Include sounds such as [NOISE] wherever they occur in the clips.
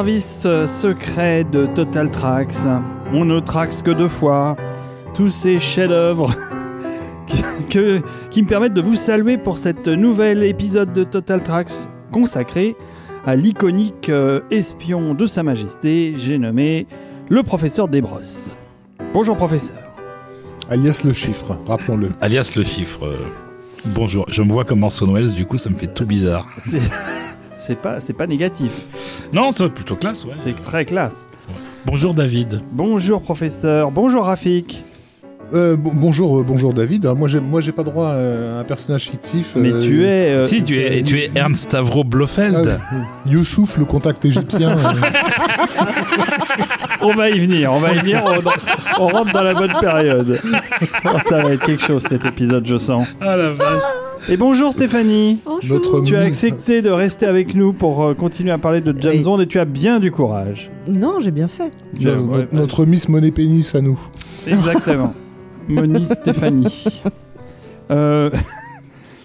Service secret de Total Tracks, on ne traxe que deux fois tous ces chefs-d'œuvre [LAUGHS] que- qui me permettent de vous saluer pour cette nouvel épisode de Total Tracks consacré à l'iconique euh, espion de Sa Majesté, j'ai nommé le professeur Desbrosses. Bonjour professeur. Alias le chiffre, rappelons-le. alias le chiffre. euh, bonjour, je me vois comme Orson Welles, du coup ça me fait tout bizarre. [LAUGHS] C'est- C'est pas, c'est pas négatif, Non, ça va être plutôt classe, ouais. c'est très classe. Bonjour David. Bonjour professeur, bonjour Rafik. Euh, bon- bonjour, euh, bonjour David. Alors, moi, j'ai, moi, j'ai pas droit à un personnage fictif. Mais euh, tu es... euh, si, tu es, tu es Ernst Stavro ah, Blofeld. Youssouf, le contact égyptien. euh, [LAUGHS] On va y venir, on va y venir, on, on rentre dans la bonne période. Oh, ça va être quelque chose cet épisode, je sens. Ah la vache. Et bonjour Stéphanie. notre Tu as accepté de rester avec nous pour euh, continuer à parler de James. Bond et tu as bien du courage. Non, j'ai bien fait. Tu as- no- ouais, notre, notre Miss Money Pénis à nous. Exactement. [LAUGHS] Moni Stéphanie. Euh, [LAUGHS]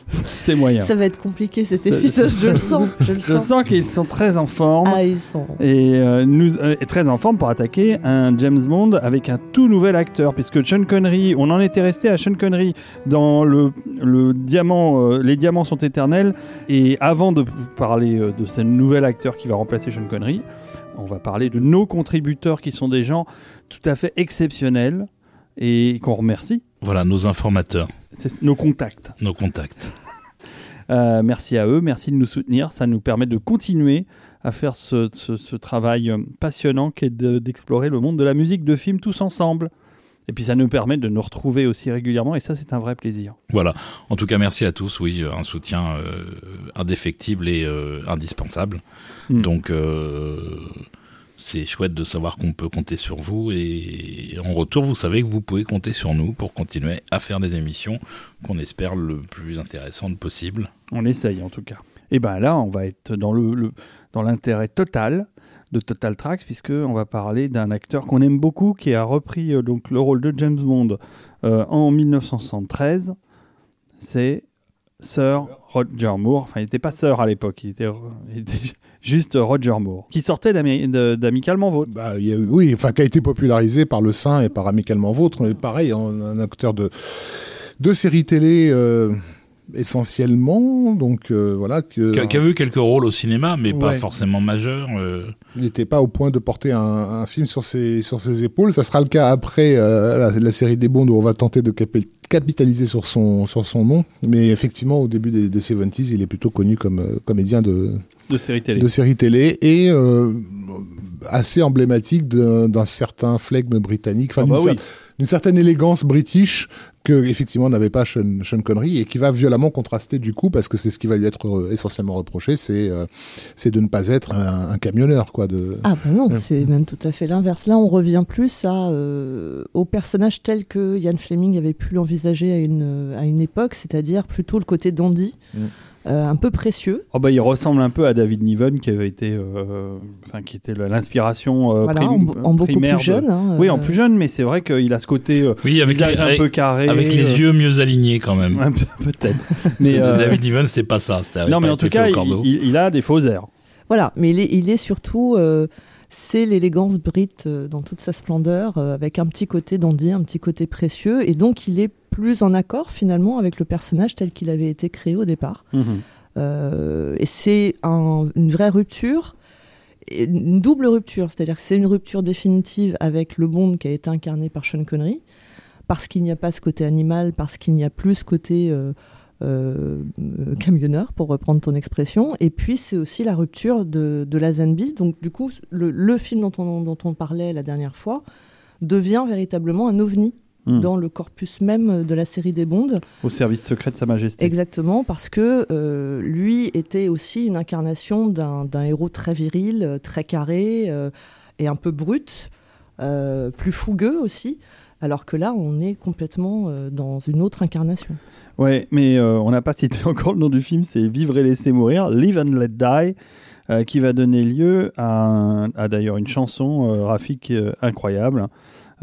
[LAUGHS] C'est moyen. Ça va être compliqué cet épisode, je le [LAUGHS] sens. Je le Je sens. sens qu'ils sont très en forme. Ah, ils sont. Et euh, nous euh, très en forme pour attaquer un James Bond avec un tout nouvel acteur, puisque Sean Connery, on en était resté à Sean Connery dans le, le diamant, euh, les diamants sont éternels. Et avant de parler euh, de ce nouvel acteur qui va remplacer Sean Connery, on va parler de nos contributeurs qui sont des gens tout à fait exceptionnels et qu'on remercie. Voilà, nos informateurs, C'est nos contacts. nos contacts. Euh, merci à eux, merci de nous soutenir. Ça nous permet de continuer à faire ce, ce- ce travail euh, passionnant qui est de- d'explorer le monde de la musique de film tous ensemble. Et puis ça nous permet de nous retrouver aussi régulièrement et ça c'est un vrai plaisir. Voilà. En tout cas, merci à tous. Oui, un soutien euh, indéfectible et euh, indispensable. Mm. Donc, euh, c'est chouette de savoir qu'on peut compter sur vous. Et en retour, vous savez que vous pouvez compter sur nous pour continuer à faire des émissions qu'on espère le plus intéressantes possible. On essaye en tout cas. Et ben là on va être dans l'intérêt total de Total Tracks puisque on va parler d'un acteur qu'on aime beaucoup qui a repris euh, donc le rôle de James Bond euh, en 1973. C'est Sir Roger Moore. Enfin, il n'était pas Sir à l'époque, il était juste Roger Moore, qui sortait d'Amicalement Vôtre. Bah, il y a- oui, enfin, qui a été popularisé par le Saint et par Amicalement Vôtre. Mais pareil, on a un acteur de, de série télé euh, essentiellement. Donc euh, voilà, que, Qui a, qui a vu quelques rôles au cinéma, mais pas forcément majeurs. euh. il n'était pas au point de porter un, un film sur ses, sur ses épaules. Ça sera le cas après euh, la, la série des Bonds où on va tenter de capi- capitaliser sur son, sur son nom. Mais effectivement, au début des, des 70s, il est plutôt connu comme euh, comédien de, De série télé. de série télé et euh, assez emblématique d'un certain flegme britannique, enfin Ah bah d'une oui. cer- d'une certaine élégance british que effectivement n'avait pas Sean, Sean Connery et qui va violemment contraster du coup parce que c'est ce qui va lui être euh, essentiellement reproché, c'est euh, c'est de ne pas être un, un camionneur quoi. De... Ah, bah non, Ouais. c'est même tout à fait l'inverse. Là, on revient plus à, euh, au personnage tel que Ian Fleming avait pu l'envisager à une, à une époque, c'est-à-dire plutôt le côté dandy, Mm. Euh, un peu précieux. Oh bah, il ressemble un peu à David Niven qui avait été, euh, enfin qui était l'inspiration euh, voilà, prim- en, en beaucoup primaire plus de- jeune. hein, Oui, euh, en plus jeune, mais c'est vrai qu'il a ce côté euh, Oui, avec, les, visage un avec, peu carré, avec les euh, yeux mieux alignés quand même. un peu- [LAUGHS] peut-être. mais euh, David Niven, c'était pas ça. non, mais en tout cas, il, il- il a des faux airs. Voilà, mais il est, il est surtout, euh, c'est l'élégance brite euh, dans toute sa splendeur, euh, avec un petit côté dandy, un petit côté précieux, et donc il est plus en accord finalement avec le personnage tel qu'il avait été créé au départ. Euh, et c'est un- une vraie rupture, une double rupture, c'est-à-dire que c'est une rupture définitive avec le Bond qui a été incarné par Sean Connery, parce qu'il n'y a pas ce côté animal, parce qu'il n'y a plus ce côté euh, euh, euh, camionneur, pour reprendre ton expression. Et puis c'est aussi la rupture de, de la Zanbi. Donc du coup, le, le film dont on, dont on parlait la dernière fois devient véritablement un ovni Hmm. dans le corpus même de la série des Bondes. Au service secret de Sa Majesté. Exactement, parce que euh, lui était aussi une incarnation d'un héros très viril, très carré euh, et un peu brut, plus fougueux aussi. Alors que là, on est complètement dans une autre incarnation. Ouais, mais euh, on n'a pas cité [LAUGHS] encore le nom du film, c'est Vivre et laisser mourir, Live and Let Die, euh, qui va donner lieu à, d'ailleurs une chanson euh, euh, incroyable.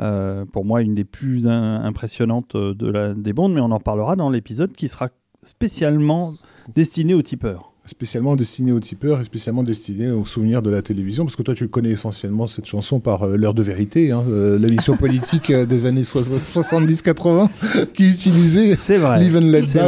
Euh, pour moi, une des plus impressionnantes de la, des Bondes, mais on en parlera dans l'épisode qui sera spécialement destiné aux tipeurs. Spécialement destiné aux tipeurs et spécialement destiné aux souvenirs de la télévision, parce que toi tu connais essentiellement cette chanson par euh, l'heure de vérité, hein, euh, l'émission politique euh, des années 70-80 qui utilisait. Live and Let Die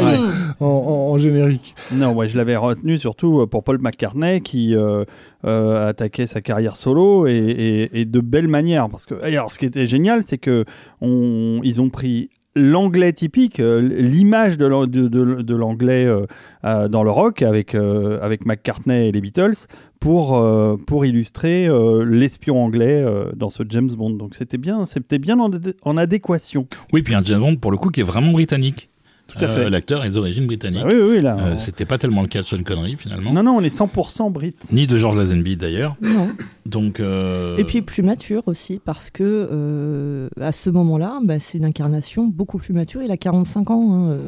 en, en- en générique. Non, ouais, je l'avais retenu surtout euh, pour Paul McCartney qui euh, attaquait sa carrière solo et, et- et de belle manière. Parce que, alors, ce qui était génial, c'est que on, ils ont pris l'anglais typique, euh, l'image de, de, de- l'anglais euh, euh, dans le rock avec, avec McCartney et les Beatles pour, pour illustrer l'espion anglais dans ce James Bond. Donc c'était bien, c'était bien en, en adéquation. Oui, puis un James Bond pour le coup qui est vraiment britannique. Tout à fait. Euh, L'acteur est d'origine britannique. Ah oui, oui, là. Euh, on- C'était pas tellement le cas de Sean Connery finalement, non, non, on est 100% Brit. ni de George Lazenby d'ailleurs. Non. Donc euh, Et puis plus mature aussi, parce que euh, à ce moment-là, bah, c'est une incarnation beaucoup plus mature. Il a 45 ans. hein, euh,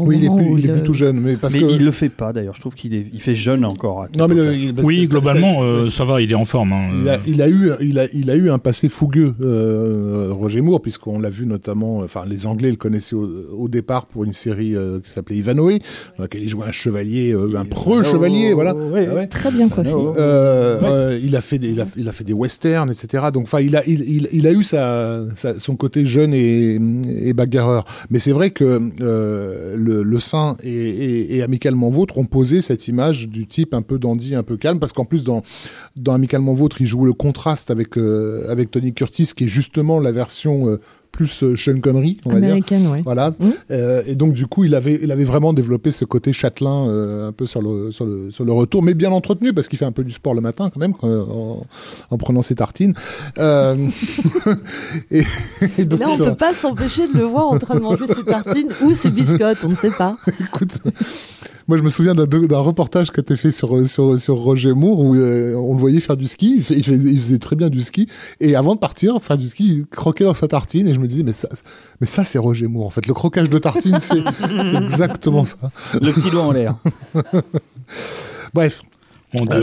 Oui, il est, plus, où il est tout jeune, mais parce mais que. il le fait pas d'ailleurs. Je trouve qu'il est, il fait jeune encore. Non, mais le- il- bah, oui, globalement, euh, ça va, il est en forme. hein. Il a, il a eu, il a, il a eu un passé fougueux, euh, Roger Moore, puisqu'on l'a vu notamment. Enfin, les Anglais le connaissaient au, au départ pour une série euh, qui s'appelait Ivanhoe, dans laquelle il jouait un chevalier, euh, un preux chevalier, voilà. Ouais. Ah ouais. Très bien coiffé. Euh, euh, il a fait des, il a, il a fait des westerns, etc. Donc, enfin, il a, il, il, il a eu sa, sa- son côté jeune et, et bagarreur. Mais c'est vrai que euh, le, le Saint et, et, et Amicalement Vôtre ont posé cette image du type un peu dandy, un peu calme, parce qu'en plus dans dans Amicalement Vôtre, il joue le contraste avec euh, avec Tony Curtis, qui est justement la version euh, plus euh, Sean Connery, on va dire. Américaine, ouais. Voilà. Mhm. Euh, et donc du coup, il avait, il avait vraiment développé ce côté châtelain euh, un peu sur le, sur le, sur le retour, mais bien entretenu parce qu'il fait un peu du sport le matin quand même en, en prenant ses tartines. Euh, [LAUGHS] et, et donc Là, on sur- peut pas s'empêcher de le voir en train de manger ses tartines ou ses biscottes, on ne sait pas. [LAUGHS] écoute, moi je me souviens d'un, reportage que tu fait sur, sur, sur Roger Moore où euh, on le voyait faire du ski. Fait- il faisait très bien du ski et avant de partir faire du ski, il croquait dans sa tartine et je me disais mais ça, mais ça c'est Roger Moore en fait. Le croquage de tartine, c'est, exactement ça. Le petit doigt en l'air. [LAUGHS] Bref,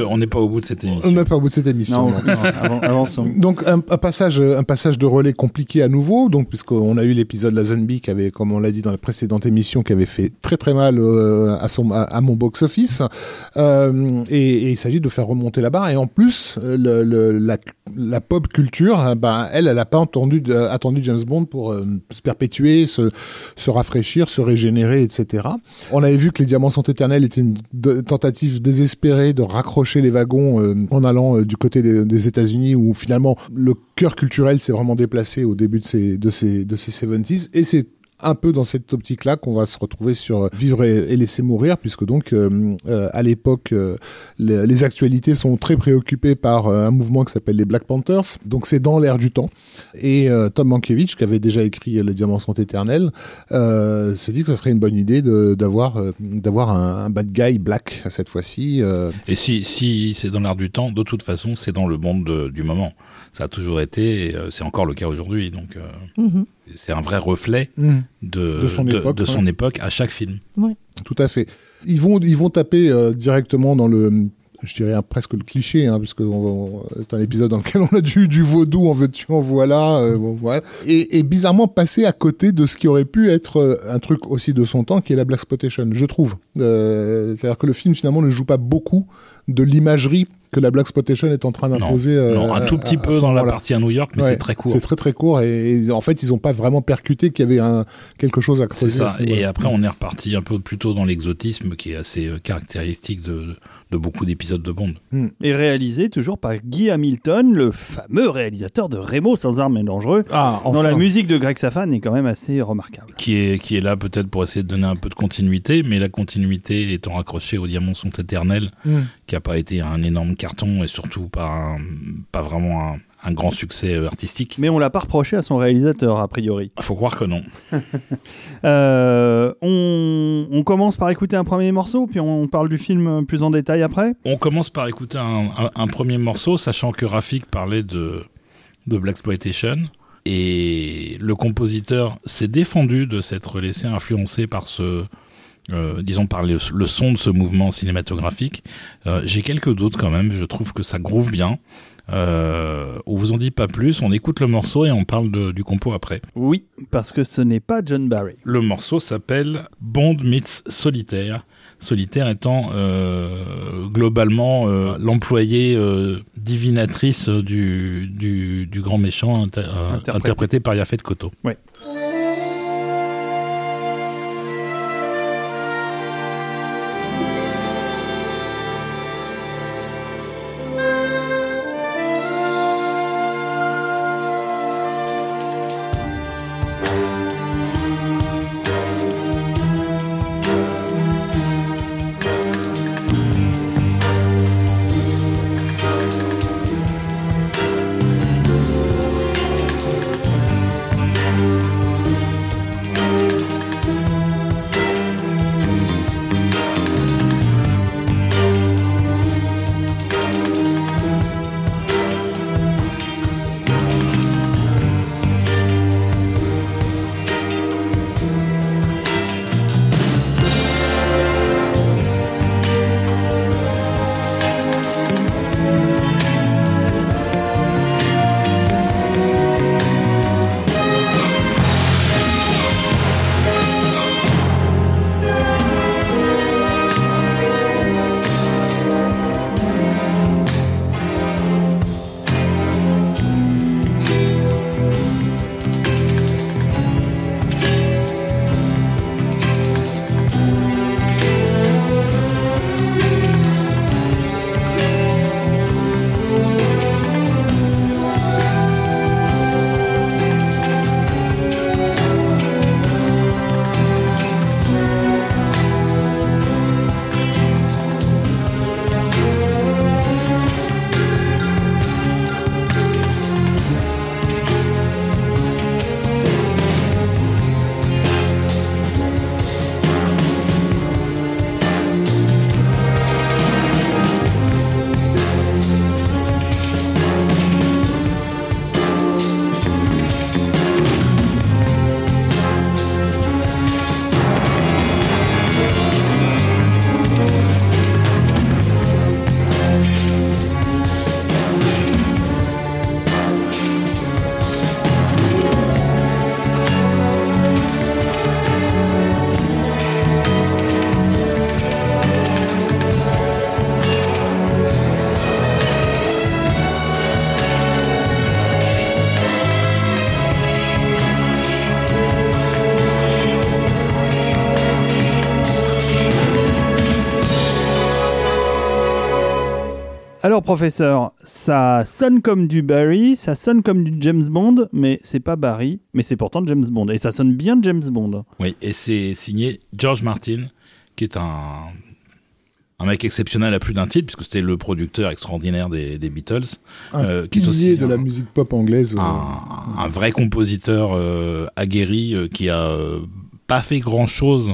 on n'est pas au bout de cette on émission. n'est pas au bout de cette émission. Non, non, avan- avançons. Donc un, un passage, un passage de relais compliqué à nouveau, donc puisqu'on a eu l'épisode La Zombie qui avait, comme on l'a dit dans la précédente émission, qui avait fait très très mal euh, à son à, à mon box office, euh, et, et il s'agit de faire remonter la barre. Et en plus, le, le- la, la pop culture, euh, ben elle, elle a pas attendu James Bond pour euh, se perpétuer, se, se rafraîchir, se régénérer, etc. On avait vu que les Diamants sont éternels était une tentative désespérée de raccrocher les wagons euh, en allant euh, du côté des, des États-Unis où finalement le cœur culturel s'est vraiment déplacé au début de ces de ces de ces 70s et c'est un peu dans cette optique-là qu'on va se retrouver sur euh, Vivre et, et laisser mourir, puisque donc euh, euh, à l'époque euh, les, les actualités sont très préoccupées par euh, un mouvement qui s'appelle les Black Panthers. Donc c'est dans l'air du temps. Et euh, Tom Mankiewicz, qui avait déjà écrit Les Diamants sont éternels, euh, se dit que ça serait une bonne idée d'avoir euh, d'avoir un, un bad guy black cette fois-ci. euh, Et si, si c'est dans l'air du temps, de toute façon, c'est dans le monde de- du moment. Ça a toujours été, et c'est encore le cas aujourd'hui. Donc, euh, Mhm. C'est un vrai reflet de, De son époque, de son ouais. époque à chaque film. Tout à fait. Ils vont, ils vont taper euh, directement dans le, je dirais presque le cliché, hein, parce que c'est un épisode dans lequel on a du, du vaudou, en veux-tu, en voilà, euh, bon, et, et bizarrement passer à côté de ce qui aurait pu être euh, un truc aussi de son temps, qui est la black spotation, je trouve. Euh, C'est-à-dire que le film finalement ne joue pas beaucoup de l'imagerie que la black spotation est en train d'imposer. euh, non, un tout petit à- peu dans la partie à New York, mais Ouais, c'est très court. C'est très très court et, et en fait ils n'ont pas vraiment percuté qu'il y avait un, quelque chose à C'est creuser. à ça. Et après, on est reparti un peu plutôt dans l'exotisme qui est assez euh, caractéristique de, de beaucoup d'épisodes de Bond. Et réalisé toujours par Guy Hamilton, le fameux réalisateur de Remo sans armes et dangereux, Ah, dont enfin. la musique de Greg Safan est quand même assez remarquable. Qui est, qui est là peut-être pour essayer de donner un peu de continuité, mais la continuité étant raccrochée aux Diamants sont éternels, Mm. qui a pas été un énorme carton et surtout pas, un- pas vraiment un, un grand succès euh, artistique. Mais on l'a pas reproché à son réalisateur, a priori. Faut croire que non. [LAUGHS] Euh, on, on commence par écouter un premier morceau, puis on parle du film plus en détail après. On commence par écouter un, un- un premier morceau, sachant que Rafik parlait de, de Blaxploitation. Et le compositeur s'est défendu de s'être laissé influencer par ce, euh, disons par le, le son de ce mouvement cinématographique. Euh, J'ai quelques doutes quand même. Je trouve que ça groove bien. Euh, on vous en dit pas plus. On écoute le morceau et on parle de- du compo après. Oui, parce que ce n'est pas John Barry. Le morceau s'appelle Bond meets Solitaire. Solitaire étant globalement l'employé divinatrice du, du, grand méchant interprété. par Yafet Koto. Ouais. Professeur, ça sonne comme du Barry, ça sonne comme du James Bond, mais c'est pas Barry, mais c'est pourtant James Bond. Et ça sonne bien James Bond. Oui, et c'est signé George Martin, qui est un, un mec exceptionnel à plus d'un titre, puisque c'était le producteur extraordinaire des, Beatles. Un euh, qui est aussi de la musique pop anglaise. Un, euh. vrai compositeur euh, aguerri qui a pas fait grand chose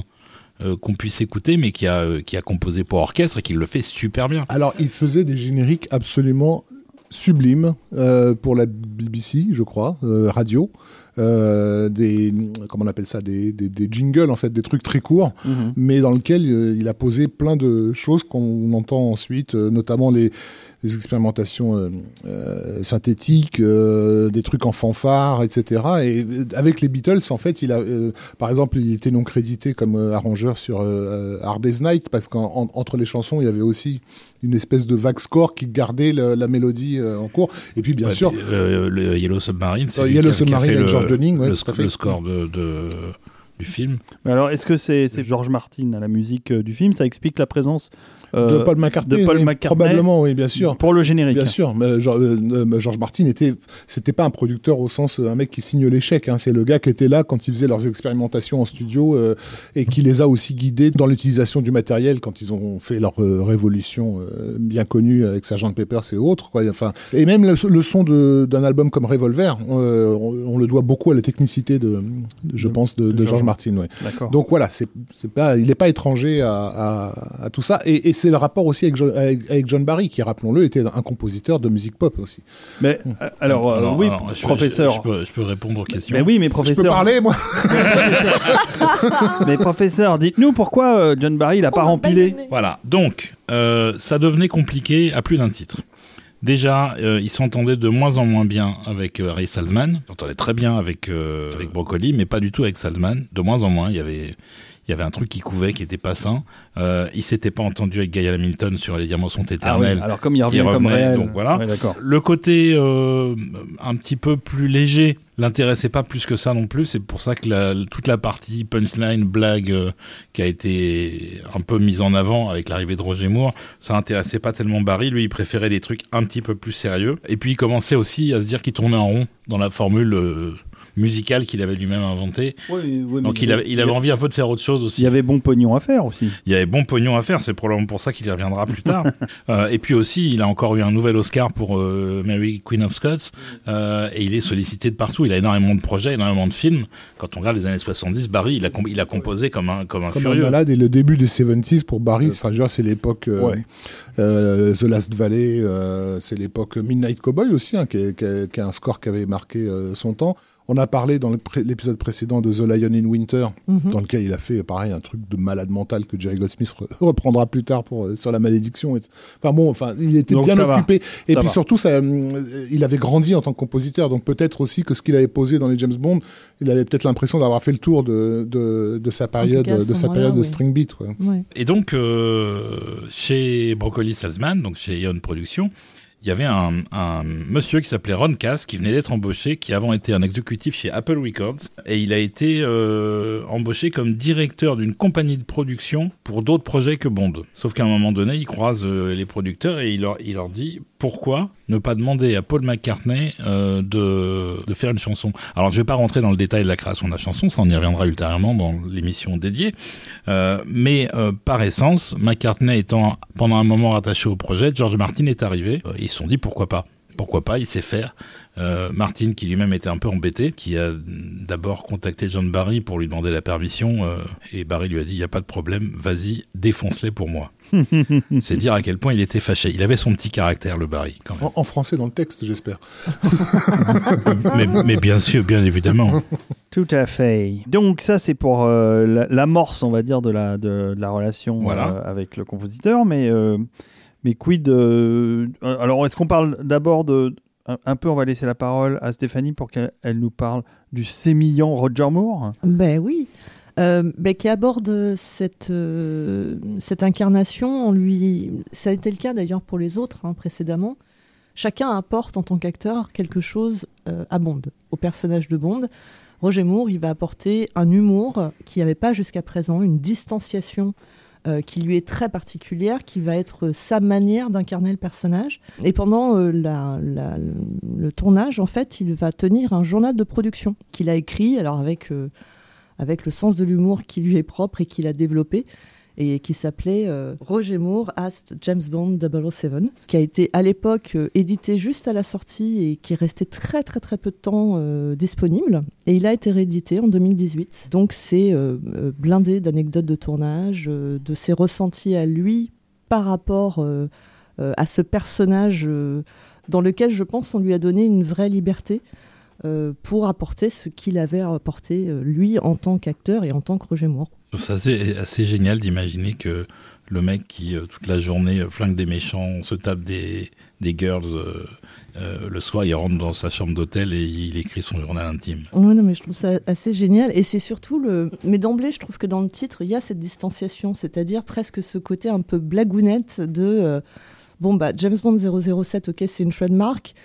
euh, qu'on puisse écouter, mais qui a, euh, qui a composé pour orchestre et qui le fait super bien. Alors, il faisait des génériques absolument sublimes euh, pour la BBC, je crois, radio. des comment on appelle ça des, des, jingles en fait des trucs très courts mhm. mais dans lequel il a posé plein de choses qu'on entend ensuite notamment les des expérimentations euh, euh, synthétiques, euh, des trucs en fanfare, etc. Et avec les Beatles, en fait, il a, par exemple, il était non crédité comme arrangeur sur Hard Day's Night parce qu'entre les chansons, il y avait aussi une espèce de vague score qui gardait la mélodie en cours. Et puis, bien sûr, le Yellow Submarine, c'est Yellow Submarine avec George Dunning, le, le, score de, de du film. alors, est-ce que c'est George Martin à la musique du film? Ça explique la présence euh, de Paul McCartney, probablement, oui, bien sûr. Pour le générique. Bien sûr, mais euh, George Martin était, c'était pas un producteur au sens un mec qui signe chèques. Hein. c'est le gars qui était là quand ils faisaient leurs expérimentations en studio euh, et qui les a aussi guidés dans l'utilisation du matériel quand ils ont fait leur révolution bien connue avec Sgt Pepper's et autres. Quoi. Enfin, et même le, son d'un album comme Revolver, on, le doit beaucoup à la technicité de, je pense, de, de George Martin. Ouais. Donc voilà, c'est pas, il n'est pas étranger à, à, à tout ça. Et, et c'est le rapport aussi avec, John Barry, qui, rappelons-le, était un compositeur de musique pop aussi. Mais euh, alors, euh, oui, professeur. Je, peux, répondre aux questions. Mais oui, mais professeur. Je peux parler, moi. [LAUGHS] mais professeur, dites-nous pourquoi euh, John Barry l'a pas rempilé. Voilà. Donc, ça devenait compliqué à plus d'un titre. Déjà, il s'entendait de moins en moins bien avec Ray Salzman. Il s'entendait très bien avec avec Broccoli, mais pas du tout avec Salzman. De moins en moins, il y avait il y avait un truc qui couvait, qui était pas sain. Euh, il s'était pas entendu avec Gaia Hamilton sur Les Diamants sont éternels. Ah alors comme il revient comme réel. Donc voilà. le côté euh, un petit peu plus léger l'intéressait pas plus que ça non plus. C'est pour ça que toute la partie punchline, blague euh, qui a été un peu mise en avant avec l'arrivée de Roger Moore, ça intéressait pas tellement Barry. Lui, il préférait des trucs un petit peu plus sérieux. Et puis il commençait aussi à se dire qu'il tournait en rond dans la formule. Euh, musical qu'il avait lui-même inventé. Donc il, avait, il avait envie un peu de faire autre chose aussi. Il y avait bon pognon à faire aussi. Il y avait bon pognon à faire, c'est probablement pour ça qu'il y reviendra plus tard. [LAUGHS] euh, et puis aussi, il a encore eu un nouvel Oscar pour euh, Mary Queen of Scots euh, et il est sollicité de partout. Il a énormément de projets, énormément de films. Quand on regarde les années 70, Barry, il a, il a composé comme un, comme un comme furieux. Un malade et le début des 70s pour Barry, euh, c'est l'époque euh, euh, The Last Valley, c'est l'époque Midnight Cowboy aussi, hein, qui, est, qui, est, qui, est, un score qui avait marqué son temps. On a parlé dans l'épisode précédent de The Lion in Winter, mhm. dans lequel il a fait pareil un truc de malade mental que Jerry Goldsmith [LAUGHS] reprendra plus tard pour euh, sur la malédiction. Enfin bon, enfin il était bien occupé et puis surtout ça, euh, il avait grandi en tant que compositeur, donc peut-être aussi que ce qu'il avait posé dans les James Bond, il avait peut-être l'impression d'avoir fait le tour de, de, sa période de sa période de string beat. Et donc euh, chez Broccoli Salzman, donc chez Ion Productions il y avait un, monsieur qui s'appelait Ron Cass qui venait d'être embauché, qui avant était un exécutif chez Apple Records, et il a été euh, embauché comme directeur d'une compagnie de production pour d'autres projets que Bond. Sauf qu'à un moment donné, il croise euh, les producteurs et il leur, dit pourquoi ne pas demander à Paul McCartney euh, de, faire une chanson? Alors je vais pas rentrer dans le détail de la création de la chanson, ça on y reviendra ultérieurement dans l'émission dédiée, mais par essence, McCartney étant pendant un moment rattaché au projet, George Martin est arrivé, se sont dit pourquoi pas? Pourquoi pas, il sait faire. Euh, Martin, qui lui-même était un peu embêté, qui a d'abord contacté John Barry pour lui demander la permission, euh, et Barry lui a dit, il n'y a pas de problème, vas-y, défonce-les pour moi. [LAUGHS] C'est dire à quel point il était fâché. Il avait son petit caractère, le Barry. Quand même. En, français dans le texte, j'espère. [LAUGHS] mais, bien sûr, bien évidemment. Tout à fait. Donc ça, c'est pour euh, l'amorce, on va dire, de la, de, la relation euh, avec le compositeur. Mais, euh, mais quid... alors, est-ce qu'on parle d'abord de, un, peu, on va laisser la parole à Stéphanie pour qu'elle nous parle du sémillant Roger Moore? Ben oui. Euh, ben, qui aborde cette, euh, cette incarnation. lui, ça a été le cas d'ailleurs pour les autres hein, précédemment. Chacun apporte en tant qu'acteur quelque chose euh, à Bond, au personnage de Bond. Roger Moore, il va apporter un humour qui n'y avait pas jusqu'à présent, une distanciation euh, qui lui est très particulière, qui va être sa manière d'incarner le personnage. Et pendant euh, le tournage, en fait, il va tenir un journal de production qu'il a écrit, alors avec, euh, avec le sens de l'humour qui lui est propre et qu'il a développé et qui s'appelait euh, Roger Moore Asked James Bond 007, qui a été à l'époque euh, édité juste à la sortie et qui est resté très très très peu de temps euh, disponible. Et il a été réédité en 2018. Donc c'est blindé d'anecdotes de tournage, de ses ressentis à lui par rapport à ce personnage dans lequel je pense on lui a donné une vraie liberté. pour apporter ce qu'il avait apporté lui en tant qu'acteur et en tant que Roger Moore. C'est assez, génial d'imaginer que le mec qui euh, toute la journée euh, flingue des méchants, se tape des, des girls, euh, le soir il rentre dans sa chambre d'hôtel et il écrit son journal intime. Oui, non, mais je trouve ça assez génial. Et c'est surtout le. Mais d'emblée, je trouve que dans le titre, il y a cette distanciation, c'est-à-dire presque ce côté un peu blagounette de. bon, bah, James Bond 007, ok, c'est une trademark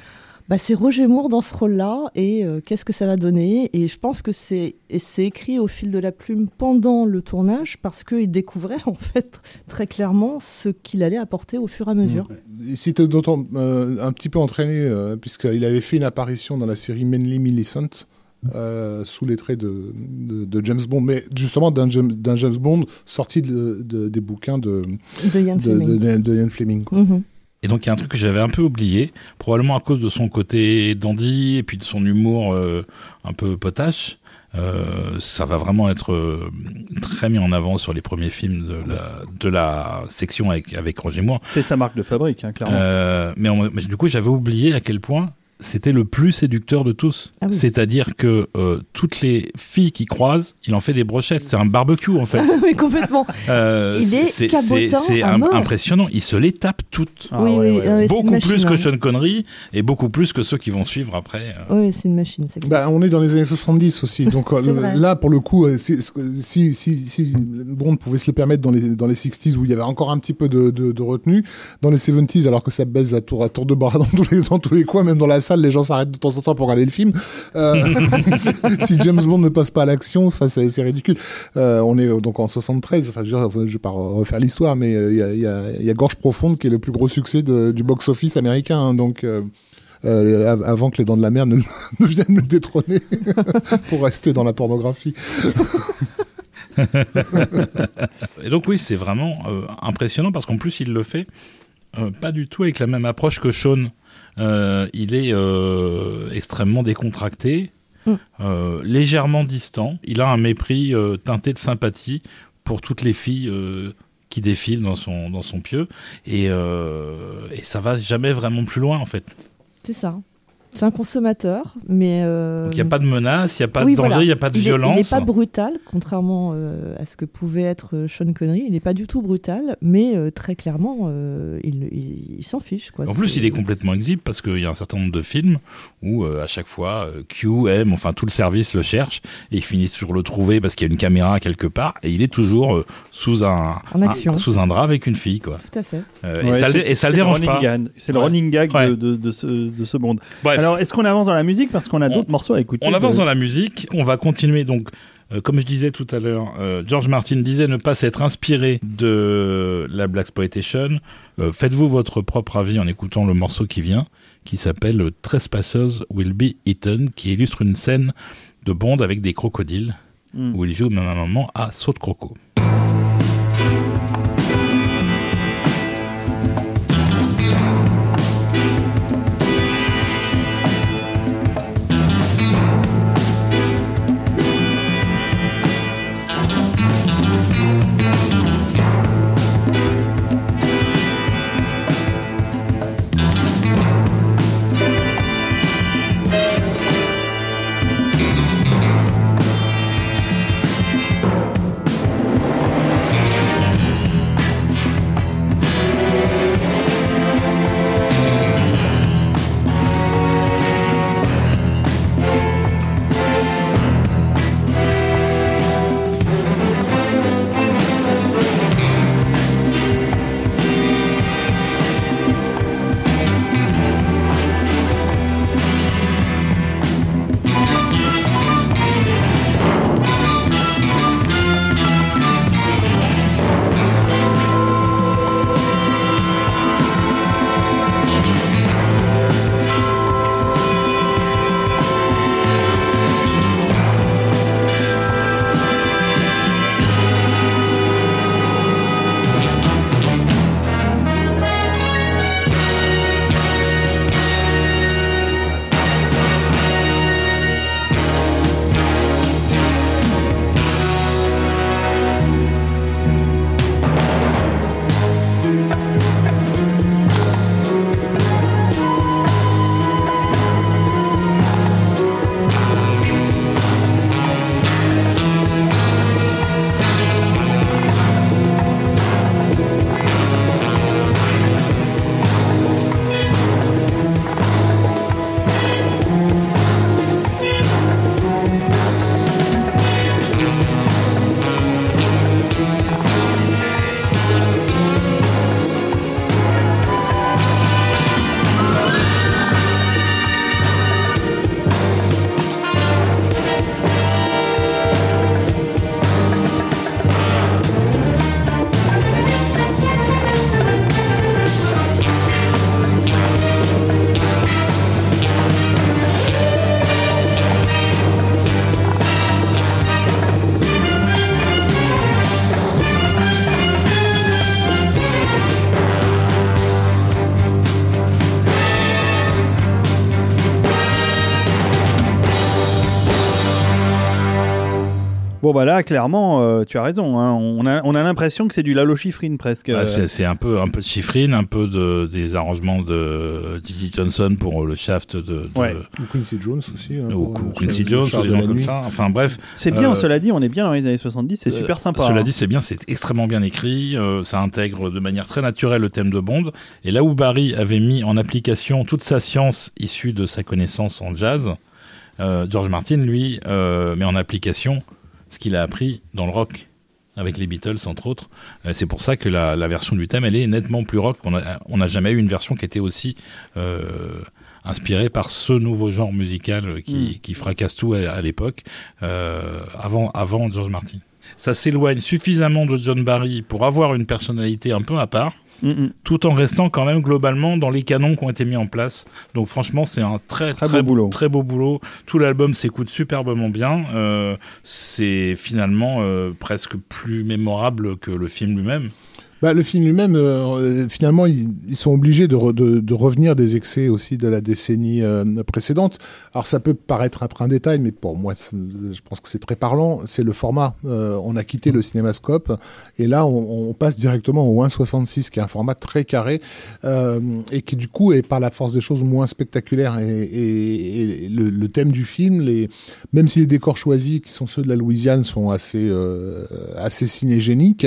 bah, c'est Roger Moore dans ce rôle-là et euh, qu'est-ce que ça va donner Et je pense que c'est écrit au fil de la plume pendant le tournage parce qu'il découvrait [LAUGHS] en fait très clairement ce qu'il allait apporter au fur et à mesure. Il s'était d'autant euh, un petit peu entraîné euh, puisqu'il avait fait une apparition dans la série Manly Millicent. sous les traits de, de, James Bond, mais justement d'un James, James, Bond sorti de, des bouquins de, de Ian Fleming. Ian Fleming mhm. Et donc il y a un truc que j'avais un peu oublié, probablement à cause de son côté dandy et puis de son humour euh, un peu potache. Euh, ça va vraiment être euh, très mis en avant sur les premiers films de la, de la section avec, avec Roger Moore. C'est sa marque de fabrique, hein, clairement. mais, mais, du coup, j'avais oublié à quel point c'était le plus séducteur de tous. Ah oui. C'est-à-dire que euh, toutes les filles qui croisent, il en fait des brochettes. C'est un barbecue en fait. [LAUGHS] Mais complètement. Euh, Il est c'est- impressionnant. Il se les tape toutes. Ah oui, ouais, oui, ouais, Beaucoup plus machine, que hein. Sean Connery et beaucoup plus que ceux qui vont suivre après. euh. Oui, c'est une machine, c'est. Bah, on est dans les années 70 aussi, [LAUGHS] donc là pour le coup, si, si, si, si Bond pouvait se le permettre dans les dans les 60s où il y avait encore un petit peu de, de, de retenue, dans les 70s alors que ça baise à tour à tour de bras [LAUGHS] dans tous les dans tous les coins, même dans la les gens s'arrêtent de temps en temps pour regarder le film. Euh, [LAUGHS] si, James Bond ne passe pas à l'action, c'est ridicule. Euh, on est euh, donc en 73, enfin je, je vais pas refaire l'histoire, mais euh, il y, a, Gorge Profonde qui est le plus gros succès du box-office américain, hein, donc. av- avant que les dents de la mer ne, [LAUGHS] ne viennent le détrôner [LAUGHS] pour rester dans la pornographie. Et donc oui, c'est vraiment impressionnant parce qu'en plus il le fait pas du tout avec la même approche que Sean. Euh, il est euh, extrêmement décontracté, Mm. euh, légèrement distant. Il a un mépris euh, teinté de sympathie pour toutes les filles euh, qui défilent dans son dans son pieu et, et ça va jamais vraiment plus loin en fait. C'est ça. C'est un consommateur, mais. euh, Donc il n'y a pas de menace, il n'y a pas oui, de danger, il voilà. n'y a pas de il est- violence. il n'est pas brutal, contrairement euh, à ce que pouvait être euh, Sean Connery. Il n'est pas du tout brutal, mais euh, très clairement, euh, il, il- il s'en fiche. Quoi. En plus, il est complètement exhibe parce qu'il y a un certain nombre de films où euh, à chaque fois euh, Q, M, enfin tout le service le cherche et il finit toujours le trouver parce qu'il y a une caméra quelque part et il est toujours euh, sous un, En action. un- sous un drap avec une fille quoi. Tout à fait. Euh, Ouais, et ça, le, c'est- et ça le c'est dérange running pas. gag. C'est le Ouais. running gag Ouais. de, de, de ce, de ce Bond. Bref, Alors, est-ce qu'on avance dans la musique parce qu'on a d'autres morceaux à écouter on avance de- dans la musique. On va continuer donc. euh, comme je disais tout à l'heure, euh, George Martin disait ne pas s'être inspiré de la Black Exploitation. Euh, Faites-vous votre propre avis en écoutant le morceau qui vient, qui s'appelle Trespassers Will Be Eaten, qui illustre une scène de Bond avec des crocodiles, Mm. où il joue même à un moment à saut de croco. Bah là, clairement, euh, tu as raison. hein. On a, on a l'impression que c'est du Lalo Schifrin presque. Bah, Euh, c'est c'est un peu un peu de chiffrine, un peu de des arrangements de Didi Johnson pour le shaft de, de Ouais. Ou Quincy Jones aussi. hein, ou euh, Quincy Jones, ou des de gens comme ça. Enfin bref, c'est bien, euh, cela dit, on est bien dans les années 70, c'est super Euh, sympa. Cela hein. dit, c'est bien, c'est extrêmement bien écrit. euh, ça intègre de manière très naturelle le thème de Bond. Et là où Barry avait mis en application toute sa science issue de sa connaissance en jazz, euh, George Martin, lui, euh, met en application ce qu'il a appris dans le rock avec les Beatles entre autres. Euh, c'est pour ça que la, la version du thème, elle est nettement plus rock. On a- on n'a jamais eu une version qui était aussi euh, inspirée par ce nouveau genre musical qui, qui fracasse tout à, à l'époque, euh, avant, avant George Martin. Ça s'éloigne suffisamment de John Barry pour avoir une personnalité un peu à part, Mm, tout en restant quand même globalement dans les canons qui ont été mis en place. Donc franchement, c'est un très Très très, beau boulot. très beau boulot. Tout l'album s'écoute superbement bien. Euh, c'est finalement euh, presque plus mémorable que le film lui-même. Bah, le film lui-même, euh, finalement, ils, ils sont obligés de, re- de, de revenir des excès aussi de la décennie euh, précédente. Alors, ça peut paraître être un détail, mais pour moi, je pense que c'est très parlant. C'est le format. Euh, on a quitté le cinémascope et là, on, on passe directement au 1.66, qui est un format très carré euh, et qui, du coup, est par la force des choses moins spectaculaire. Et, et- et le, le thème du film, les, même si les décors choisis, qui sont ceux de la Louisiane, sont assez, euh, assez cinégéniques,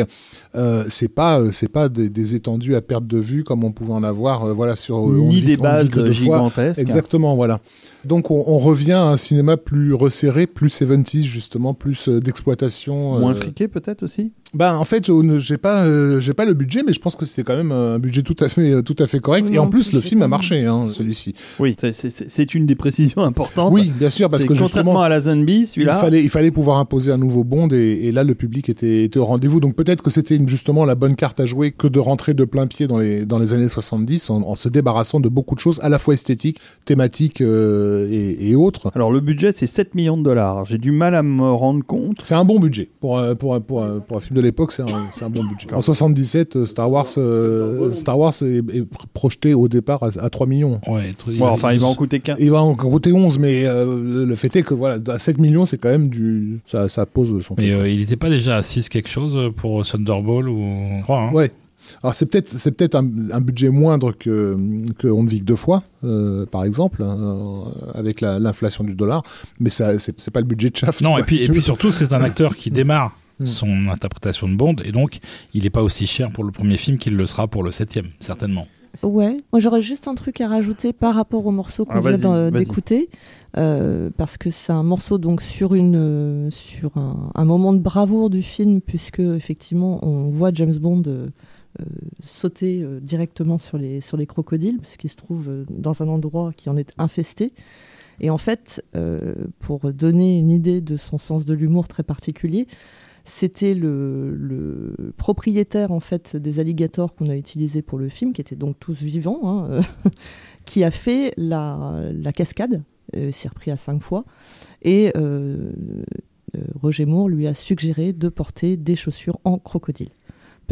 euh, c'est pas euh, c'est pas des, des étendues à perte de vue comme on pouvait en avoir euh, voilà sur euh, On Ni des vit bases fois. gigantesques. Exactement, voilà. Donc on, on revient à un cinéma plus resserré, plus 70s justement, plus euh, d'exploitation. Moins euh, friqué peut-être aussi? Bah en fait, j'ai pas euh, j'ai pas le budget, mais je pense que c'était quand même un budget tout à fait euh, tout à fait correct. Oui, Et en en plus, plus, le film a marché, hein, celui-ci. Oui, c'est- une des précisions importantes. Oui, bien sûr, parce que contrairement justement. à la Zanby, celui-là. Il fallait, il fallait pouvoir imposer un nouveau Bond et, et là le public était, était au rendez-vous. Donc peut-être que c'était justement la bonne carte à jouer que de rentrer de plein pied dans les, dans les années 70 en, en se débarrassant de beaucoup de choses à la fois esthétiques, thématiques euh, et, et autres. Alors le budget c'est 7 millions de dollars. J'ai du mal à me rendre compte. C'est un bon budget. Pour, un- pour, un- pour, un- pour un film de l'époque, c'est un, bon budget. En 77, euh, Star Wars, euh, Star Wars est, est projeté au départ à, à 3 millions. Ouais, Bon, enfin, il va en coûter qu'un. Il va en coûter 11, mais euh, le fait est que voilà, à 7 millions, c'est quand même du. Ça, ça pose son Mais euh, il n'était pas déjà à 6 quelque chose pour Thunderball ou je crois, hein? Ouais. Alors c'est peut-être c'est peut-être un, un budget moindre que que On ne vit que deux fois, euh, par exemple, hein, euh, avec la- l'inflation du dollar, mais ça c'est pas le budget de Shaft. Non, quoi, et puis, si et puis surtout, c'est un acteur qui démarre Hmm. son interprétation de Bond, et donc il n'est pas aussi cher pour le premier film qu'il le sera pour le septième, certainement. Ouais, moi j'aurais juste un truc à rajouter par rapport au morceau qu'on Ah, vient vas-y, d'en- vas-y. d'écouter, euh, parce que c'est un morceau donc sur une euh, sur un, un moment de bravoure du film, puisque effectivement on voit James Bond euh, euh, sauter euh, directement sur les sur les crocodiles, puisqu'il se trouve euh, dans un endroit qui en est infesté. Et en fait, euh, pour donner une idée de son sens de l'humour très particulier, c'était le, propriétaire en fait des alligators qu'on a utilisés pour le film, qui étaient donc tous vivants, hein, [LAUGHS] qui a fait la, la cascade. Euh, il s'est repris à cinq fois. Et euh, euh, Roger Moore lui a suggéré de porter des chaussures en crocodile.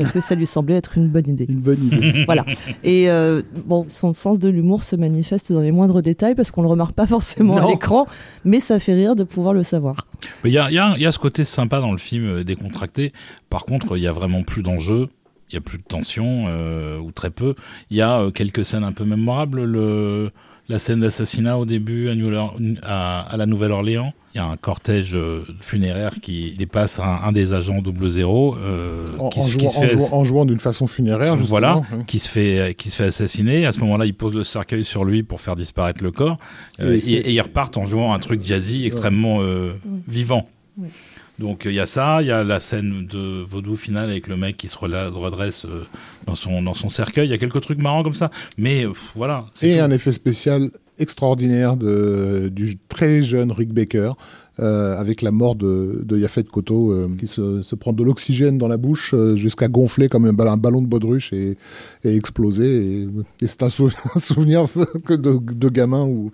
Parce que ça lui semblait être une bonne idée. Une bonne idée. [LAUGHS] Voilà. Et euh, bon, son sens de l'humour se manifeste dans les moindres détails parce qu'on le remarque pas forcément Non. à l'écran, mais ça fait rire de pouvoir le savoir. Mais il y a, il y, a, il y a ce côté sympa dans le film euh, décontracté. Par contre, il y a vraiment plus d'enjeux. Il y a plus de tension, euh, ou très peu. Il y a euh, quelques scènes un peu mémorables. Le, la scène d'assassinat au début à, New Orleans- à, à la Nouvelle-Orléans. Il y a un cortège euh, funéraire qui dépasse un, un des agents double zéro. Euh, en, qui, en se- qui jouant, se en fait jouant- en jouant d'une façon funéraire. justement, voilà, hein. qui se fait qui se fait assassiner. À ce moment-là, il pose le cercueil sur lui pour faire disparaître le corps, Euh, Et et ils repartent en jouant un truc jazzy extrêmement euh, vivant. Ouais. Donc il y a ça, il y a la scène de vaudou finale avec le mec qui se redresse euh, dans son dans son cercueil. Il y a quelques trucs marrants comme ça, mais euh, voilà. Et tout. un effet spécial extraordinaire de, du très jeune Rick Baker, euh, avec la mort de, de Yafet Koto, euh, qui se, se prend de l'oxygène dans la bouche euh, jusqu'à gonfler comme un ballon, de baudruche et, exploser. Et, c'est un, sou- [LAUGHS] un souvenir de, de gamin où,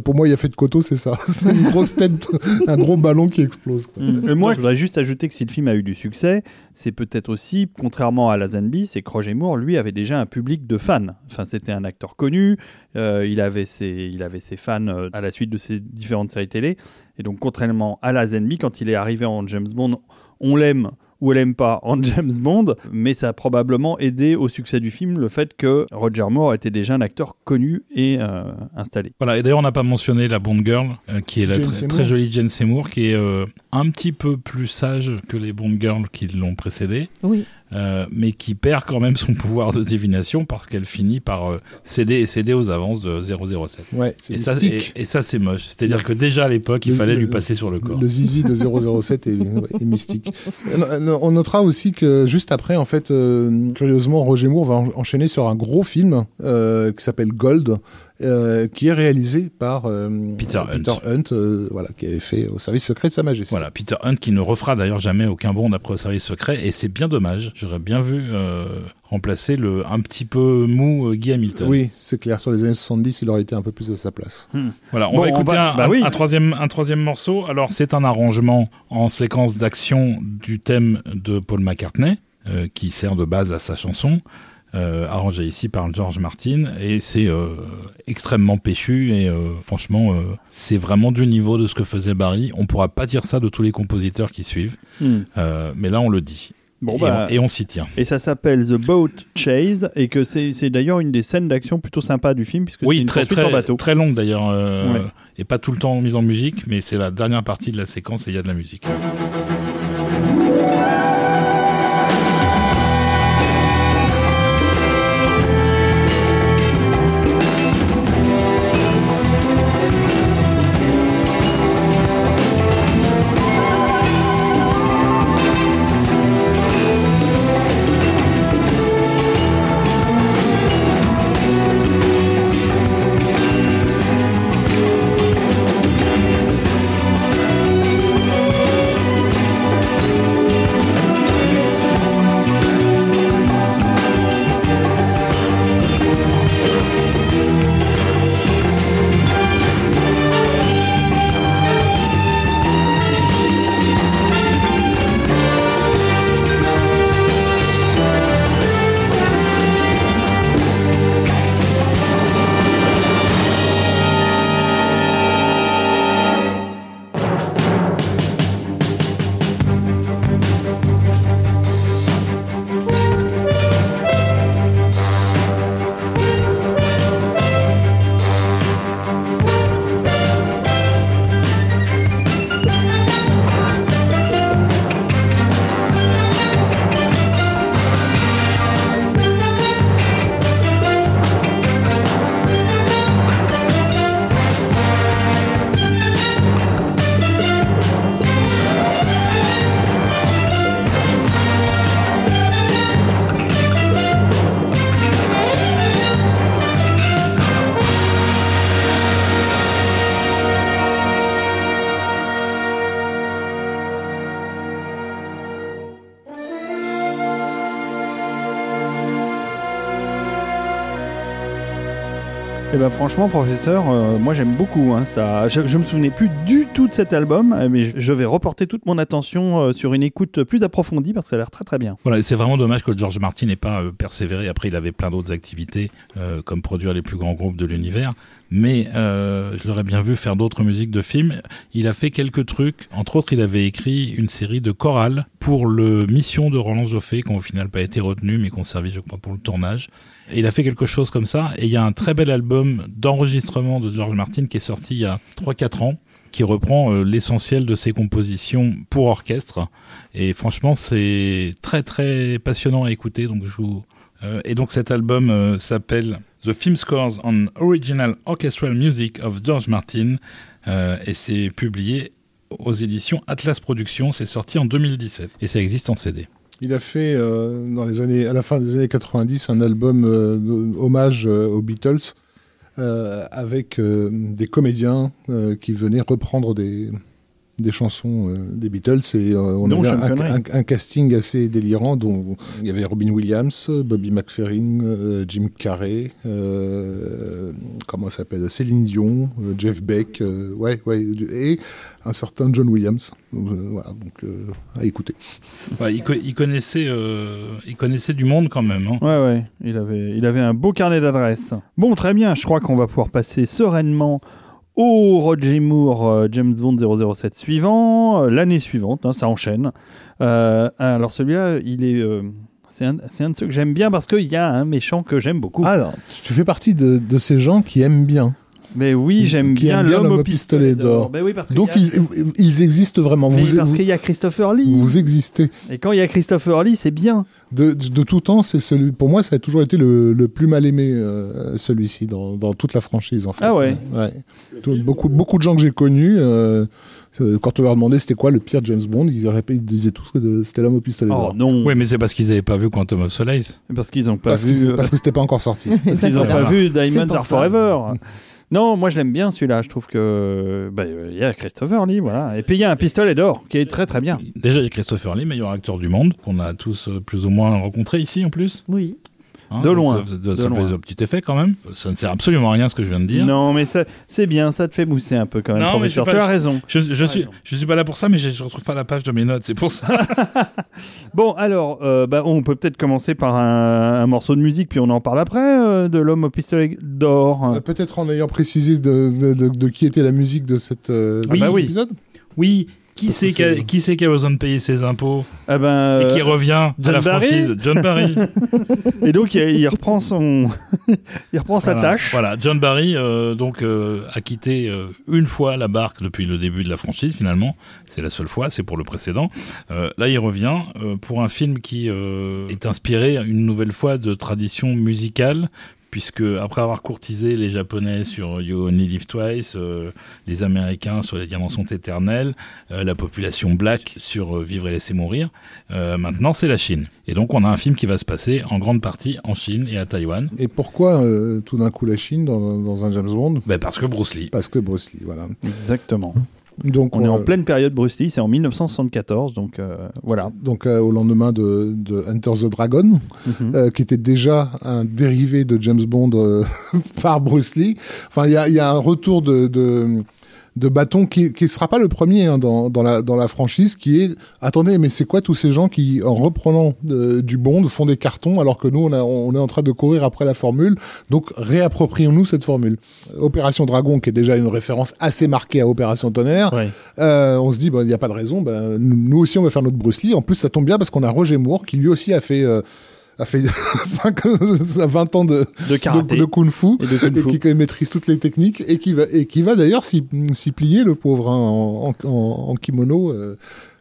pour moi, Yafet Koto, c'est ça. [LAUGHS] C'est une grosse tête, un gros ballon qui explose. Mm. Moi, je voudrais juste ajouter que si le film a eu du succès, c'est peut-être aussi, contrairement à la Zanby, c'est que Roger Moore, lui, avait déjà un public de fans. Enfin, c'était un acteur connu, euh, il, avait ses, il avait ses fans euh, à la suite de ses différentes séries télé. Et donc, contrairement à Lazenby, quand il est arrivé en James Bond, on l'aime ou elle aime pas [LAUGHS] en James Bond, mais ça a probablement aidé au succès du film le fait que Roger Moore était déjà un acteur connu et euh, installé. Voilà, et d'ailleurs on n'a pas mentionné la Bond Girl, euh, qui est la Jane très, Seymour. très jolie Jane Seymour, qui est euh, un petit peu plus sage que les Bond Girls qui l'ont précédée, Oui. euh, mais qui perd quand même son pouvoir de divination parce qu'elle finit par euh, céder et céder aux avances de 007. Ouais, Et ça, et, mystique. et ça c'est moche. C'est-à-dire que déjà à l'époque, il Le- fallait le- lui passer sur le corps. Le zizi de 007 est, est mystique. Euh, On notera aussi que juste après, en fait, euh, curieusement, Roger Moore va en- enchaîner sur un gros film euh, qui s'appelle Gold, euh, qui est réalisé par euh, Peter Hunt. Hunt, euh, voilà, qui avait fait au service secret de Sa Majesté. Voilà, Peter Hunt qui ne refera d'ailleurs jamais aucun Bond après au service secret, et c'est bien dommage. J'aurais bien vu euh, remplacer le un petit peu mou euh, Guy Hamilton. Oui, c'est clair. Sur les années 70, il aurait été un peu plus à sa place. Voilà, on Bon, va on écouter va- un, bah un- oui. un troisième, un troisième morceau. Alors, c'est un arrangement en séquence d'action du thème de Paul McCartney, euh, qui sert de base à sa chanson, arrangé ici par George Martin, et c'est euh, extrêmement péchu, et euh, franchement, euh, c'est vraiment du niveau de ce que faisait Barry. On pourra pas dire ça de tous les compositeurs qui suivent, Hmm. euh, mais là, on le dit. Bon, et, bah, on, et on s'y tient. Et ça s'appelle The Boat Chase et que c'est c'est d'ailleurs une des scènes d'action plutôt sympa du film puisque c'est Oui, une très, très, en bateau. très longue d'ailleurs, euh, Ouais. et pas tout le temps mise en musique, mais c'est la dernière partie de la séquence et il y a de la musique. Franchement, professeur, euh, moi j'aime beaucoup. hein, ça, je, je me souvenais plus du tout de cet album, euh, mais je, vais reporter toute mon attention euh, sur une écoute plus approfondie parce que ça a l'air très très bien. Voilà, c'est vraiment dommage que George Martin n'ait pas persévéré. Après, il avait plein d'autres activités, comme produire les plus grands groupes de l'univers. Mais je l'aurais bien vu faire d'autres musiques de films. Il a fait quelques trucs. Entre autres, il avait écrit une série de chorales pour le Mission de Roland Joffé, qui ont au final pas été retenu, mais qui ont servi, je crois, pour le tournage. Et il a fait quelque chose comme ça. Et il y a un très bel album d'enregistrement de George Martin qui est sorti il y a 3-4 ans qui reprend euh, l'essentiel de ses compositions pour orchestre. Et franchement, c'est très très passionnant à écouter. Donc je vous... euh, et donc cet album euh, s'appelle The Film Scores on Original Orchestral Music of George Martin et c'est publié aux éditions Atlas Productions. C'est sorti en 2017 et ça existe en CD. Il a fait euh, dans les années, à la fin des années 90 un album euh, hommage euh, aux Beatles avec des comédiens qui venaient reprendre des, des chansons euh, des Beatles et euh, on Non, avait un, Connery. un- un casting assez délirant dont il y avait Robin Williams, Bobby McFerrin, euh, Jim Carrey, euh, comment s'appelle, Céline Dion, euh, Jeff Beck, euh, ouais, ouais, et un certain John Williams. Donc, euh, voilà, donc euh, à écouter. Ouais, il, co- il connaissait, euh, il connaissait du monde quand même. hein. Ouais, ouais, il avait, il avait un beau carnet d'adresses. Bon, très bien, je crois qu'on va pouvoir passer sereinement au Roger Moore euh, James Bond 007 suivant, euh, l'année suivante, hein, ça enchaîne. Euh, alors celui-là, il est, c'est un, un de ceux que j'aime bien parce qu'il y a un méchant que j'aime beaucoup. Alors, tu fais partie de, de ces gens qui aiment bien. Mais oui, j'aime bien bien l'homme au pistolet d'or. Ben oui, Donc, a- ils, ils existent vraiment. Mais Vous, parce vous, qu'il y a Christopher Lee. vous existez. Et quand il y a Christopher Lee, c'est bien. De, de tout temps, c'est celui. Pour moi, ça a toujours été le, le plus mal aimé, euh, celui-ci, dans, dans toute la franchise, en fait. Ah ouais. Tout- beaucoup, beaucoup de gens que j'ai connus, euh, euh, quand on leur demandait c'était quoi le pire James Bond, ils, répé- ils disaient tous que c'était l'homme au pistolet Oh d'or. non. Oui, mais c'est parce qu'ils n'avaient pas vu Quantum of Solace. Parce qu'ils n'ont pas Parce, vu. que, parce que c'était pas encore sorti. [LAUGHS] Parce qu'ils n'ont pas vu Diamonds Are ça. Forever. [LAUGHS] Non, moi je l'aime bien celui-là. Je trouve que bah, il y a Christopher Lee, voilà. Et puis il y a un pistolet d'or qui est très très bien. Déjà, il y a Christopher Lee, meilleur acteur du monde, qu'on a tous euh, plus ou moins rencontré ici en plus. Oui. Hein, De loin, Ça, de ça loin. fait un petit effet quand même. Ça ne sert absolument à rien ce que je viens de dire. Non, mais c'est bien, ça te fait mousser un peu quand même, Non, mais Tu as raison. Je, je suis, raison. je suis pas là pour ça, mais je, je retrouve pas la page de mes notes, c'est pour ça. [LAUGHS] [LAUGHS] Bon, alors, euh, bah, on peut peut-être commencer par un, un morceau de musique, puis on en parle après, euh, de l'homme au pistolet d'or. Euh, Peut-être en ayant précisé de, de, de- de qui était la musique de, euh, Oui. cet bah oui. épisode. Oui, qui c'est qui, a- c'est- qui a besoin de payer ses impôts Ah ben, et qui euh, revient à John la Barry franchise John Barry. [LAUGHS] et donc il, il reprend son, [LAUGHS] il reprend sa Voilà. tâche. Voilà, John Barry euh, donc euh, a quitté euh, une fois la barque depuis le début de la franchise finalement. C'est la seule fois, c'est pour le précédent. Euh, là, il revient euh, pour un film qui euh, est inspiré une nouvelle fois de tradition musicale. Puisque après avoir courtisé les Japonais sur You Only Live Twice, euh, les Américains sur Les Diamants sont éternels, euh, la population black sur euh, Vivre et laisser mourir, euh, maintenant c'est la Chine. Et donc on a un film qui va se passer en grande partie en Chine et à Taïwan. Et pourquoi euh, tout d'un coup la Chine dans, dans un James Bond? Ben parce que Bruce Lee. Parce que Bruce Lee, voilà. Exactement. Donc, On est en euh, pleine période Bruce Lee, c'est en 1974, donc euh, voilà. donc euh, au lendemain de, de Enter the Dragon, Mhm. qui était déjà un dérivé de James Bond [LAUGHS] par Bruce Lee. Enfin, il y a, il y a un retour de, de, de bâton qui qui sera pas le premier hein, dans, dans, la, dans la franchise, qui est attendez, mais c'est quoi tous ces gens qui, en reprenant euh, du Bond, font des cartons alors que nous, on, a- on est en train de courir après la formule. Donc, réapproprions-nous cette formule. Opération Dragon, qui est déjà une référence assez marquée à Opération Tonnerre. Euh, on se dit, il n'y a pas de raison. ben, nous nous aussi, on va faire notre Bruce Lee. En plus, ça tombe bien parce qu'on a Roger Moore qui lui aussi a fait, euh, a fait [LAUGHS] 5, 20 [LAUGHS] ans de, De karaté de, de kung fu. et kung fu. Qui maîtrise toutes les techniques et qui va, et qui va d'ailleurs s'y s'y plier, le pauvre, hein, en, en, en- kimono. euh.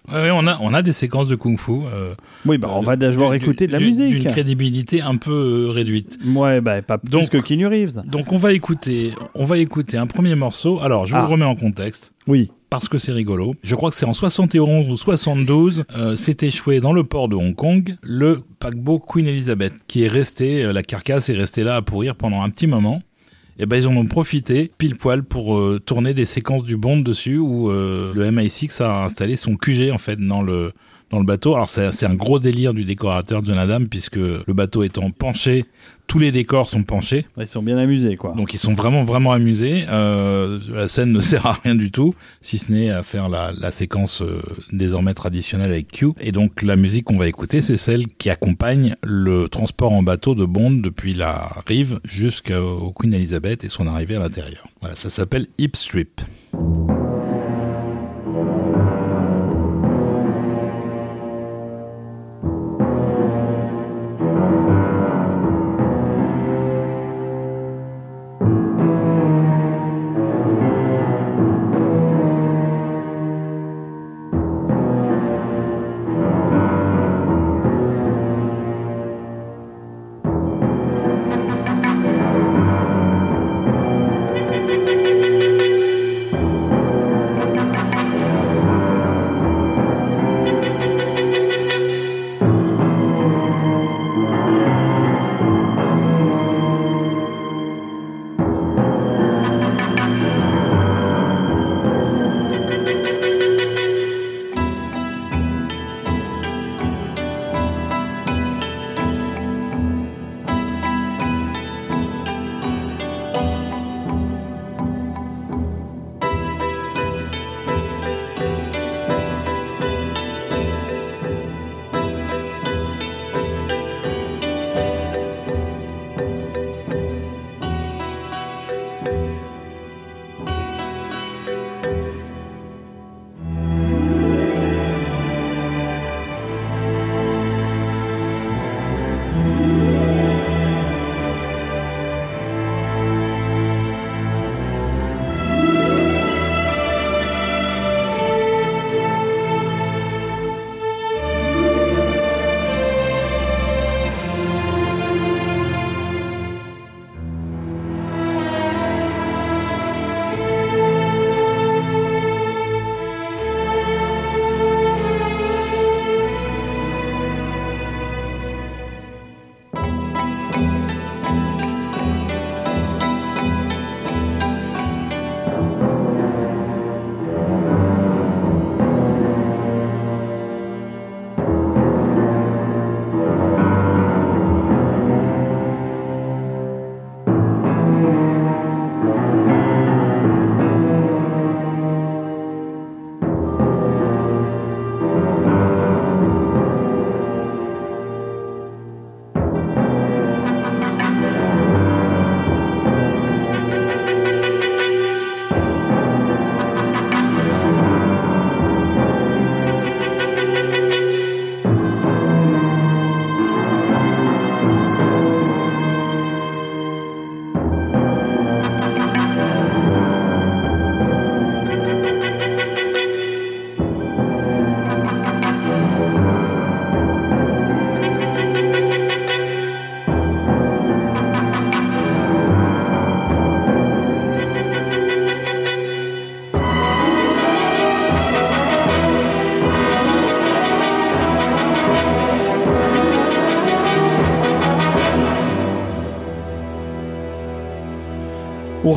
On a on a des séquences de kung-fu. euh, Oui, bah, on va devoir du- écouter de la musique. D'une crédibilité un peu euh, réduite. Ouais, bah, pas plus Donc- que Keanu Reeves. Donc on va écouter, on va écouter un premier morceau. Alors je vous Ah. le remets en contexte. Oui. Parce que c'est rigolo. Je crois que c'est en 71 ou 72, euh, s'est échoué dans le port de Hong Kong le paquebot Queen Elizabeth, qui est resté, euh, la carcasse est restée là à pourrir pendant un petit moment. Et ben ils en ont profité pile poil pour euh, tourner des séquences du Bond dessus où le MI6 a installé son QG en fait dans le dans le bateau. Alors c'est c'est un gros délire du décorateur John Adam puisque le bateau étant penché, tous les décors sont penchés. Ils sont bien amusés, quoi. Donc ils sont vraiment vraiment amusés. Euh, la scène ne [LAUGHS] sert à rien du tout, si ce n'est à faire la, la séquence euh, désormais traditionnelle avec Q. Et donc la musique qu'on va écouter, c'est celle qui accompagne le transport en bateau de Bond depuis la rive jusqu'au Queen Elizabeth et son arrivée à l'intérieur. Voilà, ça s'appelle Hip Strip.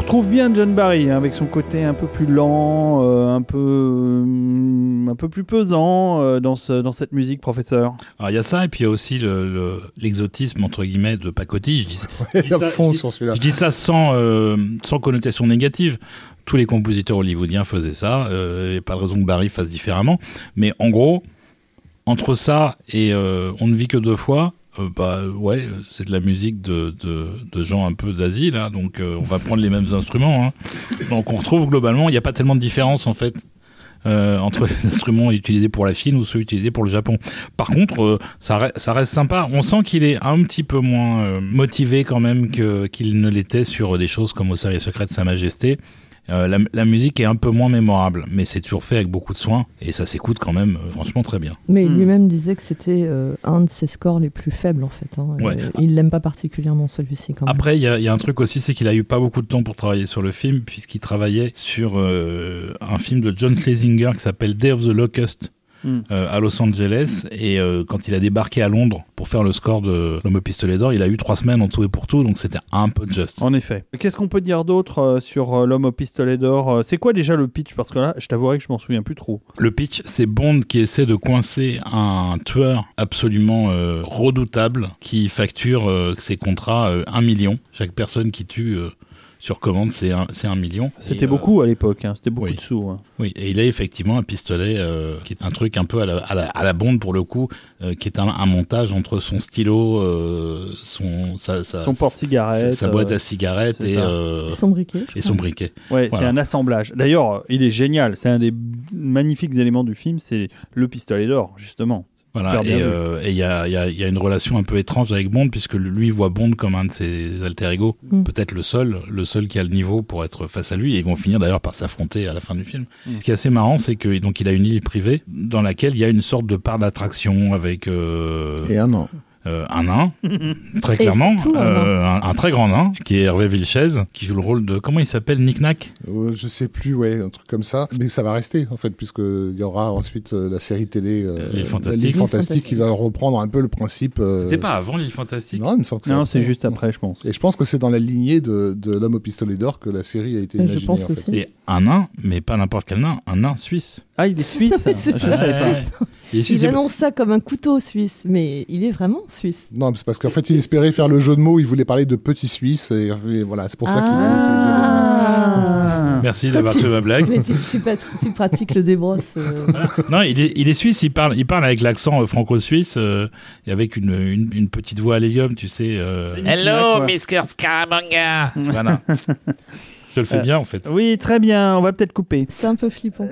Retrouve bien John Barry hein, avec son côté un peu plus lent, euh, un peu euh, un peu plus pesant euh, dans ce, dans cette musique, professeur. Alors il y a ça et puis il y a aussi le- le- l'exotisme entre guillemets de Pacotti. Je dis, [LAUGHS] je dis ça- fond je dis- sur celui-là. Je dis ça sans, euh, sans connotation négative. Tous les compositeurs hollywoodiens faisaient ça. Il n'y a pas de raison que Barry fasse différemment. Mais en gros, entre ça et euh, On ne vit que deux fois, euh, bah ouais, c'est de la musique de, de, de gens un peu d'Asie là. Donc euh, on va prendre les mêmes instruments. Hein. Donc on retrouve globalement, il n'y a pas tellement de différence en fait. euh, entre les [LAUGHS] instruments utilisés pour la Chine ou ceux utilisés pour le Japon. Par contre, ça, ça reste sympa. On sent qu'il est un petit peu moins motivé quand même qu'il ne l'était sur des choses comme au service secret de Sa Majesté. Euh, la, la musique est un peu moins mémorable, mais c'est toujours fait avec beaucoup de soin et ça s'écoute quand même euh, franchement très bien. Mais Hmm. lui-même disait que c'était euh, un de ses scores les plus faibles en fait. hein. Ouais. Euh, Il l'aime pas particulièrement celui-ci quand même. Après, il y a, il y a un truc aussi, c'est qu'il a eu pas beaucoup de temps pour travailler sur le film, puisqu'il travaillait sur euh, un film de John Schlesinger qui s'appelle Day of the Locust. Mm. euh, à Los Angeles et euh, quand il a débarqué à Londres pour faire le score de l'homme au pistolet d'or il a eu trois semaines en tout et pour tout donc c'était un peu juste En effet. Qu'est-ce qu'on peut dire d'autre euh, sur l'homme au pistolet d'or C'est quoi déjà le pitch? Parce que là, je t'avouerai que je m'en souviens plus trop. Le pitch, c'est Bond qui essaie de coincer un tueur absolument redoutable qui facture ses contrats un million. Chaque personne qui tue sur commande, c'est un, c'est un million. C'était Et, euh, beaucoup à l'époque, hein. c'était beaucoup oui. de sous. hein. Oui, et il a effectivement un pistolet euh, qui est un truc un peu à la, à la, à la Bond pour le coup, euh, qui est un, un montage entre son stylo, euh, son, sa, sa, Son sa, porte-cigarette. sa boîte à cigarettes et, Son briquet. et son briquet. Ouais, Voilà. c'est un assemblage. D'ailleurs, il est génial. C'est un des magnifiques éléments du film, c'est le pistolet d'or, justement. Voilà, et euh, et il y, a, il y, a, il y a une relation un peu étrange avec Bond, puisque lui voit Bond comme un de ses alter ego, Mm. peut-être le seul, le seul qui a le niveau pour être face à lui, et ils vont finir d'ailleurs par s'affronter à la fin du film. Mm. Ce qui est assez marrant, c'est que donc il a une île privée dans laquelle il y a une sorte de part d'attraction avec euh, Et un an. Euh, un nain, [LAUGHS] très clairement, surtout un euh, un, un très grand nain, qui est Hervé Vilches, qui joue le rôle de comment il s'appelle, Nick Nack. Euh, je sais plus, ouais, un truc comme ça. Mais ça va rester, en fait, puisque il y aura ensuite euh, la série télé euh, L'île Fantastique. Fantastique qui va reprendre un peu le principe. euh, C'était pas avant l'île fantastique. Non, il me semble que Non, c'est juste après, je pense. Et je pense que c'est dans la lignée de, de l'homme au pistolet d'or que la série a été Je imaginée. pense en fait. aussi. Et un nain, mais pas n'importe quel nain, un nain suisse. Ah, il est suisse [LAUGHS] C'est Je savais pas. Ouais. Il est suisse, Ils c'est- annoncent ça comme un couteau suisse, mais il est vraiment suisse. Non, mais c'est parce qu'en fait, il espérait faire le jeu de mots, il voulait parler de petit Suisse, et, et voilà, c'est pour ça qu'il Ah. [LAUGHS] Merci d'avoir tu- fait ma blague. Mais tu, tu pat- tu pratiques le débrosse. euh, [LAUGHS] Non, il est, il est suisse, il parle, il parle avec l'accent euh, franco-suisse euh, et avec une, une, une petite voix à l'hélium, tu sais. euh, Hello, Mr. Scaramanga. voilà. Je le fais Euh, bien en fait. Oui, très bien, on va peut-être couper. C'est un peu flippant.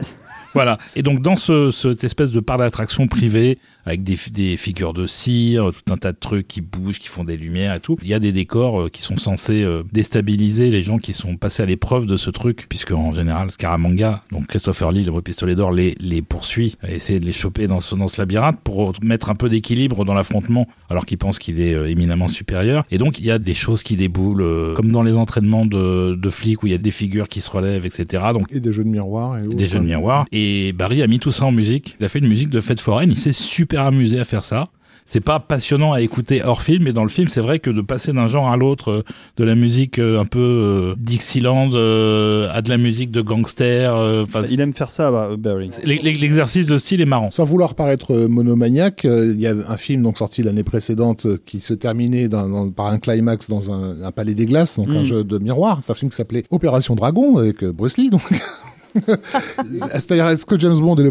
Voilà. Et donc dans ce, cette espèce de parc d'attraction privée avec des, des figures de cire, tout un tas de trucs qui bougent, qui font des lumières et tout, il y a des décors euh, qui sont censés euh, déstabiliser les gens qui sont passés à l'épreuve de ce truc, puisque en général Scaramanga, donc Christopher Lee, le mot pistolet d'or, les, les poursuit, à essayer de les choper dans ce, dans ce labyrinthe pour mettre un peu d'équilibre dans l'affrontement, alors qu'il pense qu'il est euh, éminemment supérieur. Et donc il y a des choses qui déboulent, comme dans les entraînements de, de flics où il y a des figures qui se relèvent, etc. Donc Et des jeux de miroir. Et des jeux de miroir. Et Barry a mis tout ça en musique. Il a fait une musique de fête foraine. Il s'est super amusé à faire ça. C'est pas passionnant à écouter hors film, mais dans le film, c'est vrai que de passer d'un genre à l'autre, euh, de la musique euh, un peu euh, Dixieland euh, à de la musique de gangster, euh, enfin, Il aime faire ça, bah, Barry. l'exercice de style est marrant. Sans vouloir paraître monomaniaque, euh, il y a un film donc sorti l'année précédente qui se terminait dans- dans- par un climax dans un, un palais des glaces, donc un Mm. jeu de miroir. C'est un film qui s'appelait Opération Dragon avec euh, Bruce Lee. Donc. [LAUGHS] [LAUGHS] C'est-à-dire, est-ce que James Bond est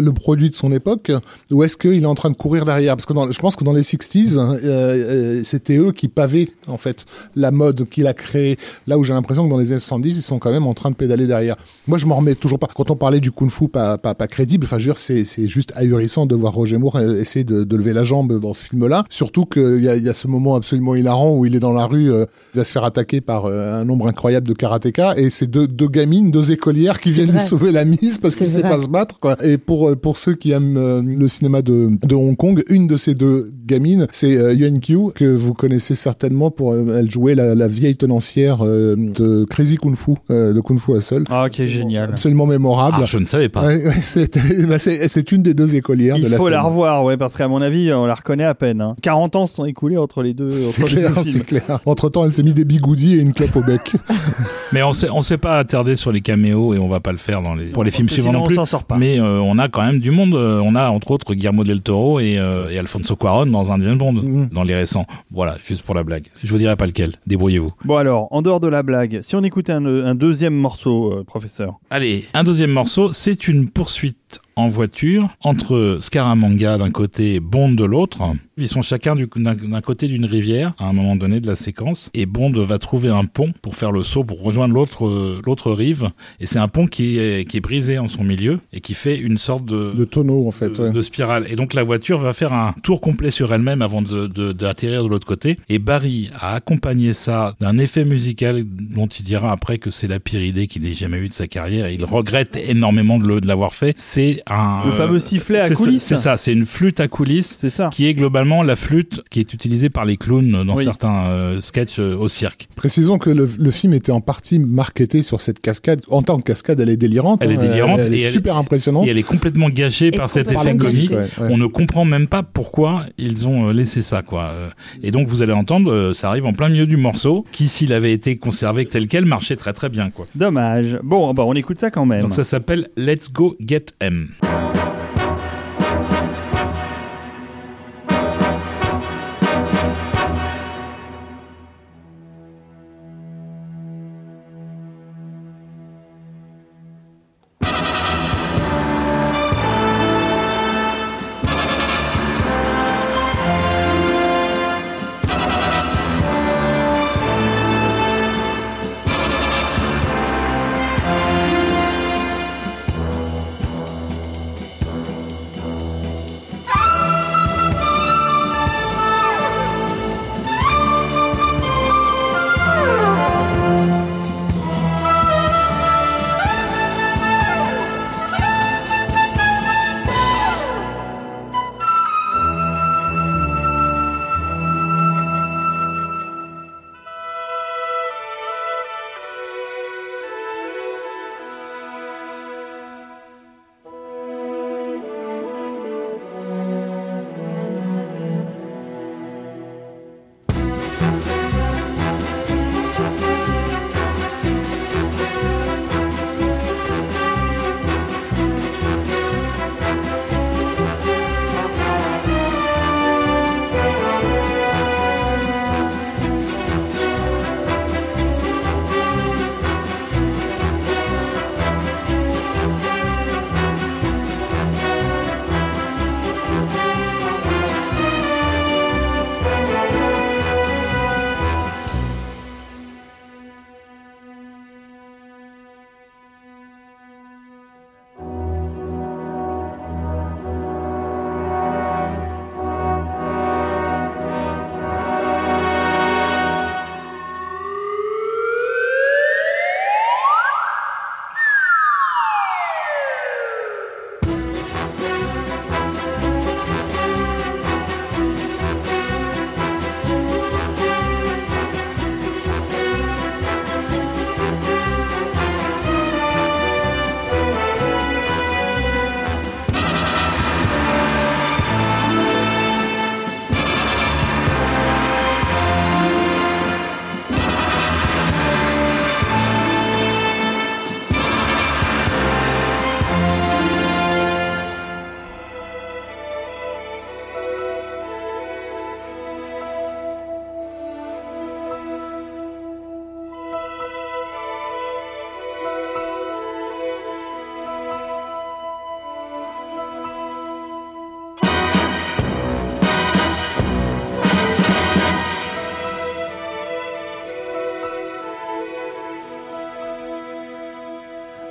le, produit de son époque ou est-ce qu'il est en train de courir derrière? Parce que dans- je pense que dans les 60s, hein, euh, euh, c'était eux qui pavaient en fait la mode qu'il a créée. Là où j'ai l'impression que dans les années 70, ils sont quand même en train de pédaler derrière. Moi, je m'en remets toujours pas. Quand on parlait du kung-fu pas, pas, pas crédible, enfin, je veux dire, c'est, juste ahurissant de voir Roger Moore euh, essayer de, de lever la jambe dans ce film-là. Surtout qu'il y a, y a ce moment absolument hilarant où il est dans la rue, euh, il va se faire attaquer par euh, un nombre incroyable de karatékas et c'est deux, deux gamines, deux écolières qui viennent lui sauver la mise parce qu'il sait pas se battre quoi. Et pour euh, pour ceux qui aiment euh, le cinéma de de Hong Kong, une de ces deux gamines, c'est euh, Yuan Qiu que vous connaissez certainement pour euh, elle jouait la, la vieille tenancière euh, de Crazy Kung Fu de Kung Fu Hustle. Ah, qui est génial. Absolument mémorable. Ah, je ne savais pas. Ouais, ouais, c'est [LAUGHS] bah, c'est- une des deux écolières Il de la faut la revoir, ouais, parce qu'à mon avis, on la reconnaît à peine. hein. 40 ans se sont écoulés entre les deux. C'est clair, c'est clair. Entre temps, elle s'est mis des bigoudis et une clope au bec. [LAUGHS] Mais on s'est, on s'est pas attardé sur les caméos et on va pas le faire dans les, pour les films suivants non plus. on s'en sort pas. Mais euh, on a quand même du monde. Euh, On a entre autres Guillermo del Toro et, euh, et Alfonso Cuarón dans un James Bond, Mhm. dans les récents. Voilà, juste pour la blague. Je vous dirai pas lequel. Débrouillez-vous. Bon alors, en dehors de la blague, si on écoutait un, un deuxième morceau, euh, professeur. Allez, un deuxième morceau, c'est une poursuite en voiture entre Scaramanga d'un côté, Bond de l'autre. Ils sont chacun du- d'un côté d'une rivière à un moment donné de la séquence et Bond va trouver un pont pour faire le saut pour rejoindre l'autre euh, l'autre rive et c'est un pont qui est qui est brisé en son milieu et qui fait une sorte de De tonneau, en fait. de, ouais. de spirale. Et donc la voiture va faire un tour complet sur elle-même avant de- d'atterrir de, l'autre côté. Et Barry a accompagné ça d'un effet musical dont il dira après que c'est la pire idée qu'il ait jamais eu de sa carrière. Et il regrette énormément de l'avoir fait. C'est un Le fameux sifflet à c'est ça- coulisses. C'est ça, c'est une flûte à coulisses C'est ça. qui est globalement la flûte qui est utilisée par les clowns dans Oui. certains euh, sketchs euh, au cirque. Précisons que le, le film était en partie marketé sur cette cascade. En tant que cascade, elle est délirante. Elle est hein. délirante Elle, est elle- super impressionnante. Et elle est complètement gâchée Et par cet effet comique. ouais, ouais. On ne comprend même pas pourquoi ils ont euh, laissé ça, quoi. Euh, Et donc vous allez entendre, euh, ça arrive en plein milieu du morceau, qui s'il avait été conservé tel quel marchait très très bien, quoi. Dommage. Bon, bah, on écoute ça quand même. Donc ça s'appelle Let's Go Get M. FM.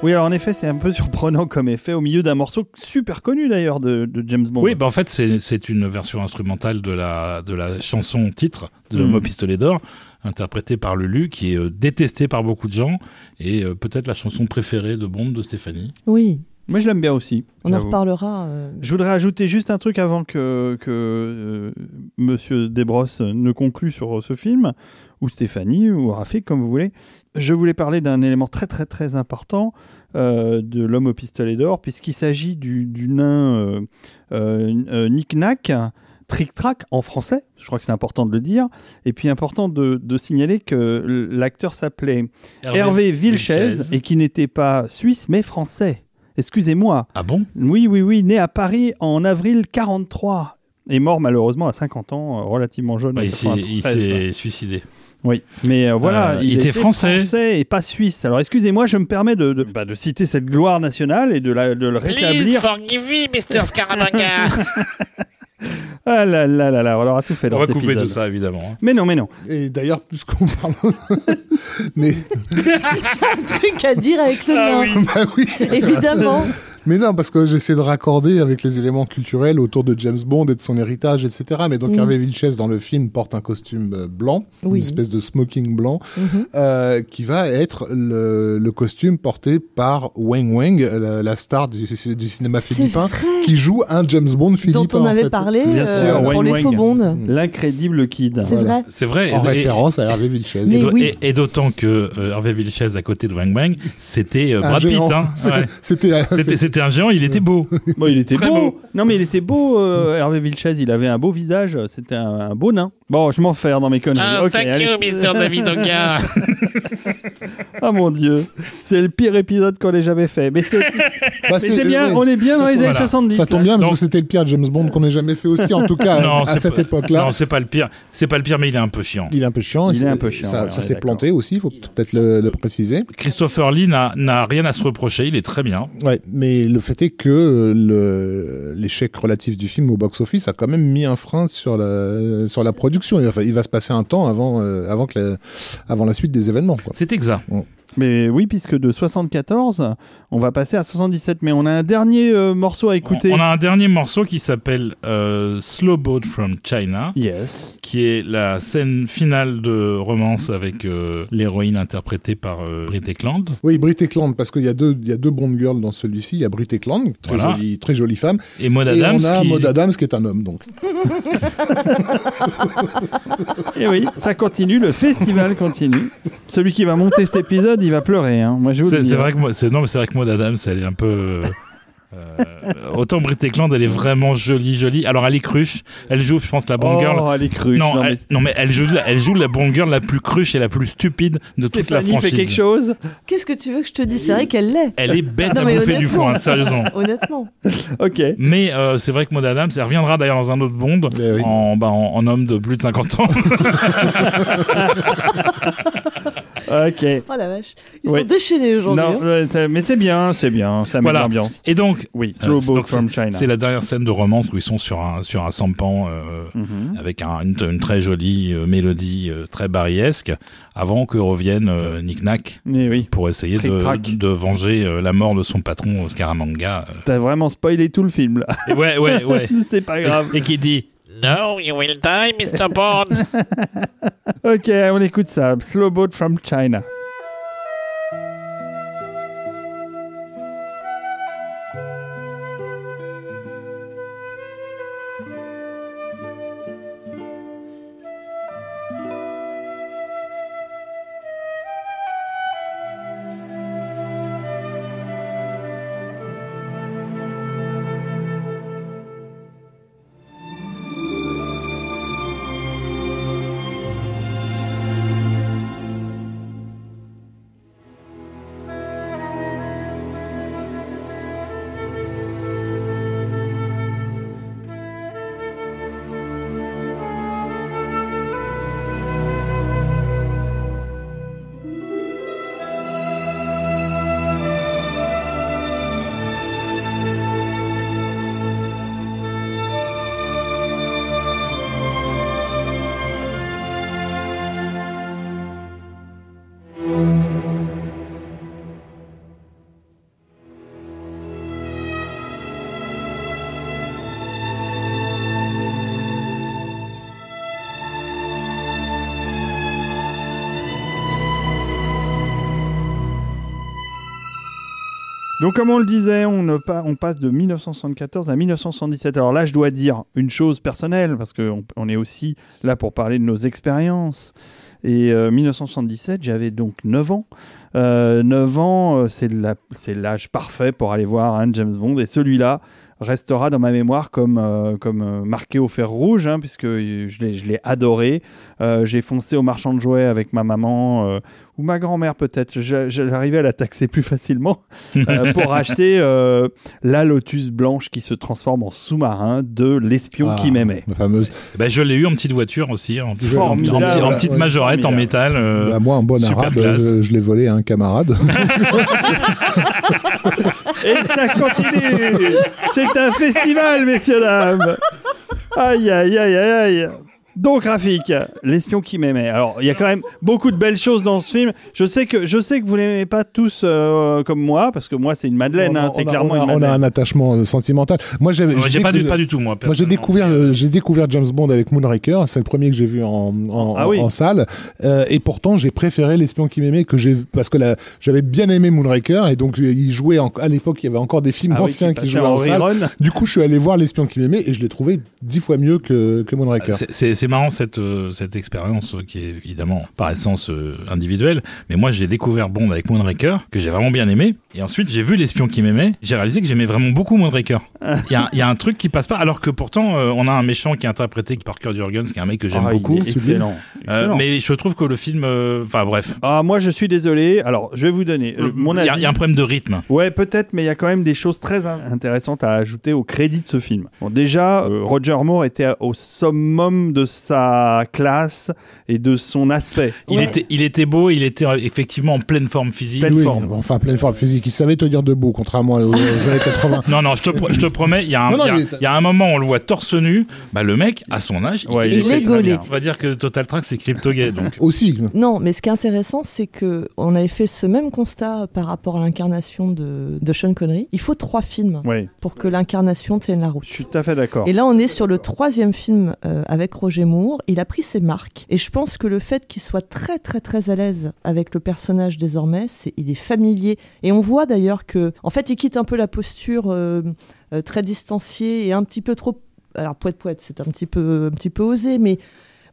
Oui, alors en effet, c'est un peu [LAUGHS] surprenant comme effet au milieu d'un morceau super connu d'ailleurs de, de James Bond. Oui, bah en fait, c'est une version instrumentale de la, de la chanson titre de. L'Homme au pistolet d'or. interprété par Lulu, qui est euh, détesté par beaucoup de gens, et euh, peut-être la chanson préférée de Bond de Stéphanie. Oui, Moi, je l'aime bien aussi. on en reparlera. euh, Je voudrais ajouter juste un truc avant que, que euh, Monsieur Desbrosses ne conclue sur ce film, ou Stéphanie, ou Rafik, comme vous voulez. Je voulais parler d'un élément très très très important de l'homme au pistolet d'or, puisqu'il s'agit du, du nain euh, euh, euh, Nick Nack, Trick Track en français, je crois que c'est important de le dire, et puis important de, de signaler que l'acteur s'appelait Hervé, Vilches, et qui n'était pas suisse mais français. Excusez-moi. Ah bon? Oui, oui, oui, né à Paris en avril 43 et mort malheureusement à 50 ans, euh, relativement jeune. Bah, Il s'est- il 93. s'est suicidé. Oui, mais euh, voilà, Euh, il était français. et pas suisse. Alors excusez-moi, je me permets de, de, bah, de citer cette gloire nationale et de, la, de le Please rétablir. forgive me, Mr. Scaramanga. [LAUGHS] Ah là là là là, on aura tout fait dans On va cet couper épisode. tout ça, évidemment. hein. Mais non, mais non. Et d'ailleurs, puisqu'on parle. [LAUGHS] mais, [LAUGHS] truc à dire avec le Ah nain. bah oui. Évidemment. Mais non, parce que j'essaie de raccorder avec les éléments culturels autour de James Bond et de son héritage, etc. Mais donc Mm. Hervé Vilches dans le film porte un costume euh, blanc, Oui. une espèce de smoking blanc, Mhm. euh, qui va être le, le costume porté par Wang Wang, la, la star du, du cinéma philippin, qui joue un James Bond Dont philippin. on en avait fait. parlé Bien euh, sûr, pour Wang les Wang. faux bondes. L'incrédible Kid. C'est Voilà. vrai. C'est vrai. En et- et- référence à Hervé Vilches. et Mais d'au- oui. et- et d'autant que euh, Hervé Vilches à côté de Wang Wang, c'était euh, Un Brad Pitt. géant. hein. [LAUGHS] C'était C'était un géant, il était beau. Bon, il était Très beau. beau. Non, mais il était beau, euh, Hervé Vilches. Il avait un beau visage. C'était un, un beau nain. Bon, je m'en faire dans mes conneries. Ah, Ok, thank allez. you, Mr. David Oga. [LAUGHS] Ah mon dieu, c'est le pire épisode qu'on ait jamais fait. Mais c'est Bah, mais c'est bien, ouais. on est bien dans les années Voilà. 70. Ça tombe là. bien parce Donc- que c'était le pire James Bond qu'on ait jamais fait aussi, en tout cas [LAUGHS] Non, à c'est cette pas- époque-là. Non, c'est pas le pire. C'est pas le pire, mais il est un peu chiant. Il est un peu chiant. Il est un peu chiant, Ça, ouais, ça on est s'est d'accord. planté aussi, il faut peut-être le, le préciser. Christopher Lee n'a n'a rien à se reprocher, il est très bien. Ouais, mais le fait est que l'échec relatif du film au box-office a quand même mis un frein sur la, sur la production. Il va, il va se passer un temps avant, euh, avant, que la, avant la suite des événements. C'est exact. Mais oui, puisque de 74, on va passer à 77. Mais on a un dernier euh, morceau à écouter. On, on a un dernier morceau qui s'appelle euh, Slow Boat from China, Yes. qui est la scène finale de romance avec euh, l'héroïne interprétée par euh, Britt Ekland. Oui, Brit Ekland, parce qu'il y a deux, il y a deux Bond girls dans celui-ci. Il y a Brit Ekland, très, Voilà. jolie, très jolie femme. Et Maud et Adams, on a qui... Maud Adams qui est un homme, donc. [LAUGHS] Et oui, ça continue, le festival continue. Celui qui va monter cet épisode, il va pleurer. Hein. Moi, je vous le C'est dis. c'est hein. vrai que moi, c'est non, mais c'est vrai que Maud Adams, elle est un peu. euh, euh, autant Britt Ekland, elle est vraiment jolie, jolie. Alors elle est cruche. Elle joue, je pense, la Bond oh, girl. elle est cruche. Non, Non, elle, mais non, mais elle joue, la- elle joue la Bond girl la plus cruche et la plus stupide de toute la Stéphanie franchise. fait quelque chose. Qu'est-ce que tu veux que je te dise? C'est vrai qu'elle l'est. Elle est bête Non, à mais bouffer du honnêtement. foin, sérieusement. [LAUGHS] Honnêtement. Ok. Mais euh, c'est vrai que Maud Adams, elle reviendra d'ailleurs dans un autre Bond Eh oui. en, bah, en, en homme de plus de 50 ans. [LAUGHS] Ok. [LAUGHS] Oh la vache. Ils Ouais. sont déchaînés aujourd'hui. Non, hein. euh, mais c'est bien, c'est bien. Ça met Voilà. l'ambiance. Et donc, Oui, euh, Slow c'est- Boat donc, from c'est- China. c'est la dernière scène de romance où ils sont sur un, sur un sampan euh, Mhm. avec un- une, une très jolie euh, mélodie euh, très barriesque avant que revienne euh, Nick Nack Eh oui. pour essayer de, de venger euh, la mort de son patron Scaramanga. euh. T'as vraiment spoilé tout le film là. Et ouais, ouais, ouais. [LAUGHS] c'est pas grave. Et qui dit No, you will die, Mr. Bond. [LAUGHS] Ok, on écoute ça. Slow Boat from China. Donc, comme on le disait, on, passe de 1974 à 1977. Alors là, je dois dire une chose personnelle, parce qu'on on est aussi là pour parler de nos expériences. Et euh, 1977, j'avais donc 9 ans. Euh, 9 ans, euh, c'est l'âge parfait pour aller voir un James Bond. Et celui-là restera dans ma mémoire comme, euh, euh, marqué au fer rouge, hein, puisque je l'ai adoré. J'ai foncé au marchand de jouets avec ma maman ou ma grand-mère peut-être. J'a- J'arrivais à la taxer plus facilement euh, [LAUGHS] pour acheter euh, la Lotus blanche qui se transforme en sous-marin de l'espion Ah, qui m'aimait. La fameuse. Ben, je l'ai eu en petite voiture aussi, en, en- Formidable. en petit- en petite majorette en métal. euh, Bah, moi, en bon arabe, euh, je l'ai volé à un camarade. [LAUGHS] Et ça continue C'est un festival, messieurs, dames Aïe, aïe, aïe, aïe, aïe donc Rafik, l'espion qui m'aimait. Alors, il y a quand même beaucoup de belles choses dans ce film. Je sais que je sais que vous l'aimez pas tous euh, comme moi, parce que moi c'est une Madeleine, On a- hein, c'est clairement on a, une on a Madeleine. un attachement euh, sentimental. Moi, j'avais. moi, j'ai pas, du, découvert- pas du tout, moi. Moi, j'ai découvert, euh, j'ai découvert James Bond avec Moonraker. C'est le premier que j'ai vu en, en, Ah oui. en salle. Euh, et pourtant, j'ai préféré l'espion qui m'aimait que j'ai, parce que j'avais bien aimé Moonraker et donc il jouait en- à l'époque, il y avait encore des films Ah oui, anciens qui, jouaient en salle. rerun. Du coup, je suis allé voir l'espion qui m'aimait et je l'ai trouvé dix fois mieux que, que Moonraker. C'est marrant cette, euh, cette expérience qui est évidemment par essence euh, individuelle, mais moi j'ai découvert Bond avec Moonraker, que j'ai vraiment bien aimé, et ensuite j'ai vu l'espion qui m'aimait, j'ai réalisé que j'aimais vraiment beaucoup Moonraker. Il y, a, il y a un truc qui passe pas, alors que pourtant euh, on a un méchant qui est interprété par Kurt Jurgens, qui est un mec que j'aime Ah, il beaucoup, est excellent. Euh, excellent. mais je trouve que le film, euh, enfin bref, Ah, moi je suis désolé. Alors, je vais vous donner euh, mon il y, a- avis. il y a un problème de rythme. Ouais, peut-être, mais il y a quand même des choses très in- intéressantes à ajouter au crédit de ce film. Bon, déjà, euh, Roger Moore était au summum de sa classe et de son aspect. Il, Ouais. était, il était beau, il était euh, effectivement en pleine forme physique. Pleine oui, forme. enfin pleine forme physique. Il savait tenir debout, contrairement aux, aux années [LAUGHS] 80. Non, non, je te, pro- je te promets, il y, a un- il il il moment où on le voit torse nu. Bah, le mec, à son âge, Ouais, Il était est gaulé. On va dire que Total Track, c'est crypto-gay. Donc, [LAUGHS] Aussi. Non, mais ce qui est intéressant, c'est que on avait fait ce même constat par rapport à l'incarnation de, de Sean Connery. Il faut trois films Ouais, pour que l'incarnation tienne la route. je suis tout à fait d'accord. Et là, on est sur le troisième film euh, avec Roger Il a pris ses marques. Et je pense que le fait qu'il soit très, très, très à l'aise avec le personnage désormais, c'est il est familier. Et on voit d'ailleurs que, en fait, il quitte un peu la posture euh, euh, très distanciée et un petit peu trop. Alors, poète poète, c'est un petit peu, un petit peu osé, mais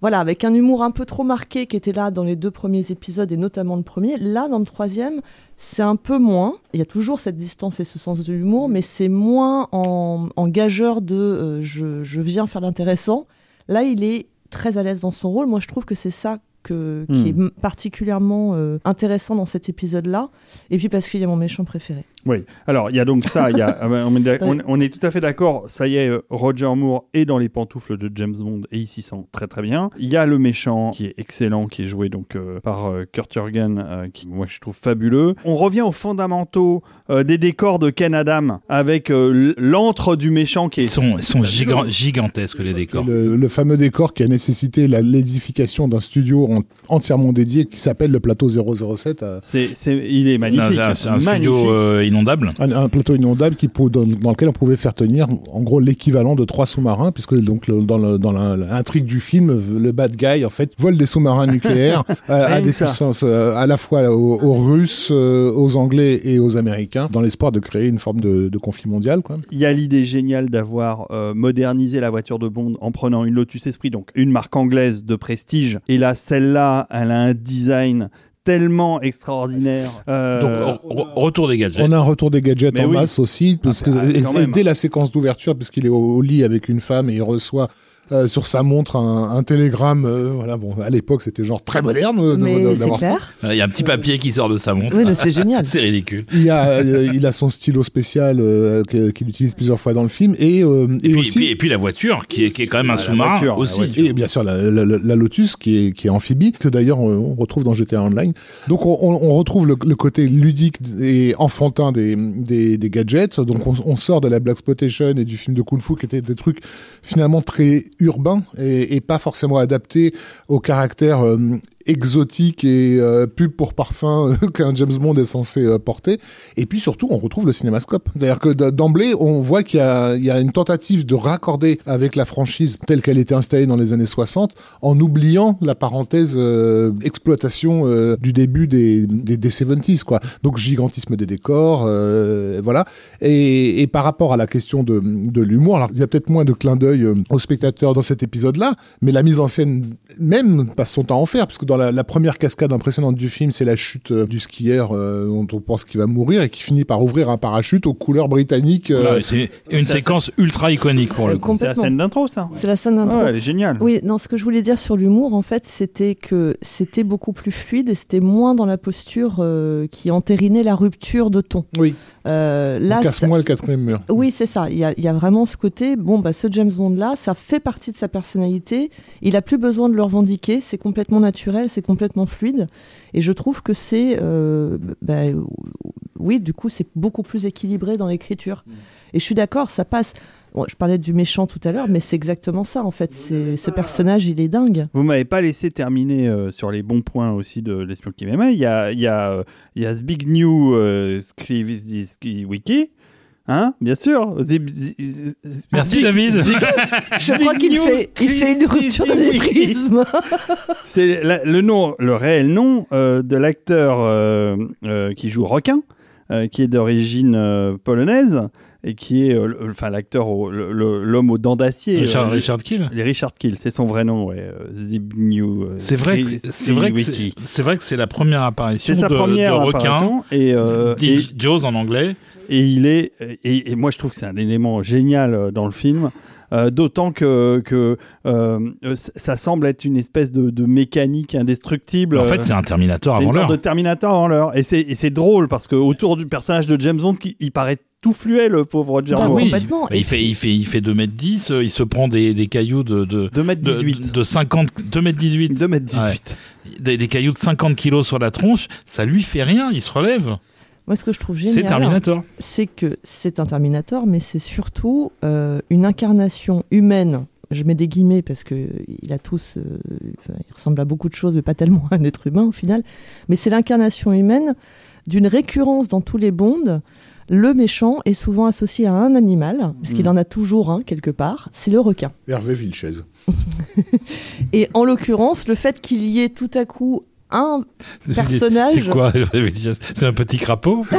voilà, avec un humour un peu trop marqué qui était là dans les deux premiers épisodes et notamment le premier. Là, dans le troisième, c'est un peu moins. Il y a toujours cette distance et ce sens de l'humour, mais c'est moins en, gageur de euh, je viens faire l'intéressant. Là, il est très à l'aise dans son rôle. Moi, je trouve que c'est ça que, qui Hmm. est particulièrement euh, intéressant dans cet épisode-là. Et puis parce qu'il y a mon méchant préféré. Oui. Alors, il y a donc ça. il Y a, [LAUGHS] ah ben, on, est d'ac- on- on est tout à fait d'accord. Ça y est, Roger Moore est dans les pantoufles de James Bond et il s'y sent très très bien. Il y a le méchant qui est excellent, qui est joué donc euh, par euh, Kurt Jurgen, euh, qui moi je trouve fabuleux. On revient aux fondamentaux euh, des décors de Ken Adam avec euh, l'antre du méchant qui ils est sont, ils sont gigan- gigantesques, les décors. Le, le fameux décor qui a nécessité l'édification d'un studio en- entièrement dédié qui s'appelle le plateau 007. euh, C'est, c'est- il est magnifique. C'est un, c'est un magnifique. studio euh, inondable. Un, un plateau inondable qui, dans, dans lequel on pouvait faire tenir en gros l'équivalent de trois sous-marins puisque donc le- dans le- dans la- l'intrigue du film le bad guy en fait vole des sous-marins nucléaires [LAUGHS] euh, à des ça. puissances euh, à la fois aux, aux Russes euh, aux Anglais et aux Américains dans l'espoir de créer une forme de, de conflit mondial quoi. Il y a l'idée géniale d'avoir euh, modernisé la voiture de Bond en prenant une Lotus Esprit, donc une marque anglaise de prestige. Et là, celle-là, elle a un design tellement extraordinaire. Euh, Donc, re- re- retour des gadgets. On a un retour des gadgets Mais en oui. masse aussi, parce que, ah, et- quand et dès la séquence d'ouverture, puisqu'il est au, au lit avec une femme et il reçoit euh, sur sa montre un, un télégramme. euh, voilà, bon, à l'époque c'était genre très moderne euh, d'avoir. Il y a un petit papier qui sort de sa montre. Oui, c'est génial. [LAUGHS] c'est ridicule. Il y a, euh, il a son stylo spécial euh, qu'il utilise plusieurs fois dans le film et, euh, et Et puis, aussi. et puis- et puis la voiture, qui est, qui est quand même un sous-marin aussi. Et bien sûr la, la- la- la Lotus qui est, qui est amphibie, que d'ailleurs on, on retrouve dans GTA Online. Donc on, on- retrouve le, le côté ludique et enfantin des, des, des gadgets. Donc on, on sort de la Black Exploitation et du film de Kung Fu qui étaient des trucs finalement très urbains et, pas forcément adaptés au caractère euh, exotique et euh, pub pour parfum euh, [LAUGHS] qu'un James Bond est censé euh, porter. Et puis surtout, on retrouve le cinémascope. C'est-à-dire que d'emblée, on voit qu'il y y a une tentative de raccorder avec la franchise telle qu'elle était installée dans les années 60, en oubliant la parenthèse euh, exploitation euh, du début des, des, des 70s, quoi. Donc gigantisme des décors, voilà. Et, et par rapport à la question de, de l'humour, alors il y a peut-être moins de clin d'œil aux spectateurs dans cet épisode-là, mais la mise en scène même passe son temps à en faire, parce que dans la, la première cascade impressionnante du film, c'est la chute euh, du skieur euh, dont on pense qu'il va mourir et qui finit par ouvrir un parachute aux couleurs britanniques. euh, Voilà, c'est une séquence ultra iconique pour le coup. C'est la scène d'intro, ça. C'est la scène d'intro. Ouais, elle est géniale. Oui, non, ce que je voulais dire sur l'humour, en fait, c'était que c'était beaucoup plus fluide et c'était moins dans la posture euh, qui entérinait la rupture de ton. Oui, Euh, on là, casse ça- moins le quatrième mur. oui, c'est ça. Il y, a, il y a vraiment ce côté, bon, bah, ce James Bond-là, ça fait partie de sa personnalité. Il a plus besoin de le revendiquer. C'est complètement naturel, c'est complètement fluide. Et je trouve que c'est, euh, bah, oui, du coup, c'est beaucoup plus équilibré dans l'écriture. Et je suis d'accord, ça passe. Bon, je parlais du méchant tout à l'heure, mais c'est exactement ça, en fait. C'est ce personnage, il est dingue. Vous m'avez pas laissé terminer euh, sur les bons points aussi de l'espion qui m'aimait. Il y a, il y a, il y a ce big new euh, wiki. Hein, bien sûr. Zip- zip- zip- Merci David. [LAUGHS] Je crois qu'il fait, il fait une rupture de Wiki. l'éprisme. [LAUGHS] C'est le nom, le réel nom euh, de l'acteur euh, euh, qui joue Requin, euh, qui est d'origine euh, polonaise et qui est, euh, enfin, l'acteur, l'homme aux dents d'acier. Richard, euh, Richard Kill. les Richard Kill, c'est son vrai nom, ouais. Zbigniew, euh, C'est vrai, c'est vrai que c'est- c'est vrai que c'est la première apparition C'est sa de, première de requin, et, et, Jaws en anglais. et il est et, et moi je trouve que c'est un élément génial dans le film. Euh, D'autant que, que euh, ça semble être une espèce de, de mécanique indestructible. En fait, c'est un Terminator c'est avant une sorte l'heure. de Terminator avant l'heure. Et c'est et c'est drôle parce que autour du personnage de James Bond, qui, il paraît tout fluet, le pauvre Roger Bah oui. complètement. Mais il fait, il fait, il fait 2m10, euh, il se prend des, des cailloux de, de, 2m18. de, de 50, 2m18, 2m18. des, des cailloux de 50 kilos sur la tronche, ça lui fait rien, il se relève. Moi, ce que je trouve C'est génial, Terminator. c'est que c'est un Terminator, mais c'est surtout euh, une incarnation humaine. Je mets des guillemets parce que il a tous, euh, enfin, il ressemble à beaucoup de choses, mais pas tellement à un être humain au final. Mais c'est l'incarnation humaine d'une récurrence dans tous les bondes. Le méchant est souvent associé à un animal, parce qu'il Mm. en a toujours un quelque part. C'est le requin. Hervé Vilches. [LAUGHS] Et en l'occurrence, le fait qu'il y ait tout à coup un personnage. C'est quoi C'est un petit crapaud? [LAUGHS]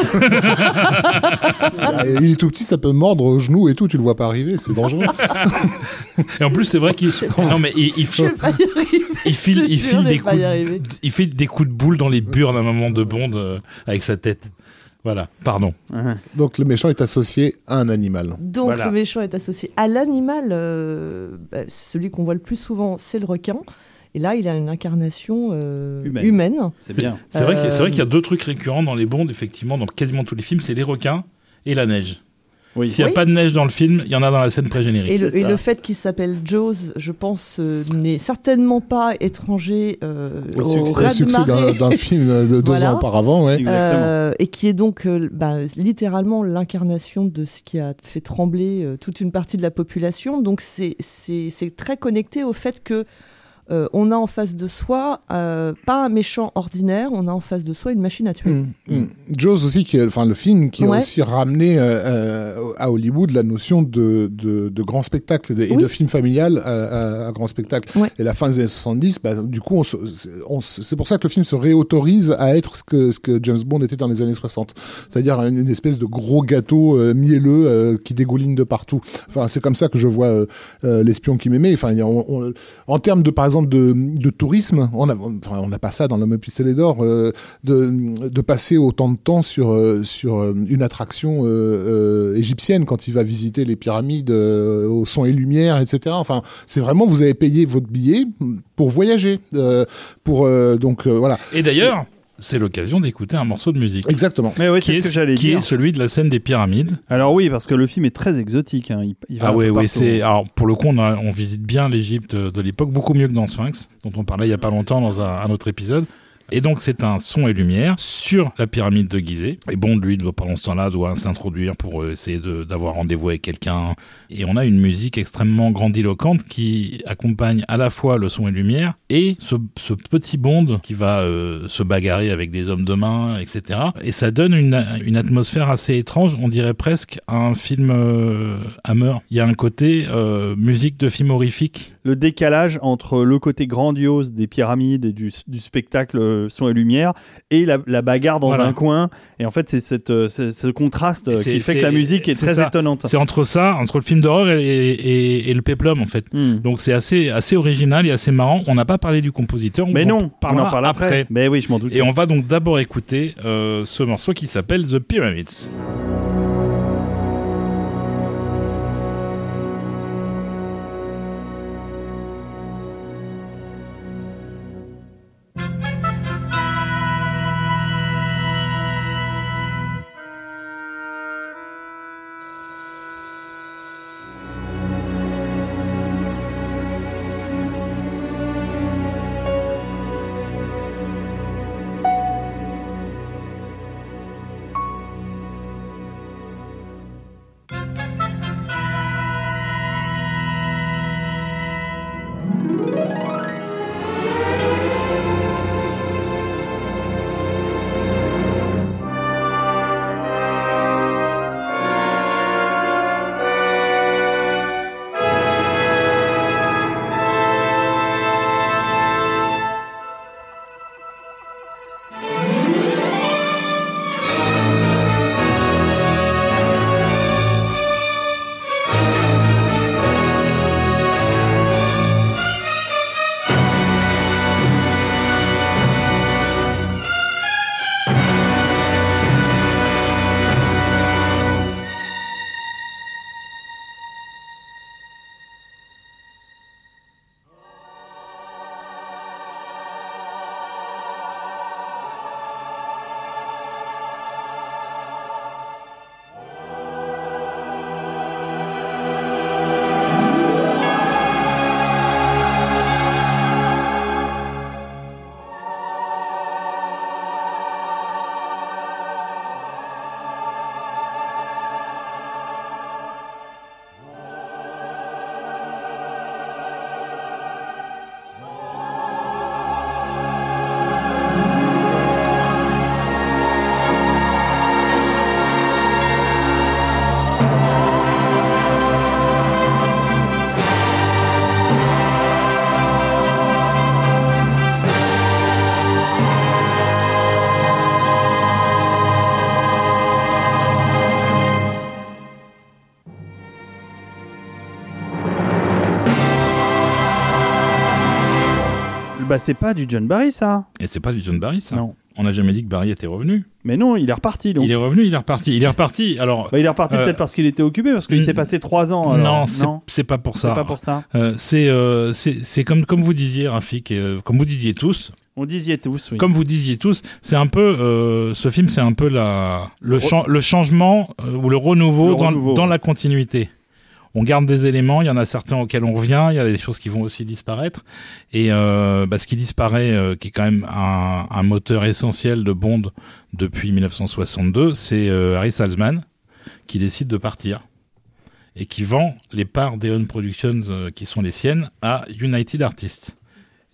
Ah, il est tout petit, ça peut mordre au genou et tout, tu le vois pas arriver, c'est dangereux. Et en plus, c'est vrai qu'il non mais il, file, il file des coups, il fait des coups de boule dans les burnes d'un moment de Bond euh, avec sa tête. Voilà, pardon. Hein. Donc le méchant est associé à un animal. Donc Voilà. le méchant est associé à l'animal. euh, bah, celui qu'on voit le plus souvent, c'est le requin. Et là, il a une incarnation euh, Humaine. humaine. C'est bien. C'est vrai qu'il y a- c'est vrai Euh, qu'il y a deux trucs récurrents dans les Bonds, effectivement, dans quasiment tous les films, c'est les requins et la neige. Oui. S'il n'y a Oui. pas de neige dans le film, il y en a dans la scène pré-générique. Et le, et fait qu'il s'appelle Jaws, je pense, euh, n'est certainement pas étranger euh, Au au, succès. D'un film de deux Voilà. ans auparavant, ouais. Euh, et qui est donc euh, bah, littéralement l'incarnation de ce qui a fait trembler euh, toute une partie de la population. Donc c'est très connecté au fait que euh, on a en face de soi euh, pas un méchant ordinaire, on a en face de soi une machine à tuer. Mm, mm. Jaws aussi, qui, enfin le film qui a aussi ramené euh, à Hollywood la notion de, de, de grand spectacle de- et de film familial à, à- à grand spectacle. Ouais. Et la fin des années 70, bah, du coup, c'est pour ça que le film se réautorise à être ce que, ce que James Bond était dans les années 60. C'est-à-dire une, une espèce de gros gâteau mielleux qui dégouline de partout. Enfin, c'est comme ça que je vois l'espion qui m'aimait. Enfin, on- on- en termes de, par exemple, de, de tourisme, on a, enfin, on n'a pas ça dans l'homme pistolet d'or, euh, de, de passer autant de temps sur, euh, sur euh, une attraction égyptienne quand il va visiter les pyramides au son et lumière, etc. Enfin, c'est vraiment, vous avez payé votre billet pour voyager. pour, donc, voilà. Et d'ailleurs, c'est l'occasion d'écouter un morceau de musique. Exactement. Mais oui, Qui c'est est, ce que j'allais qui dire. est celui de la scène des pyramides. Alors oui, parce que le film est très exotique. hein. Il, il va Ah oui, oui, c'est. Alors pour le coup, on, a- on visite bien l'Égypte de l'époque, beaucoup mieux que dans Sphinx, dont on parlait il y a pas longtemps dans un, un autre épisode. Et donc c'est un son et lumière sur la pyramide de Gizeh. Et Bond, lui, pendant ce temps-là, doit s'introduire pour euh, essayer d'avoir rendez-vous avec quelqu'un. Et on a une musique extrêmement grandiloquente qui accompagne à la fois le son et lumière et ce, ce petit Bond qui va euh, se bagarrer avec des hommes de main, etc. Et ça donne une, une atmosphère assez étrange. On dirait presque un film euh, Hammer. Il y a un côté euh, musique de film horrifique. Le décalage entre le côté grandiose des pyramides et du, du spectacle euh, son et lumière et la, la bagarre dans Voilà. un coin. Et en fait, c'est euh, ce contraste euh, qui fait que la musique est très ça. étonnante. C'est entre ça, entre le film d'horreur et, et, et le péplum en fait. Hmm. Donc c'est assez assez original et assez marrant. On n'a pas parlé du compositeur. On Mais non, on en parle après. Mais oui, je m'en doute. Et on va donc d'abord écouter euh, ce morceau qui s'appelle The Pyramids. Bah, c'est pas du John Barry, ça. Et c'est pas du John Barry ça. Non. On n'a jamais dit que Barry était revenu. Mais non, il est reparti. Donc. Il est revenu, il est reparti. Il est reparti. Alors Bah, il est reparti Euh, peut-être parce qu'il était occupé, parce qu'il s'est passé trois ans. alors. non, c'est c'est pas pour c'est ça. pas pour ça. Euh, c'est euh, c'est c'est comme comme vous disiez Rafik, euh, comme vous disiez tous, On disiez tous, oui. comme vous disiez tous, c'est un peu euh, ce film, c'est un peu la le, chan- le changement euh, ou le renouveau, Le dans, renouveau, dans ouais. la continuité. On garde des éléments, il y en a certains auxquels on revient, il y a des choses qui vont aussi disparaître. Et euh, bah, ce qui disparaît, euh, qui est quand même un, moteur essentiel de Bond depuis 1962, c'est euh, Harry Salzman qui décide de partir et qui vend les parts d'Eon Productions qui sont les siennes à United Artists.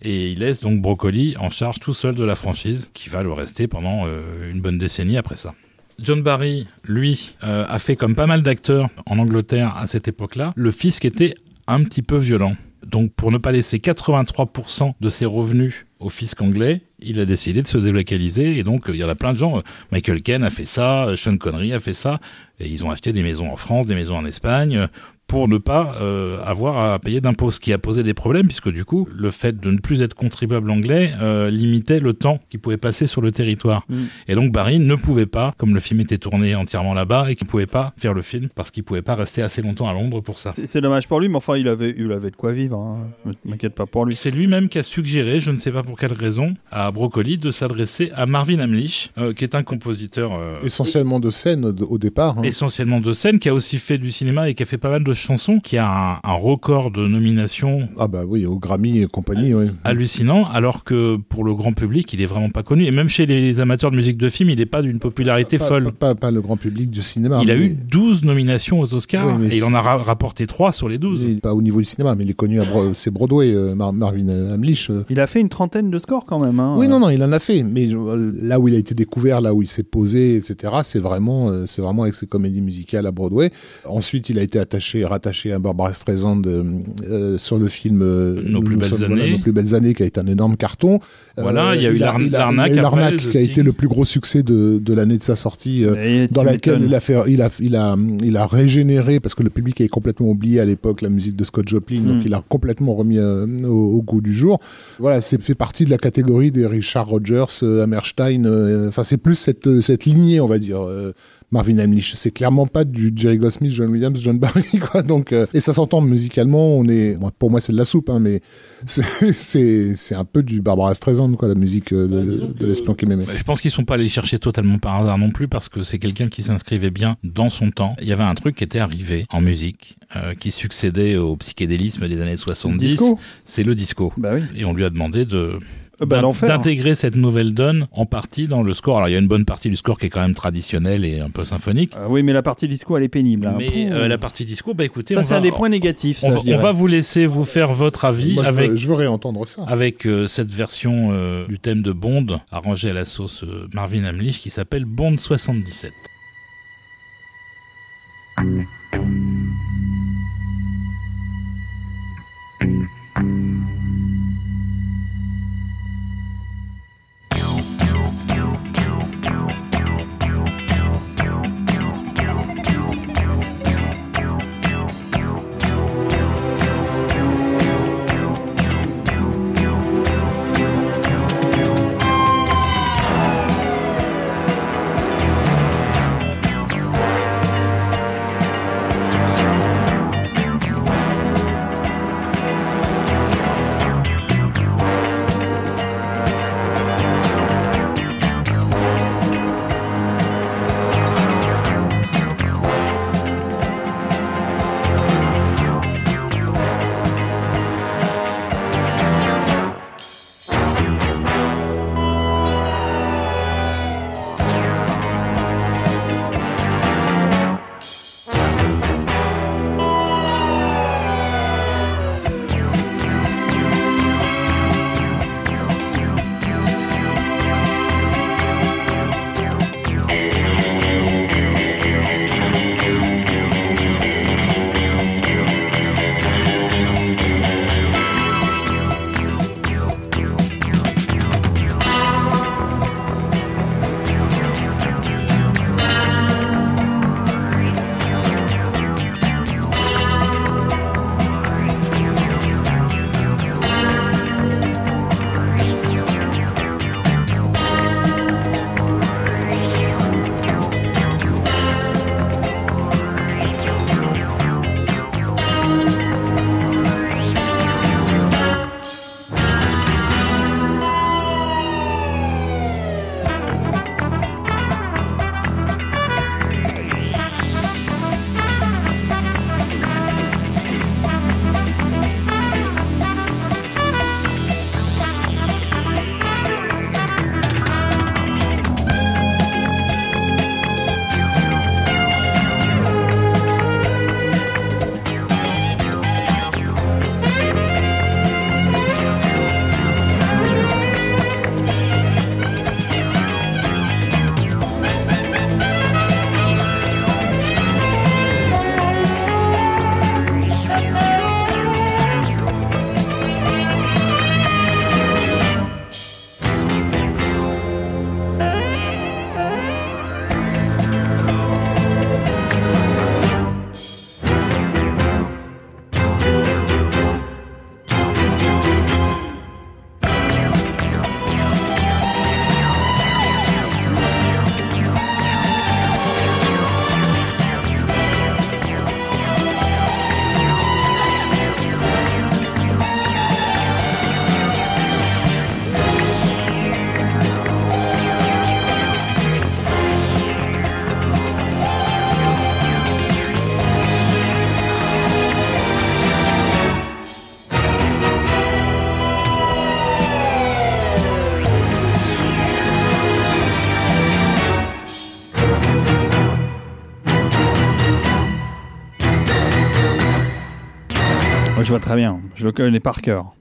Et il laisse donc Broccoli en charge tout seul de la franchise, qui va le rester pendant une bonne décennie après ça. John Barry, lui, euh, a fait comme pas mal d'acteurs en Angleterre à cette époque-là, le fisc était un petit peu violent. Donc pour ne pas laisser 83% de ses revenus au fisc anglais, il a décidé de se délocaliser. Et donc il y en a plein de gens. euh, Michael Caine a fait ça, euh, Sean Connery a fait ça. Et ils ont acheté des maisons en France, des maisons en Espagne, pour ne pas euh, avoir à payer d'impôts, ce qui a posé des problèmes, puisque du coup, le fait de ne plus être contribuable anglais euh, limitait le temps qu'il pouvait passer sur le territoire. Mm. Et donc Barry ne pouvait pas, comme le film était tourné entièrement là-bas, et qu'il pouvait pas faire le film, parce qu'il pouvait pas rester assez longtemps à Londres pour ça. C'est- dommage pour lui, mais enfin, il avait, il avait de quoi vivre. Hein. Ne M'inquiète pas pour lui. C'est lui-même qui a suggéré, je ne sais pas pour quelle raison, à Broccoli de s'adresser à Marvin Hamlisch, euh, qui est un compositeur euh, Essentiellement de scène au- au départ. hein. essentiellement de scène, qui a aussi fait du cinéma et qui a fait pas mal de chanson qui a un, un record de nominations Ah bah oui, au Grammy et compagnie, oui. hallucinant, alors que pour le grand public, il est vraiment pas connu. Et même chez les amateurs de musique de film, il n'est pas d'une popularité Pas, folle. pas, pas- pas le grand public du cinéma. il a eu 12 nominations aux Oscars Oui, et il en a ra- rapporté 3 sur les 12. mais pas au niveau du cinéma, mais il est connu à Bro- c'est Broadway, euh, Mar- Marvin Hamlish. euh. Il a fait une trentaine de scores quand même. hein. Oui, non, non, il en a fait, mais euh, là où il a été découvert, là où il s'est posé, etc., c'est vraiment, euh, c'est vraiment avec ses comédies musicales à Broadway. Ensuite, il a été attaché, rattaché à Barbara Streisand euh, euh, sur le film euh, Nos plus belles sommes- voilà, années. Nos plus belles années, qui a été un énorme carton. Euh, Voilà, il y a eu l'arnaque l'arnaque The qui a été le plus gros succès de, de l'année de sa sortie. euh, dans laquelle il a fait, il a, il a, il a régénéré parce que le public avait complètement oublié à l'époque la musique de Scott Joplin, donc Mm. il a complètement remis euh, au, au goût du jour. Voilà, c'est fait partie de la catégorie des Richard Rogers, euh, Hammerstein. euh, Enfin, c'est plus cette cette lignée, on va dire. Marvin Hamlish, c'est clairement pas du Jerry Goldsmith, John Williams, John Barry, [LAUGHS] quoi. Donc, euh, et ça s'entend musicalement. On est, bon, pour moi, c'est de la soupe, hein, mais [LAUGHS] c'est un peu du Barbara Streisand, quoi, la musique euh, de, de l'espion qui m'aimait. Bah, Je pense qu'ils sont pas allés chercher totalement par hasard non plus parce que c'est quelqu'un qui s'inscrivait bien dans son temps. Il y avait un truc qui était arrivé en musique euh, qui succédait au psychédélisme des années 70. Disco C'est le disco. Bah oui. Et on lui a demandé de bah, d'in- l'enfer. d'intégrer cette nouvelle donne en partie dans le score. Alors il y a une bonne partie du score qui est quand même traditionnelle et un peu symphonique. Ah oui, mais la partie disco, elle est pénible. hein. Mais euh, la partie disco, bah écoutez, ça, on, c'est des points négatifs. on, va, on vous laisser vous faire votre avis Moi, je, avec veux, je veux réentendre ça. avec euh, cette version euh, du thème de Bond arrangée à la sauce euh, Marvin Hamlish qui s'appelle Bond 77. Vois très bien. Je le connais par cœur.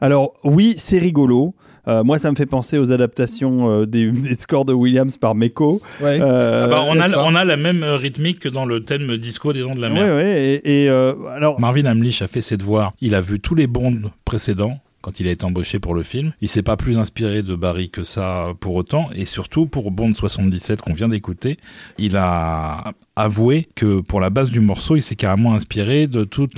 Alors, oui, c'est rigolo. Euh, moi, ça me fait penser aux adaptations euh, des, [LAUGHS] des scores de Williams par Meko. Ouais. Euh, Ah bah, on, a, on a la même rythmique que dans le thème disco des Dents de la ouais, Mer. ouais, et, et, euh, alors, Marvin Hamlish a fait ses devoirs. Il a vu tous les bonds précédents quand il a été embauché pour le film. Il s'est pas plus inspiré de Barry que ça pour autant. Et surtout, pour Bond 77 qu'on vient d'écouter, il a avoué que pour la base du morceau, il s'est carrément inspiré de, tous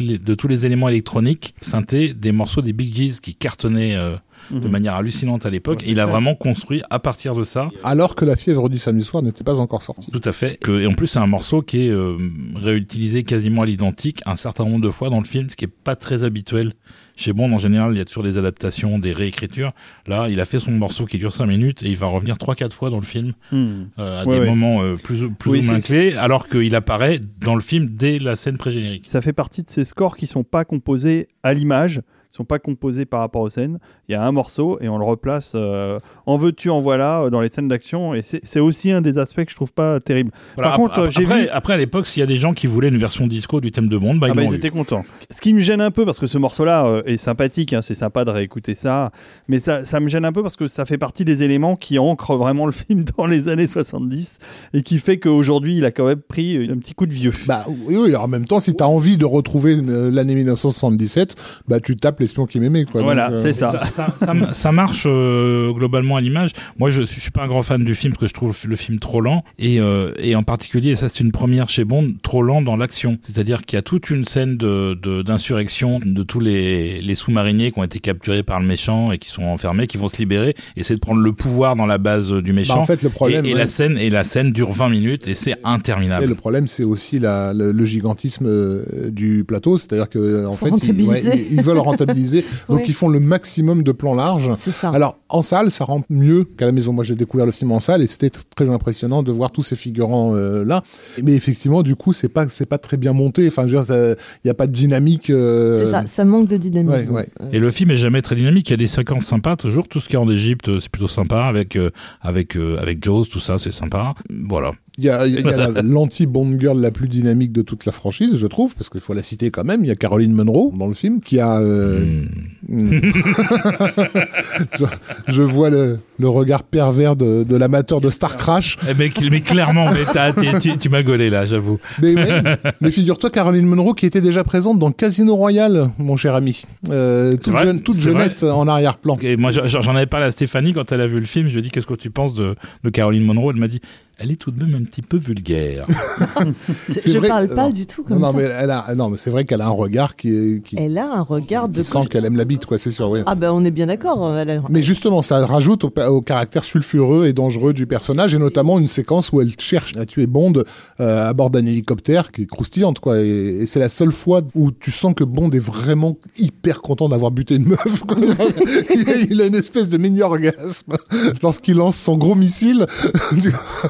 les éléments électroniques synthés des morceaux des Big Gees qui cartonnaient euh, de Mhm. manière hallucinante à l'époque. Ouais, il a vraiment construit à partir de ça Alors que la fièvre du samedi soir n'était pas encore sortie. Tout à fait. Que, et en plus, c'est un morceau qui est euh, réutilisé quasiment à l'identique un certain nombre de fois dans le film, ce qui est pas très habituel. Chez Bond, en général, il y a toujours des adaptations, des réécritures. Là, il a fait son morceau qui dure 5 minutes et il va revenir 3-4 fois dans le film hmm. euh, à Ouais, des ouais. moments euh, plus, ou- plus Oui, ou moins clés, alors qu'il apparaît dans le film dès la scène pré-générique. ça fait partie de ces scores qui sont pas composés à l'image, qui sont pas composés par rapport aux scènes. Il y a un morceau et on le replace euh, en veux-tu, en voilà euh, dans les scènes d'action. Et c'est aussi un des aspects que je trouve pas terrible. Voilà, Par ap- contre, euh, ap- après, vu- après, à l'époque, s'il y a des gens qui voulaient une version disco du thème de Bond, bah, Ah ils bah, ils étaient contents. Ce qui me gêne un peu parce que ce morceau-là euh, est sympathique, hein, c'est sympa de réécouter ça, mais ça, ça me gêne un peu parce que ça fait partie des éléments qui ancrent vraiment le [LAUGHS] film dans les années 70 et qui fait qu'aujourd'hui il a quand même pris un petit coup de vieux. Bah oui, oui, en même temps, si t'as envie de retrouver l'année 1977, bah tu tapes l'espion qui m'aimait. quoi. Voilà, Donc, euh, c'est Et ça. Ça, ça, ça m- ça marche euh, globalement à l'image. Moi, je, suis- je suis pas un grand fan du film parce que je trouve le film trop lent et, euh, et en particulier, et ça c'est une première chez Bond, trop lent dans l'action. C'est-à-dire qu'il y a toute une scène de de- d'insurrection de, tous les, les sous-mariniers qui ont été capturés par le méchant et qui sont enfermés, qui vont se libérer, essayer de prendre le pouvoir dans la base du bah, méchant. en fait, le problème, et, et ouais, la scène et la scène dure 20 minutes et c'est et interminable. le problème, c'est aussi la, le, le gigantisme du plateau, c'est-à-dire que en Faut fait, ils, rentabiliser. ils- ils veulent rentabiliser, [LAUGHS] [LAUGHS] donc ils font le maximum de plans larges. C'est ça. Alors en salle, ça rend mieux qu'à la maison. Moi, j'ai découvert le film en salle et c'était très impressionnant de voir tous ces figurants euh, là. Mais effectivement, du coup, c'est pas c'est pas très bien monté. Enfin, je veux dire, il y a pas de dynamique. euh, C'est ça, ça manque de dynamisme. ouais, ouais. Euh, Et le film est jamais très dynamique. Il y a des séquences sympas, toujours. Tout ce qui est en Égypte, c'est plutôt sympa. Avec euh, avec euh, avec Jaws, tout ça, c'est sympa. Voilà. Il y a, y [LAUGHS] l'anti-Bond girl la plus dynamique de toute la franchise, je trouve, parce qu'il faut la citer quand même. Il y a Caroline Munro dans le film qui a. euh, Hmm. [LAUGHS] je, vois le, le regard pervers de, de l'amateur de Star Crash. Eh, mais, mais clairement, mais tu, tu m'as gaulé là, j'avoue. [LAUGHS] Mais, figure-toi, Caroline Munro qui était déjà présente dans Casino Royale, mon cher ami. Euh, toute vrai jeune, toute jeunette en arrière-plan. Et moi, j'en avais parlé à Stéphanie quand elle a vu le film. Je lui ai dit qu'est-ce que tu penses de, de Caroline Monroe. Elle m'a dit elle est tout de même un petit peu vulgaire. [LAUGHS] je vrai- parle pas non. du tout Non, comme non, ça. mais elle a, non, mais c'est vrai qu'elle a un regard qui, est- qui, Elle a un regard de. qui sent qu'elle aime la bite, quoi, c'est sûr, oui. Ah ben on est bien d'accord. a- Mais justement, ça rajoute au, au caractère sulfureux et dangereux du personnage, et notamment une séquence où elle cherche à tuer Bond euh, à bord d'un hélicoptère qui est croustillante, quoi. Et, et c'est la seule fois où tu sens que Bond est vraiment hyper content d'avoir buté une meuf. quoi. il, [LAUGHS] a, il a une espèce de mini-orgasme lorsqu'il lance son gros missile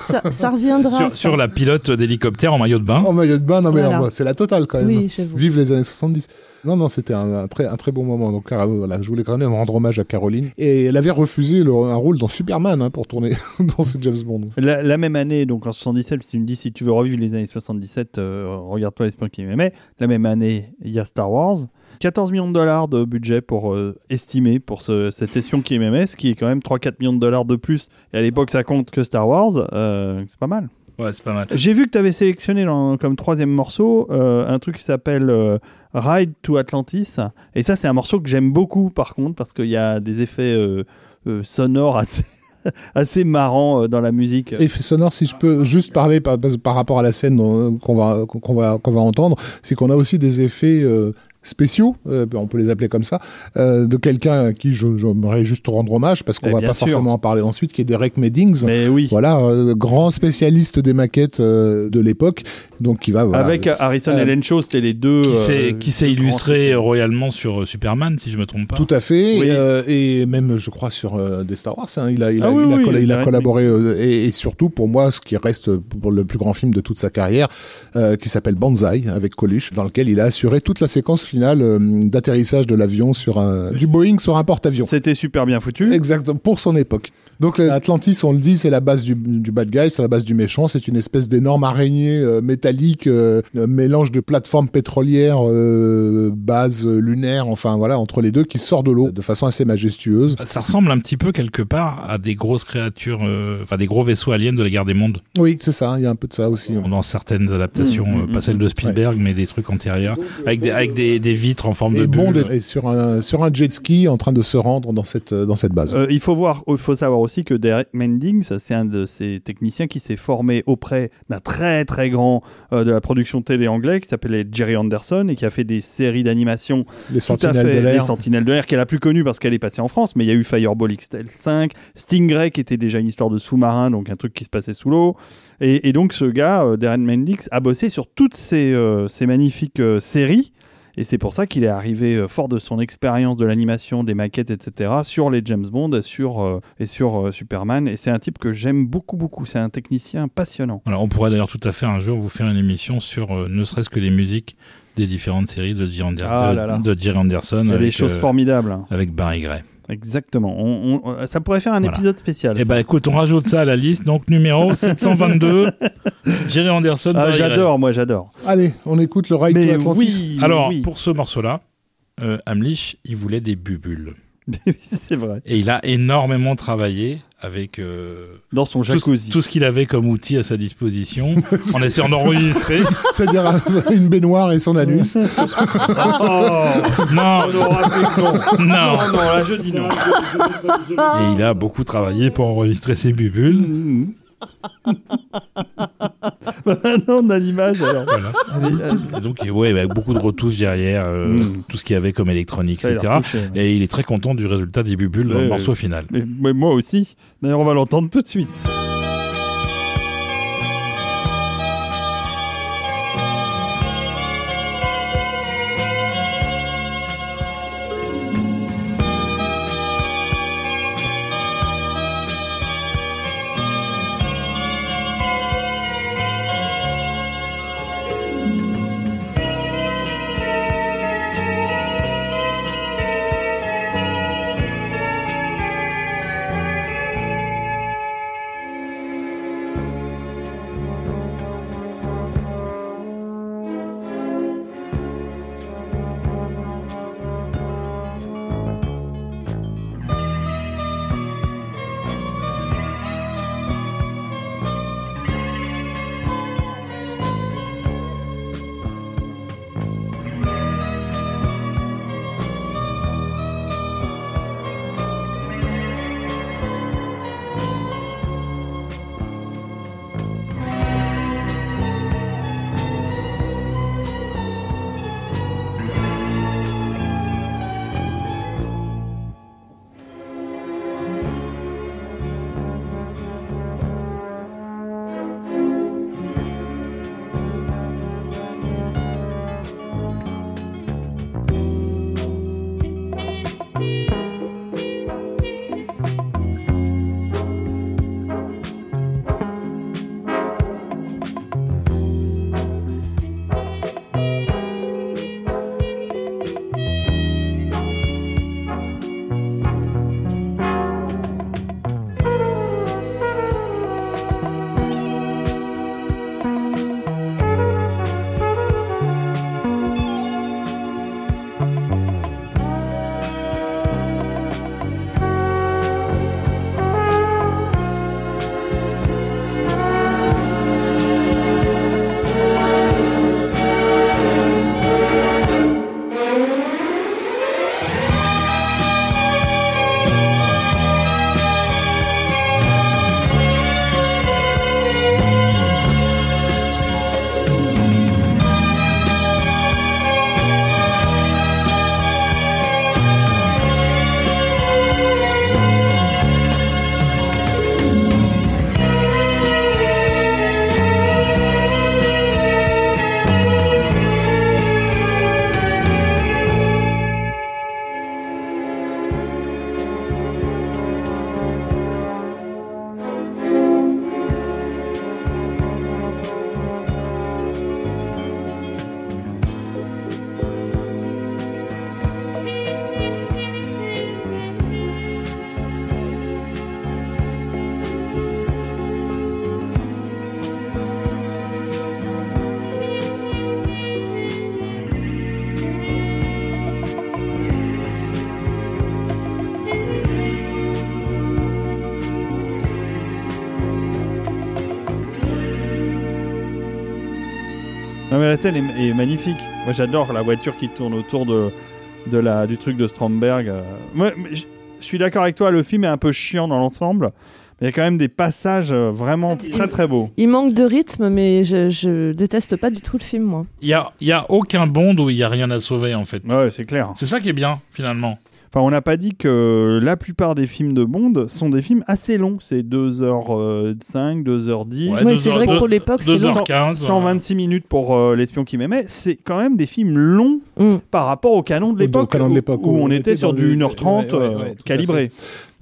ça, [LAUGHS] ça reviendra. sur, ça. sur la pilote d'hélicoptère en maillot de bain. en maillot de bain. Non, mais Voilà. c'est la totale quand même. Oui. Vive les années 70. Non, non, c'était un, un très, un très bon moment. Donc, voilà, je voulais quand même rendre hommage à Caroline. Et elle avait refusé le- un rôle dans Superman hein, pour tourner [LAUGHS] dans ce James Bond. La, la même année, donc en 77, tu me dis si tu veux revivre les années 77, euh, regarde-toi l'espion qui m'aimait. La même année, il y a Star Wars. 14 millions de dollars de budget pour euh, estimer pour ce, cet espion qui m'aimait, ce qui est quand même 3-4 millions de dollars de plus. Et à l'époque, ça compte que Star Wars. euh, c'est pas mal. Ouais, c'est pas mal. J'ai vu que tu avais sélectionné dans- comme troisième morceau euh, un truc qui s'appelle euh, Ride to Atlantis. Et ça, c'est un morceau que j'aime beaucoup, par contre, parce qu'il y a des effets euh, euh, sonores assez, [LAUGHS] assez marrants dans la musique. Effet sonore, si je peux juste parler par, par rapport à la scène qu'on va, qu'on va, qu'on va entendre, c'est qu'on a aussi des effets euh, spéciaux, euh, on peut les appeler comme ça, euh, de quelqu'un à qui je- j'aimerais juste rendre hommage, parce qu'on Eh va pas sûr. forcément en parler ensuite, qui est Derek Meddings. Mais oui. Voilà, euh, grand spécialiste des maquettes euh, de l'époque, donc qui va voilà, Avec Harrison Euh, et Len Shaw, c'était les deux. Qui euh, s'est illustré royalement sur euh, Superman, si je me trompe pas. Tout à fait, Oui. euh, et même je crois sur euh, des Star Wars, hein, il a, il a, Ah oui, il a oui, colla- il a Derek collaboré, euh, et, et surtout pour moi, ce qui reste pour le plus grand film de toute sa carrière, euh, qui s'appelle Banzai avec Coluche, dans lequel il a assuré toute la séquence finale euh, d'atterrissage de l'avion sur un, du Boeing sur un porte-avions. C'était super bien foutu. Exactement, pour son époque. Donc euh, Atlantis, on le dit, c'est la base du, du bad guy, c'est la base du méchant. C'est une espèce d'énorme araignée euh, métallique, euh, un mélange de plateforme pétrolière, euh, base lunaire, enfin voilà, entre les deux, qui sort de l'eau de façon assez majestueuse. Ça ressemble un petit peu quelque part à des grosses créatures, euh, enfin des gros vaisseaux aliens de la guerre des mondes, Oui, c'est ça, il y a un peu de ça aussi. ouais. dans certaines adaptations, Mmh, euh, mmh, pas celles de Spielberg, mais des trucs antérieurs, avec des, avec des, des vitres en forme Et de Bond bulle. est est sur un, sur un jet ski en train de se rendre dans cette, dans cette base. Euh, il faut voir, il faut savoir aussi que Derek Mending, ça c'est un de ces techniciens qui s'est formé auprès d'un très très grand euh, de la production télé anglais qui s'appelait Jerry Anderson et qui a fait des séries d'animation les sentinelles fait de les l'air. Sentinelles de l'air qui est la plus connue parce qu'elle est passée en France, mais il y a eu Fireball XL5, Stingray qui était déjà une histoire de sous-marin, donc un truc qui se passait sous l'eau. Et, et donc ce gars, euh, Darren Mendix, a bossé sur toutes ces, euh, ces magnifiques euh, séries. Et c'est pour ça qu'il est arrivé euh, fort de son expérience de l'animation, des maquettes, etc., sur les James Bond sur, euh, et sur euh, Superman. Et c'est un type que j'aime beaucoup, beaucoup. C'est un technicien passionnant. Alors, on pourrait d'ailleurs tout à fait un jour vous faire une émission sur euh, ne serait-ce que les musiques des différentes séries de Jerry, Ander- Ah Anderson Il y a des choses euh, formidables. hein. avec Barry Gray. Exactement. On- on- ça pourrait faire un Voilà. épisode spécial. Eh ben écoute, on rajoute ça à la liste. Donc numéro [LAUGHS] 722, Jerry Anderson. Ah, j'adore, moi j'adore. Allez, on écoute le Ride to Atlantis. oui, Alors oui. pour ce morceau-là, euh, Amlich, il voulait des bubules. [LAUGHS] c'est vrai. Et il a énormément travaillé avec euh, Dans son tout, jacuzzi. tout ce qu'il avait comme outil à sa disposition, en essayant d'enregistrer. C'est-à-dire euh, une baignoire et son anus. [LAUGHS] Oh, Non, fait non. non. Non, là je dis non. Et il a beaucoup travaillé pour enregistrer ses bubules. Mhm. Non, on a l'image alors. Voilà. Allez, allez. Et donc, ouais, avec beaucoup de retouches derrière, euh, Mm. tout ce qu'il y avait comme électronique, Ça etc. touché, ouais. Et il est très content du résultat des bubules dans le morceau final. Mais, mais moi aussi. D'ailleurs, on va l'entendre tout de suite. Scène est, est magnifique. Moi j'adore la voiture qui tourne autour de, de la, du truc de Stromberg. euh. Moi, je suis d'accord avec toi, le film est un peu chiant dans l'ensemble. Mais il y a quand même des passages euh, vraiment très très beaux. Il manque de rythme, mais je, je déteste pas du tout le film, moi. Il y a, il y a aucun Bond où il y a rien à sauver en fait. Ouais, c'est clair. C'est ça qui est bien finalement. Enfin, on n'a pas dit que la plupart des films de Bond sont des films assez longs. C'est 2h05, 2h10. Ouais, Ouais, deux c'est heures- vrai que pour l'époque, c'est long. 2h15. 126 minutes pour euh, L'espion qui m'aimait. C'est quand même des films longs Mm. par rapport au canon de l'époque. au canon de l'époque, où, où on était sur du les- 1h30 ouais, ouais, euh, ouais, calibré.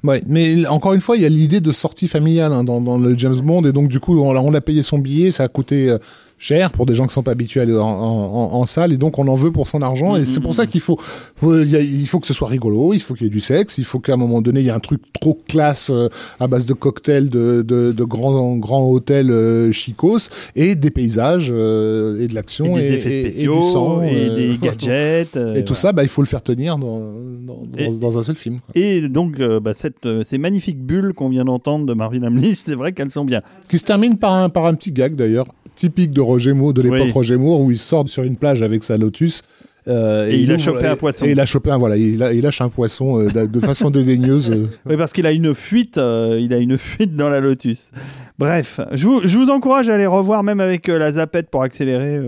Ouais, mais encore une fois, il y a l'idée de sortie familiale hein, dans, dans le James Bond, et donc du coup, on, on a payé son billet, ça a coûté euh, cher pour des gens qui sont pas habitués à aller en, en- en salle, et donc on en veut pour son argent, et c'est pour ça qu'il faut, faut- il faut que ce soit rigolo, il faut qu'il y ait du sexe, il faut qu'à un moment donné, il y ait un truc trop classe euh, à base de cocktails, de, de, de grands, grands hôtels euh, chicos, et des paysages, euh, et de Et l'action, et, et- et spéciaux, du sang, et des [LAUGHS] gadgets. Et tout voilà. ça, bah, il faut le faire tenir dans, dans, Et- dans, dans un seul film. quoi. Et donc, bah, cette, ces magnifiques bulles qu'on vient d'entendre de Marvin Hamlish, [LAUGHS] c'est vrai qu'elles sont bien. qui se termine par un, par un petit gag d'ailleurs, typique de Roger Moore, de l'époque Oui. Roger Moore, où il sort sur une plage avec sa Lotus. euh, Et il a chopé un poisson. Et il a chopé un, voilà, il, a- il lâche un poisson euh, de, façon dédaigneuse. euh. [LAUGHS] Oui, parce qu'il a une fuite, euh, il a une fuite dans la Lotus. Bref, je vous, je vous encourage à aller revoir, même avec la zapette pour accélérer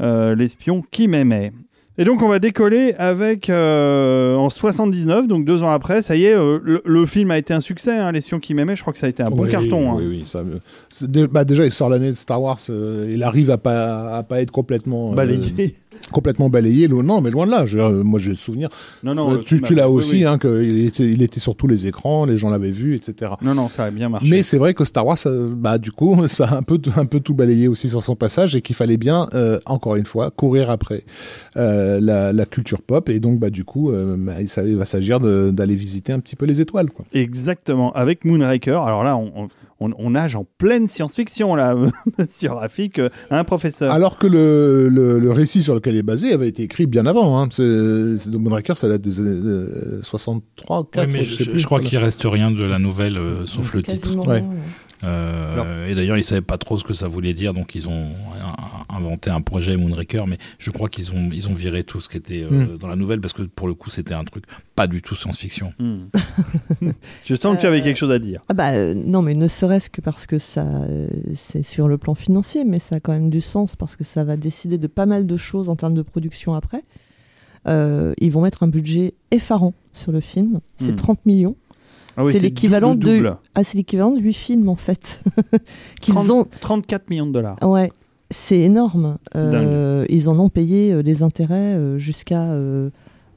l'espion qui m'aimait. Et donc on va décoller avec euh, en 79, donc deux ans après, ça y est, euh, le, le film a été un succès, hein, l'espion qui m'aimait, je crois que ça a été un bon Oui, carton. hein. Oui, oui, ça bah, déjà, il sort l'année de Star Wars, euh, il arrive à pas, à pas être complètement, euh, Balayé. [LAUGHS] complètement balayé. Non, mais loin de là. Je- euh, moi, j'ai le souvenir. Non, non, Euh, tu l'as oui, aussi, oui. hein, qu'il était, il était sur tous les écrans, les gens l'avaient vu, etc. Non, non, ça a bien marché. Mais c'est vrai que Star Wars, ça- bah, du coup, [LAUGHS] ça a un peu, un peu tout balayé aussi sur son passage et qu'il fallait bien, euh, encore une fois, courir après euh, la, la culture pop. Et donc, bah, du coup, euh, bah, il va s'agir d'aller visiter un petit peu les étoiles. Quoi. Exactement, avec Moonraker. Alors là, on, on, on nage en pleine science-fiction, là, [LAUGHS] monsieur Rafik, un professeur. Alors que le, le, le récit sur lequel il est basé avait été écrit bien avant. Hein. C'est, Moonraker, ça date des années euh, 63, 4, Ouais, mais je, je, sais je plus. crois qu'il reste rien de la nouvelle euh, sauf le titre. Ouais. Euh, et d'ailleurs, ils savaient pas trop ce que ça voulait dire, donc ils ont inventé un projet Moonraker, mais je crois qu'ils ont ils ont viré tout ce qui était euh, dans la nouvelle parce que pour le coup, c'était un truc pas du tout science-fiction. Hmm. [LAUGHS] Je sens que tu avais quelque chose à dire. Ah bah euh, non, mais ne serait-ce que parce que ça, euh, c'est sur le plan financier, mais ça a quand même du sens parce que ça va décider de pas mal de choses en termes de production après. Euh, ils vont mettre un budget effarant sur le film. C'est Hmm. 30 millions. Ah oui, C'est l'équivalent de-. Ah, c'est l'équivalent de 8 films en fait. [LAUGHS] Qu'ils 30 ont. 34 millions de dollars. Ouais, c'est énorme. Euh, ils en ont payé euh, les intérêts euh, jusqu'à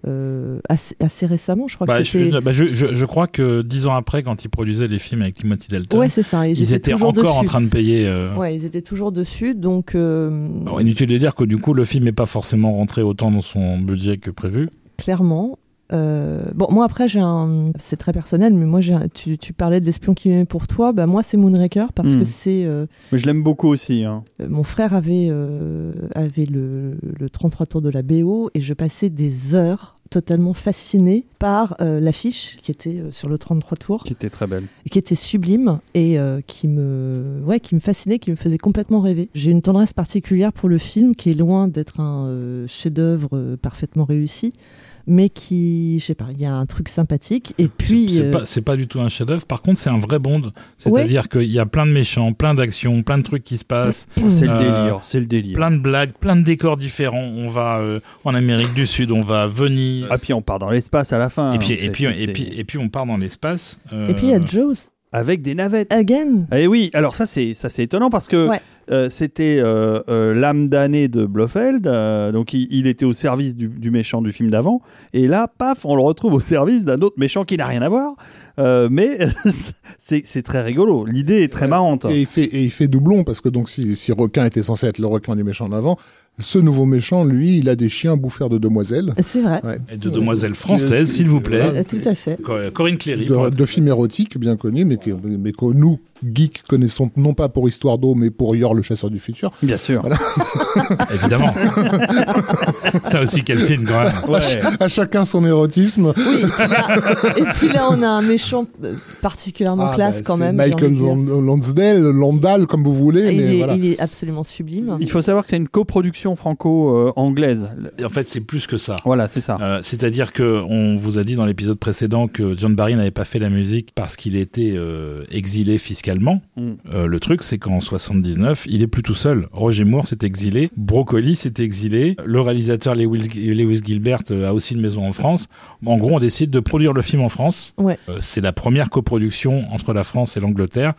euh, assez, assez récemment. Je crois Bah, que je, bah, je, je- je crois que dix ans après, quand ils produisaient les films avec Timothy Dalton, Ouais, c'est ça. Ils, ils étaient encore en train de payer. euh, Ouais, ils étaient toujours dessus. Donc. euh, alors, inutile de dire que du coup, le film n'est pas forcément rentré autant dans son budget que prévu. clairement. Euh, bon, moi après, j'ai un. C'est très personnel, mais moi, j'ai un- tu, tu parlais de l'espion qui est pour toi. Bah, moi, c'est Moonraker parce Hmm. que c'est. euh, Mais je l'aime beaucoup aussi. hein. euh, mon frère avait, avait le, le 33 tours de la BO et je passais des heures totalement fascinée par euh, l'affiche qui était euh, sur le 33 tours Qui était très belle. et qui était sublime et euh, qui me ouais qui me fascinait qui me faisait complètement rêver j'ai une tendresse particulière pour le film qui est loin d'être un chef-d'œuvre parfaitement réussi mais qui je sais pas il y a un truc sympathique et puis C'est euh, pas, c'est pas du tout un chef-d'œuvre. Par contre, c'est un vrai Bond. C'est-à-dire qu'il y a plein de méchants, plein d'actions, plein de trucs qui se passent, C'est le Euh, délire. C'est le délire. plein de blagues, plein de décors différents. On va euh, en Amérique du Sud, on va à Venise. Ah, puis on part dans l'espace à la fin. et puis, hein. et puis, et puis, et puis, on part dans l'espace. euh, et puis il y a Jaws Avec des navettes. again Et oui, alors ça c'est ça c'est étonnant parce que Ouais. euh, c'était euh, euh, l'âme damnée de Blofeld, euh, donc il, il était au service du, du méchant du film d'avant, et là, paf, on le retrouve au service d'un autre méchant qui n'a rien à voir, Euh, mais [LAUGHS] c'est c'est très rigolo. L'idée est très marrante. Et il fait, et il fait doublon parce que donc si, si requin était censé être le requin du méchant d'avant, ce nouveau méchant, lui, il a des chiens bouffeurs de demoiselles. c'est vrai Ouais. Et de demoiselles françaises, s'il vous plaît. Voilà. Euh, tout à fait Co- Corinne Cléry. De, films érotiques bien connus, mais que, mais que nous, geeks, connaissons non pas pour Histoire d'eau, mais pour Your le chasseur du futur. Bien sûr. [LAUGHS] Évidemment. [LAUGHS] Ça aussi, quel film, quand même. Ouais. À chacun son érotisme. Oui, et puis, là, et puis là, on a un méchant particulièrement Ah, classe bah, quand même. Michael Lonsdale, Londal, comme vous voulez, il, mais est, voilà. il est absolument sublime. Il faut savoir que c'est une coproduction franco-anglaise. En fait, c'est plus que ça. Voilà, c'est ça. Euh, C'est-à-dire que on vous a dit dans l'épisode précédent que John Barry n'avait pas fait la musique parce qu'il était euh, exilé fiscalement. Mm. Euh, le truc, c'est qu'en 79, il est plus tout seul. Roger Moore s'est exilé, Broccoli s'est exilé, le réalisateur Lewis, Lewis Gilbert a aussi une maison en France. En gros, on décide de produire le film en France. Ouais. Euh, c'est la première coproduction entre la France et l'Angleterre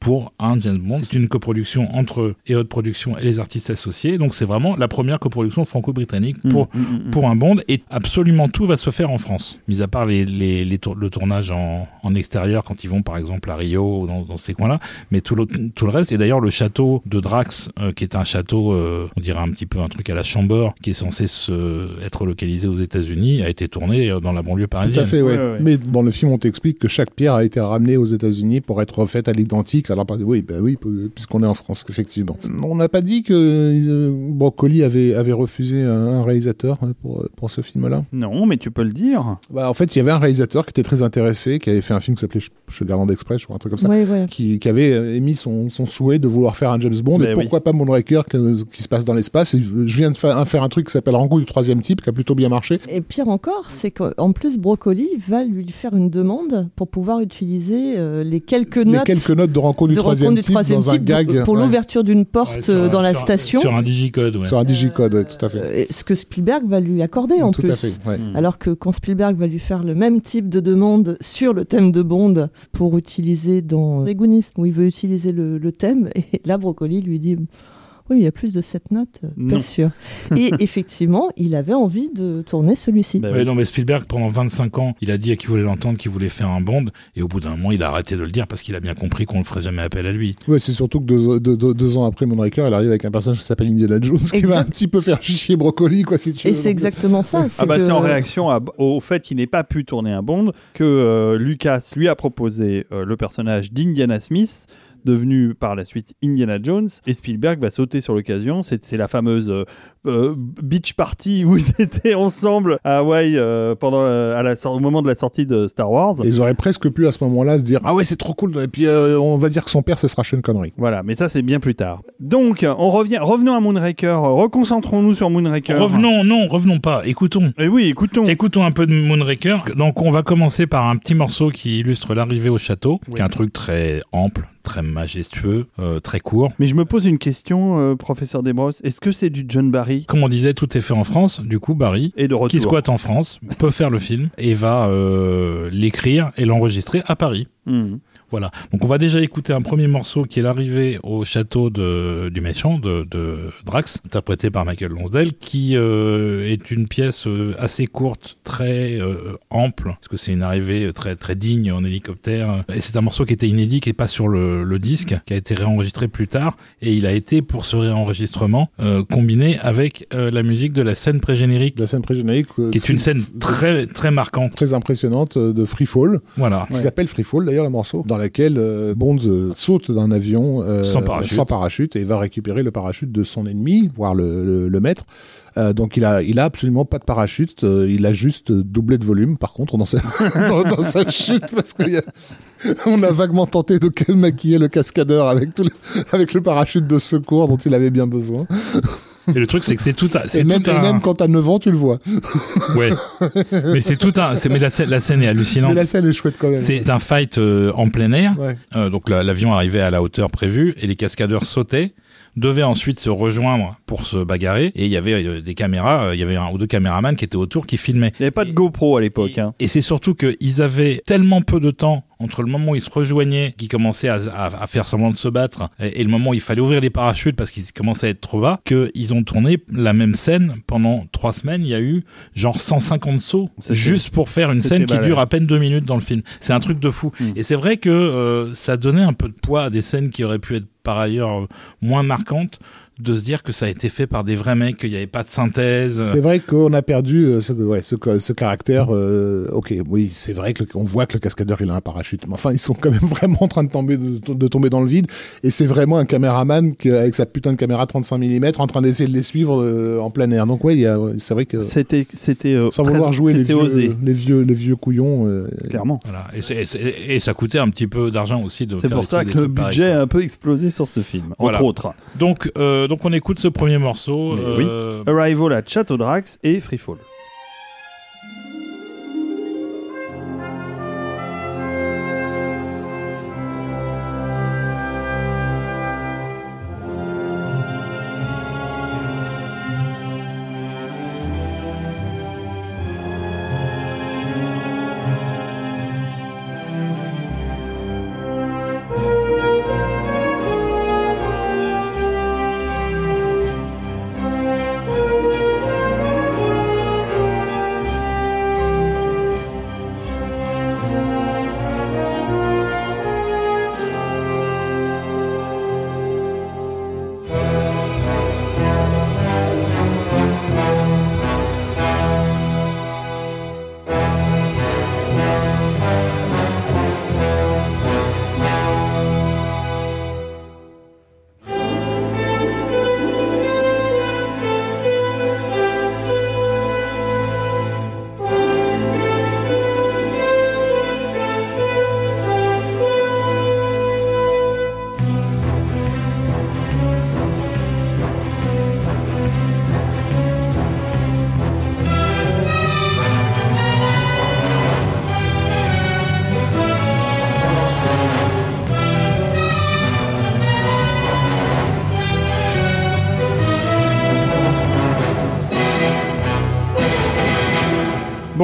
pour un James Bond. C'est une coproduction entre EOD Productions et les artistes associés. Donc c'est vraiment la première coproduction franco-britannique pour Mm, mm, mm. pour un Bond et absolument tout va se faire en France. Mis à part les, les, les tour- le tournage en, en extérieur quand ils vont par exemple à Rio ou dans, dans ces coins-là, mais tout le, tout le reste. Et d'ailleurs le château de Drax, euh, qui est un château, euh, on dirait un petit peu un truc à la Chambord, qui est censé se, être localisé aux États-Unis, a été tourné euh, dans la banlieue Tout parisienne. à fait, ouais. Ouais, ouais, ouais. Mais dans le film, on t'explique que chaque pierre a été ramenée aux États-Unis pour être refaite à l'identique. Alors, oui, bah oui, puisqu'on est en France, effectivement. On n'a pas dit que euh, Broccoli avait, avait refusé un, un réalisateur hein, pour, pour ce film-là. Non, mais tu peux le dire. Bah, en fait, il y avait un réalisateur qui était très intéressé, qui avait fait un film qui s'appelait Sugarland Express, ou un truc comme ça. Ouais, ouais. Qui, qui avait euh, émis son, son souhait de vouloir faire un James Bond Ben et pourquoi pas Moonraker que- qui se passe dans l'espace? Et Je viens de fa- faire un truc qui s'appelle Rango du troisième type qui a plutôt bien marché. Et pire encore, c'est qu'en plus, Brocoli va lui faire une demande pour pouvoir utiliser euh, les quelques Les notes quelques notes de Rango du de troisième rencontre du type troisième dans un type gag. pour, l'ouverture d'une porte euh, un- dans la sur un- station. Sur un digicode, ouais. Sur un digicode, ouais, tout à fait. Euh, ce que Spielberg va lui accorder en tout plus. à fait. ouais. Mm. Alors que quand Spielberg va lui faire le même type de demande sur le thème de Bond pour utiliser dans Les Goonies, où il veut utiliser le, le thème, [LAUGHS] et là Brocoli lui dit Oui, il y a plus de cette note, euh, pas sûr. [LAUGHS] et effectivement, il avait envie de tourner celui-ci. Bah oui. non, mais Spielberg, pendant 25 ans, il a dit à qui voulait l'entendre qu'il voulait faire un Bond, et au bout d'un moment, il a arrêté de le dire parce qu'il a bien compris qu'on ne ferait jamais appel à lui. Ouais, c'est surtout que deux, deux- deux- deux ans après Moonraker, elle arrive avec un personnage qui s'appelle Indiana Jones, qui va un petit peu faire chier Brocoli, quoi, si tu Et c'est exactement ça. Ah bah que- c'est en réaction à- au fait qu'il n'ait pas pu tourner un Bond que euh, Lucas lui a proposé euh, le personnage d'Indiana Smith devenu par la suite Indiana Jones et Spielberg va sauter sur l'occasion c'est c'est la fameuse euh, euh, beach party où ils [LAUGHS] étaient ensemble à Hawaï euh, pendant à la, au moment de la sortie de Star Wars Et Ils auraient presque pu à ce moment-là se dire Ah ouais, c'est trop cool. Et puis euh, on va dire que son père, ce sera Sean Connery. voilà mais ça c'est bien plus tard donc on revient revenons à Moonraker reconcentrons-nous sur Moonraker Revenons, non, revenons pas, écoutons. et oui écoutons Écoutons un peu de Moonraker. Donc, on va commencer par un petit morceau qui illustre l'arrivée au château, qui est un truc très ample, très majestueux, euh, très court. mais je me pose une question euh, professeur Desbrosses est-ce que c'est du John Barry? Comme on disait, tout est fait en France. Du coup, Barry, et de retour qui squatte en France, peut faire le film et va euh, l'écrire et l'enregistrer à Paris. Mhm. Voilà. Donc on va déjà écouter un premier morceau qui est l'arrivée au château de, du méchant de, de Drax, interprété par Michael Lonsdale, qui euh, est une pièce euh, assez courte, très euh, ample, parce que c'est une arrivée très très digne en hélicoptère. Et c'est un morceau qui était inédit, qui est pas sur le, le disque, qui a été réenregistré plus tard, et il a été pour ce réenregistrement euh, combiné avec euh, la musique de la scène pré-générique, La scène pré-générique. euh, qui est une scène très très marquante. très impressionnante euh, de Free Fall, Voilà. qui s'appelle Free Fall d'ailleurs le morceau, dans laquelle euh, euh, saute d'un avion euh, Sans parachute. sans parachute et va récupérer le parachute de son ennemi, voire le, le, le maître. Euh, donc il a, il a absolument pas de parachute, il a juste doublé de volume par contre dans sa, [LAUGHS] dans, dans sa chute parce qu'on a vaguement tenté de maquiller le cascadeur avec, tout le, avec le parachute de secours dont il avait bien besoin. Et le truc c'est que c'est tout, un- c'est Et même, tout et un. même quand t'as 9 ans, tu le vois. Ouais. mais c'est tout un. c'est- Mais la scène, la scène est hallucinante. Mais la scène est chouette quand même. C'est un fight euh, en plein air. Ouais. Euh, donc la- l'avion arrivait à la hauteur prévue et les cascadeurs sautaient, devaient ensuite se rejoindre pour se bagarrer. Et il y avait euh, des caméras, euh, il y avait un ou deux caméramans qui étaient autour qui filmaient. Il n'y avait pas de GoPro à l'époque. Et, Hein. et c'est surtout qu'ils avaient tellement peu de temps entre le moment où ils se rejoignaient, qu'ils commençaient à, à- à faire semblant de se battre, et, et le moment où il fallait ouvrir les parachutes parce qu'ils commençaient à être trop bas, qu'ils ont tourné la même scène pendant trois semaines. Il y a eu genre 150 sauts juste pour faire une scène qui dure à peine deux minutes dans le film. C'est un truc de fou. Mm. Et c'est vrai que euh, ça donnait un peu de poids à des scènes qui auraient pu être par ailleurs euh, moins marquantes de se dire que ça a été fait par des vrais mecs, qu'il n'y avait pas de synthèse. C'est vrai qu'on a perdu euh, ce, ouais, ce, ce caractère. euh, ok, oui, c'est vrai que le- on voit que le cascadeur il a un parachute, mais enfin ils sont quand même [LAUGHS] vraiment en train de tomber de, de tomber dans le vide. Et c'est vraiment un caméraman qui, avec sa putain de caméra 35 mm en train d'essayer de les suivre euh, en plein air. Donc ouais, c'est vrai que C'était, c'était euh, sans vouloir jouer les vieux, osé, les vieux, les vieux couillons. euh, clairement. Voilà. Et, ça coûtait un petit peu d'argent aussi de C'est faire pour ça que le budget a un peu explosé sur ce film, Voilà. entre autres. Donc, euh, donc on écoute ce premier morceau. Euh, Arrival à Château Drax et Freefall.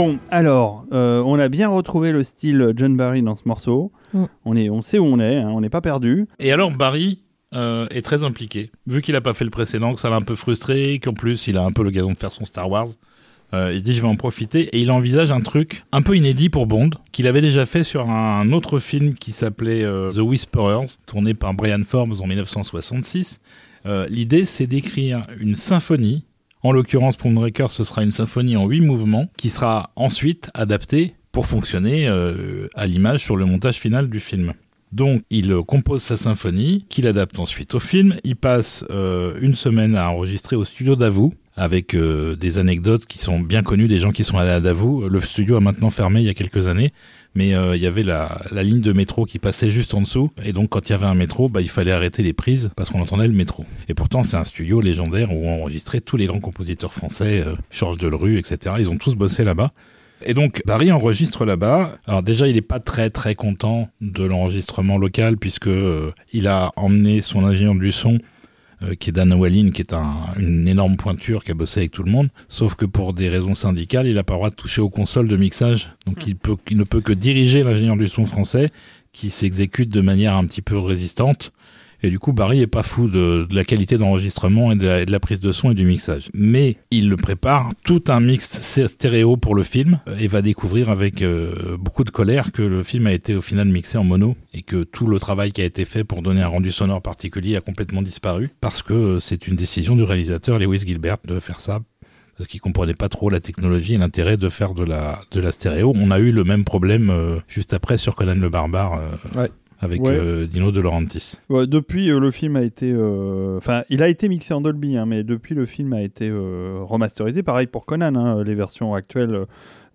Bon, alors, euh, on a bien retrouvé le style John Barry dans ce morceau. Mm. On, est, on sait où on est, hein, on n'est pas perdu. Et alors Barry euh, est très impliqué. Vu qu'il a pas fait le précédent, que ça l'a un peu frustré, qu'en plus il a un peu l'occasion de faire son Star Wars. euh, il se dit je vais en profiter et il envisage un truc un peu inédit pour Bond qu'il avait déjà fait sur un autre film qui s'appelait euh, The Whisperers tourné par Brian Forbes en 1966 Euh, l'idée c'est d'écrire une symphonie en l'occurrence pour Moonraker ce sera une symphonie en huit mouvements qui sera ensuite adaptée pour fonctionner euh, à l'image sur le montage final du film donc, il compose sa symphonie, qu'il adapte ensuite au film. Il passe euh, une semaine à enregistrer au studio Davout, avec euh, des anecdotes qui sont bien connues des gens qui sont allés à Davout. Le studio a maintenant fermé il y a quelques années, mais euh, il y avait la, la ligne de métro qui passait juste en dessous. Et donc, quand il y avait un métro, bah, il fallait arrêter les prises parce qu'on entendait le métro. Et pourtant, c'est un studio légendaire où on enregistrait tous les grands compositeurs français, euh, Georges Delerue, etc. Ils ont tous bossé là-bas. Et donc Barry enregistre là-bas. Alors déjà, il n'est pas très très content de l'enregistrement local puisque euh, il a emmené son ingénieur du son qui est Dan Wallin, qui est un, une énorme pointure qui a bossé avec tout le monde. Sauf que pour des raisons syndicales, il n'a pas le droit de toucher aux consoles de mixage. Donc il, peut, il ne peut que diriger l'ingénieur du son français qui s'exécute de manière un petit peu résistante. Et du coup, Barry est pas fou de, la qualité d'enregistrement et de la, prise de son et du mixage. Mais il le prépare tout un mix stéréo pour le film et va découvrir avec euh, beaucoup de colère que le film a été au final mixé en mono et que tout le travail qui a été fait pour donner un rendu sonore particulier a complètement disparu parce que euh, c'est une décision du réalisateur Lewis Gilbert de faire ça parce qu'il comprenait pas trop la technologie et l'intérêt de faire de la de la stéréo. On a eu le même problème euh, juste après sur Conan le barbare Ouais. Avec Ouais. euh, Dino De Laurentiis. Ouais, depuis, euh, le film a été. euh, Enfin, il a été mixé en Dolby, hein, mais depuis, le film a été remasterisé. Pareil pour Conan, hein, les versions actuelles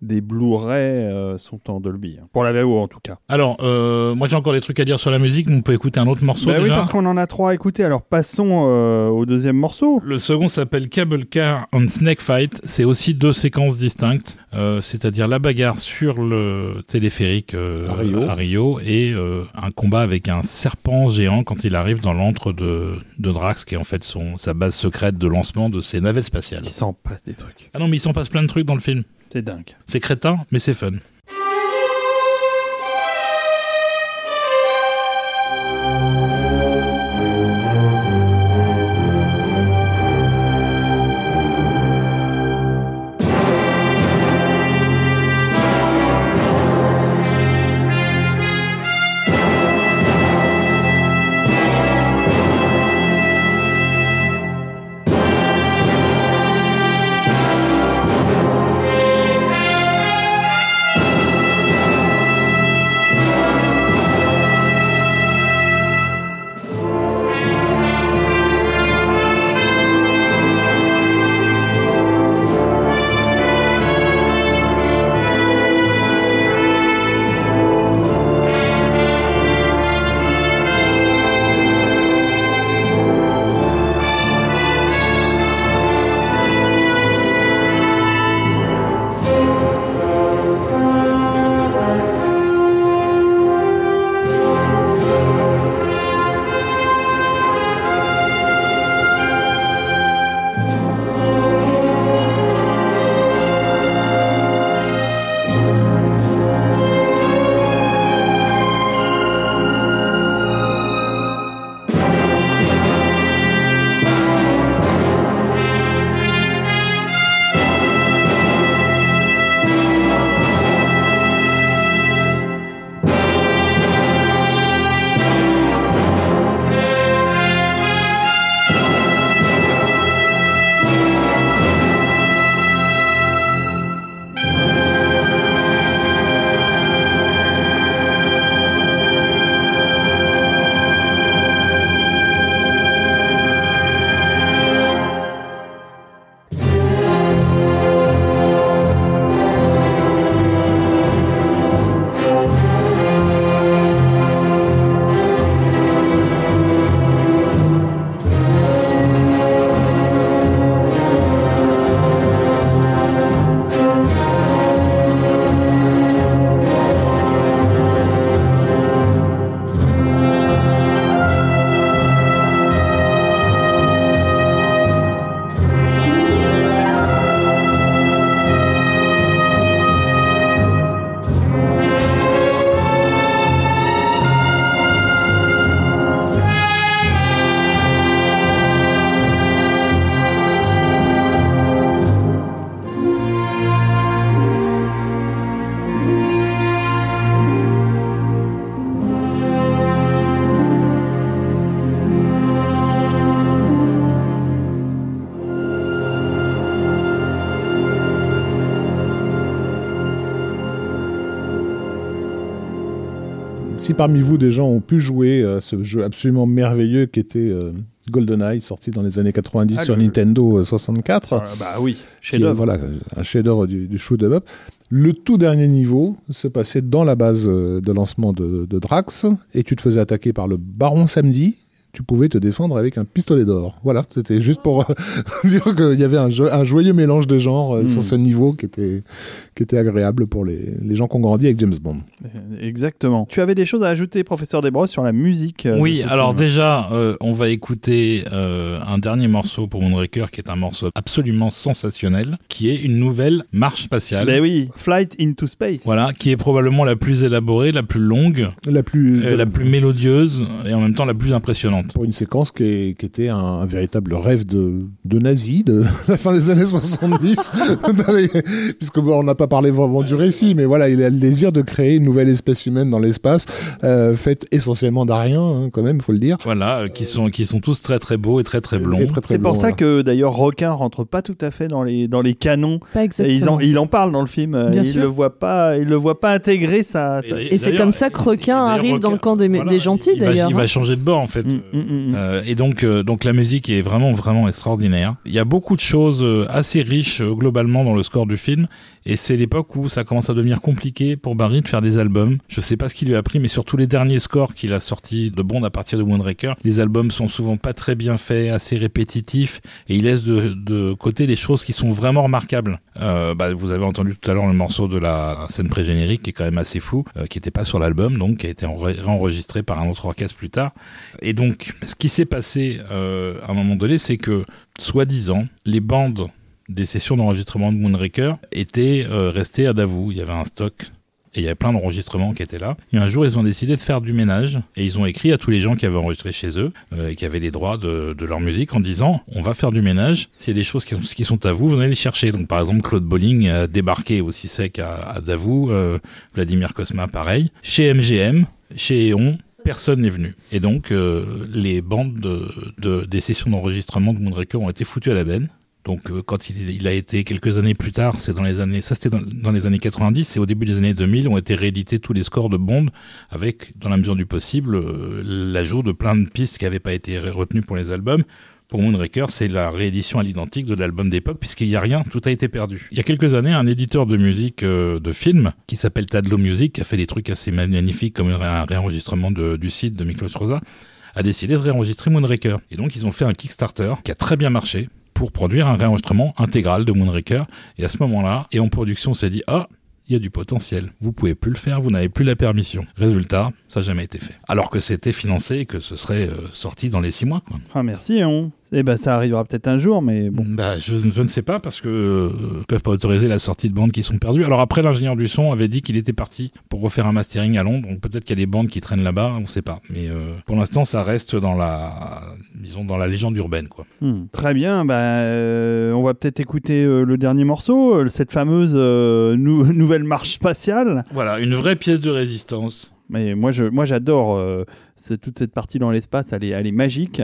des Blu-ray euh, sont en Dolby. hein. Pour la VO en tout cas. Alors, euh, moi j'ai encore des trucs à dire sur la musique, mais on peut écouter un autre morceau Bah oui, parce qu'on en a trois à écouter. Alors passons euh, au deuxième morceau. Le second s'appelle Cable Car on Snake Fight. C'est aussi deux séquences distinctes, euh, c'est-à-dire la bagarre sur le téléphérique euh, À Rio. Rio et euh, un combat avec un serpent géant quand il arrive dans l'antre de, de Drax, qui est en fait son, sa base secrète de lancement de ses navettes spatiales. Il s'en passe des trucs. Ah non, mais il s'en passe plein de trucs dans le film. C'est dingue. C'est crétin, mais c'est fun. Si parmi vous des gens ont pu jouer euh, ce jeu absolument merveilleux qui était euh, GoldenEye, sorti dans les années 90 Ah, sur le- Nintendo euh, 64, Ah, bah oui, voilà, un chef-d'œuvre du, du shoot 'em up. Le tout dernier niveau se passait dans la base euh, de lancement de, de Drax, et tu te faisais attaquer par le Baron Samedi. Tu pouvais te défendre avec un pistolet d'or. Voilà, c'était juste pour euh, [LAUGHS] dire qu'il y avait un, jo- un joyeux mélange de genres euh, sur ce niveau qui était, qui était agréable pour les, les gens qui ont grandi avec James Bond. Euh, Exactement. Tu avais des choses à ajouter, professeur Desbrosses, sur la musique euh, Oui, alors film. déjà, euh, on va écouter euh, un dernier morceau pour Moonraker qui est un morceau absolument sensationnel, qui est une nouvelle marche spatiale. Ben oui, Flight into Space. Voilà, qui est probablement la plus élaborée, la plus longue, La plus, euh, la plus mélodieuse et en même temps la plus impressionnante. Pour une séquence qui, est- qui était un, un véritable rêve de, de nazi de [LAUGHS] la fin des années 70 [LAUGHS] Dans les- puisque bon, on n'a pas parlé vraiment du récit mais voilà il a le désir de créer une nouvelle espèce humaine dans l'espace euh, faite essentiellement d'Ariens hein, quand même faut le dire Voilà, euh, qui sont qui sont tous très très beaux et très très blonds. C'est pour ça voilà. que d'ailleurs Requin rentre pas tout à fait dans les dans les canons. Pas exactement. ils en, il en parle dans le film. euh, Bien il sûr. le voit pas, il le voit pas intégrer ça. ça- Et c'est comme ça que Requin arrive dans le camp des- des gentils, d'ailleurs, Il va hein. changer de bord en fait. Mm, mm, mm. Euh, et donc, euh, donc la musique est vraiment vraiment extraordinaire. Il y a beaucoup de choses euh, assez riches globalement dans le score du film, et c'est l'époque où ça commence à devenir compliqué pour Barry de faire des albums. Je sais pas ce qu'il lui a pris, mais sur tous les derniers scores qu'il a sortis de Bond à partir de Moonraker, les albums sont souvent pas très bien faits, assez répétitifs, et il laisse de, côté les choses qui sont vraiment remarquables. Euh, bah, vous avez entendu tout à l'heure le morceau de la scène pré-générique qui est quand même assez fou, euh, qui était pas sur l'album, donc qui a été enre- enregistré par un autre orchestre plus tard. Et donc, ce qui s'est passé euh, à un moment donné, c'est que, soi-disant, les bandes des sessions d'enregistrement de Moonraker étaient euh, restées à Davout. Il y avait un stock et il y avait plein d'enregistrements qui étaient là. Et un jour, ils ont décidé de faire du ménage et ils ont écrit à tous les gens qui avaient enregistré chez eux euh, et qui avaient les droits de, de leur musique en disant on va faire du ménage. S'il y a des choses qui, sont à vous, venez les chercher. Donc, par exemple, Claude Bolling a débarqué aussi sec à, à Davout, euh, Vladimir Cosma pareil. Chez MGM, chez Eon, personne n'est venu. Et donc, euh, les bandes de, de- des sessions d'enregistrement de Moonraker ont été foutues à la benne. Donc, euh, quand il, il a été quelques années plus tard, c'est dans les années, ça c'était dans, les années 90 et au début des années 2000 ont été réédités tous les scores de Bond avec, dans la mesure du possible, euh, l'ajout de plein de pistes qui n'avaient pas été retenues pour les albums. Pour Moonraker, c'est la réédition à l'identique de l'album d'époque, puisqu'il n'y a rien, tout a été perdu. Il y a quelques années, un éditeur de musique euh, de film, qui s'appelle Tadlow Music, qui a fait des trucs assez magnifiques, comme un réenregistrement du site de Miklos Rosa, a décidé de réenregistrer Moonraker. Et donc, ils ont fait un Kickstarter qui a très bien marché pour produire un réenregistrement intégral de Moonraker. Et à ce moment-là, et en production, on s'est dit, ah, il y a du potentiel. Vous pouvez plus le faire, vous n'avez plus la permission. Résultat, ça n'a jamais été fait. Alors que c'était financé et que ce serait euh, sorti dans les six mois, quoi. Ah merci, on. Eh ben ça arrivera peut-être un jour, mais bon. Bah, je, je ne sais pas parce que euh, ils peuvent pas autoriser la sortie de bandes qui sont perdues. Alors après, l'ingénieur du son avait dit qu'il était parti pour refaire un mastering à Londres. Donc peut-être qu'il y a des bandes qui traînent là-bas, on ne sait pas. Mais euh, pour l'instant, ça reste dans la, disons, dans la légende urbaine, quoi. Hmm, Très bien, bah, euh, on va peut-être écouter euh, le dernier morceau, cette fameuse nou- [LAUGHS] nouvelle marche spatiale. Voilà, une vraie pièce de résistance. Mais moi, je, moi, j'adore toute cette partie dans l'espace. Elle est, elle est magique,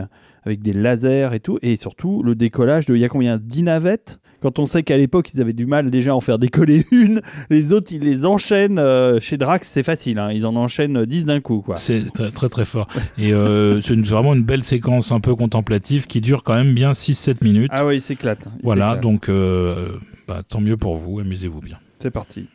avec des lasers et tout, et surtout le décollage de. Il y a combien 10 navettes? Quand on sait qu'à l'époque, ils avaient du mal déjà à en faire décoller [LAUGHS] une, les autres, ils les enchaînent. euh, chez Drax, c'est facile, hein, ils en enchaînent 10 d'un coup, quoi. C'est très très très fort. Et euh, [LAUGHS] c'est vraiment une belle séquence un peu contemplative qui dure quand même bien 6-7 minutes. Ah oui, il s'éclate. il voilà, donc euh, bah, tant mieux pour vous, amusez-vous bien. C'est parti.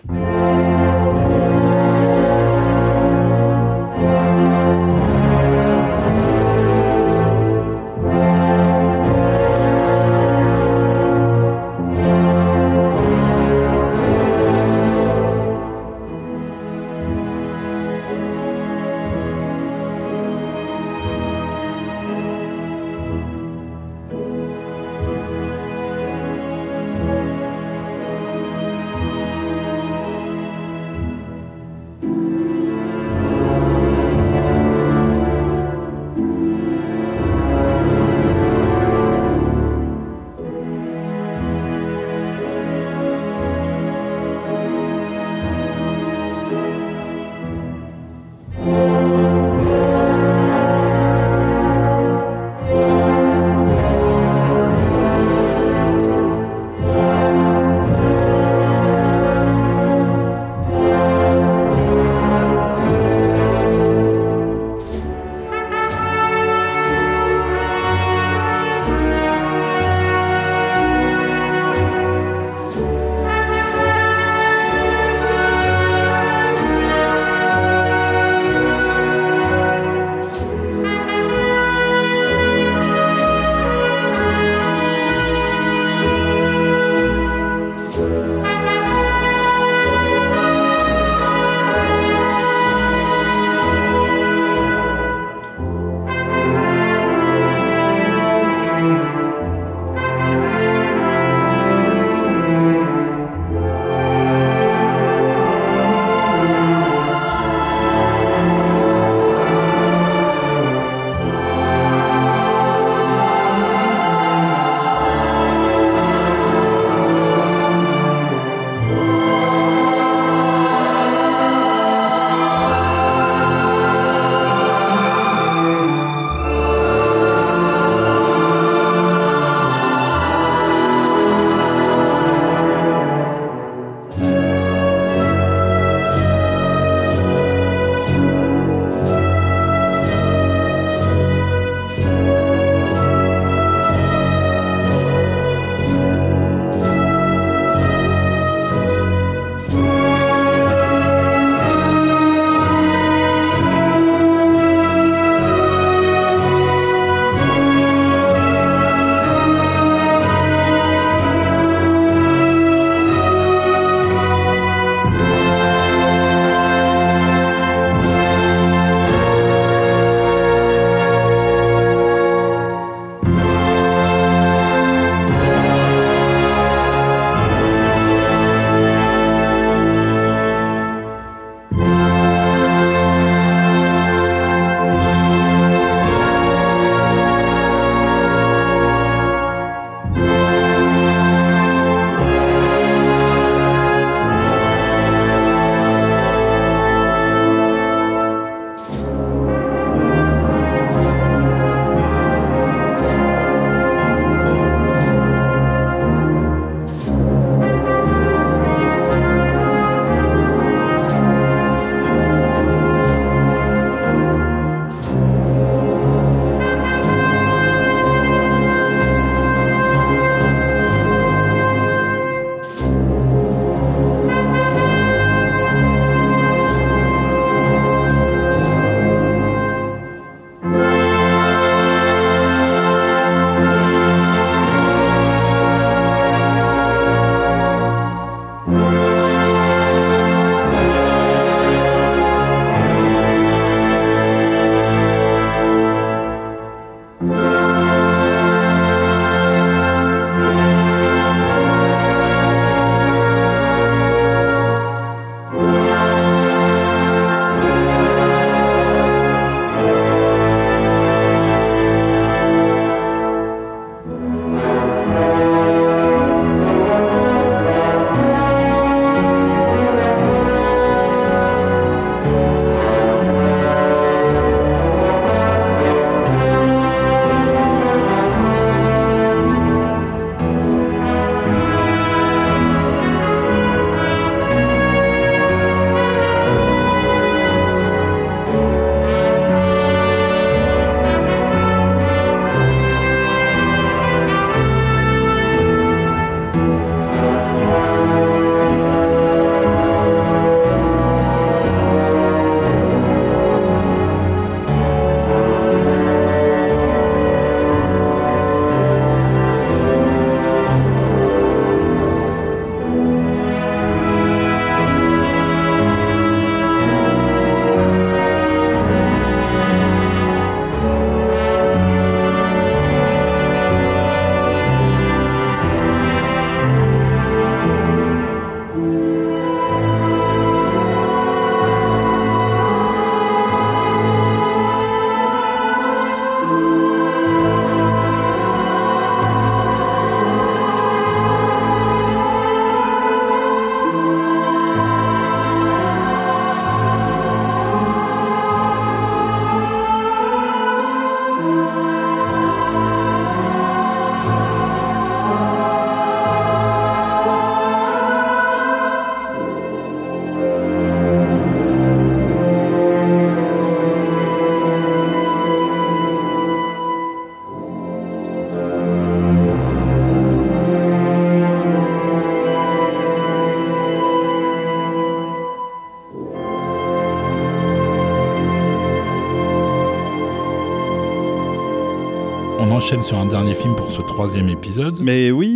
Sur un dernier film pour ce troisième épisode. Mais oui,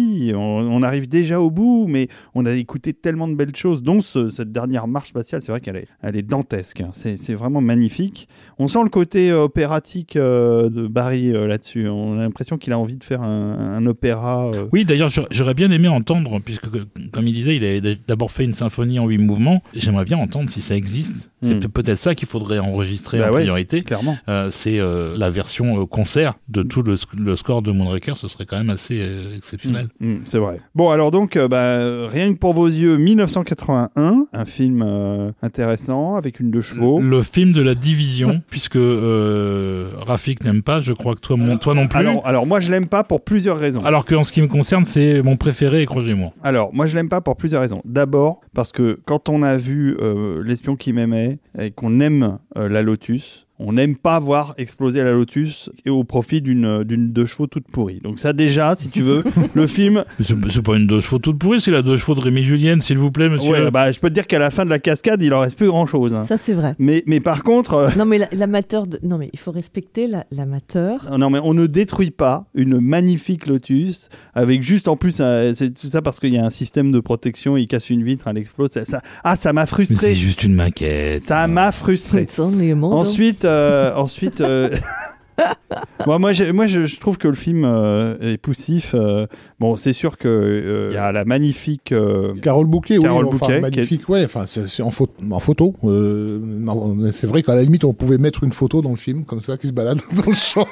on, arrive déjà au bout, mais on a écouté tellement de belles choses, dont ce- cette dernière marche spatiale. C'est vrai qu'elle est, elle est dantesque. hein. C'est c'est vraiment magnifique. On sent le côté euh, opératique euh, de Barry euh, là-dessus. On a l'impression qu'il a envie de faire un, un opéra. euh. Oui, d'ailleurs, j'aurais- bien aimé entendre, puisque comme il disait, il avait d'abord fait une symphonie en huit mouvements. J'aimerais bien entendre si ça existe. C'est Hmm. peut- peut-être ça qu'il faudrait enregistrer Bah en ouais. priorité. Clairement. C'est la version concert de tout le, sc- le score de Moonraker. Ce serait quand même assez exceptionnel. Mm, mm, c'est vrai. Bon, alors donc, euh, bah, rien que pour vos yeux, 1981, un film euh, intéressant avec une de chevaux. Le film de la division, [LAUGHS] puisque euh, Rafik n'aime pas, je crois que toi, mon, toi non plus. Alors, alors, moi, je l'aime pas pour plusieurs raisons. Alors qu'en ce qui me concerne, c'est mon préféré avec Roger Moore. Alors, moi, je l'aime pas pour plusieurs raisons. D'abord, parce que quand on a vu euh, L'espion qui m'aimait et qu'on aime la Lotus, on n'aime pas voir exploser la Lotus et au profit d'une d'une deux chevaux toute pourrie. Donc ça déjà, si tu veux, [LAUGHS] le film, Mais C'est pas une deux chevaux toute pourrie, c'est la deux chevaux de Rémi Julienne, s'il vous plaît, monsieur. ouais, bah, je peux te dire qu'à la fin de la cascade, il en reste plus grand chose. Ça, c'est vrai. Mais, mais par contre, euh, Non, mais la- l'amateur. De... Non, mais il faut respecter la- l'amateur. non mais on ne détruit pas une magnifique Lotus avec juste en plus, c'est tout ça parce qu'il y a un système de protection, il casse une vitre, elle explose. Ça, ça- ah, ça m'a Mais frustré. c'est juste une maquette. Ça m'a frustré. It's only a model. Ensuite, euh, [LAUGHS] euh, Bon, moi, moi je, je trouve que le film euh, est poussif. euh, bon, c'est sûr que euh, il y a la magnifique. euh, Carole Bouquet, Carole oui, enfin, Bouquet, magnifique, ouais, enfin, c'est c'est en, pho- en photo. euh, c'est vrai qu'à la limite, on pouvait mettre une photo dans le film, comme ça, qui se balade [LAUGHS] dans le champ.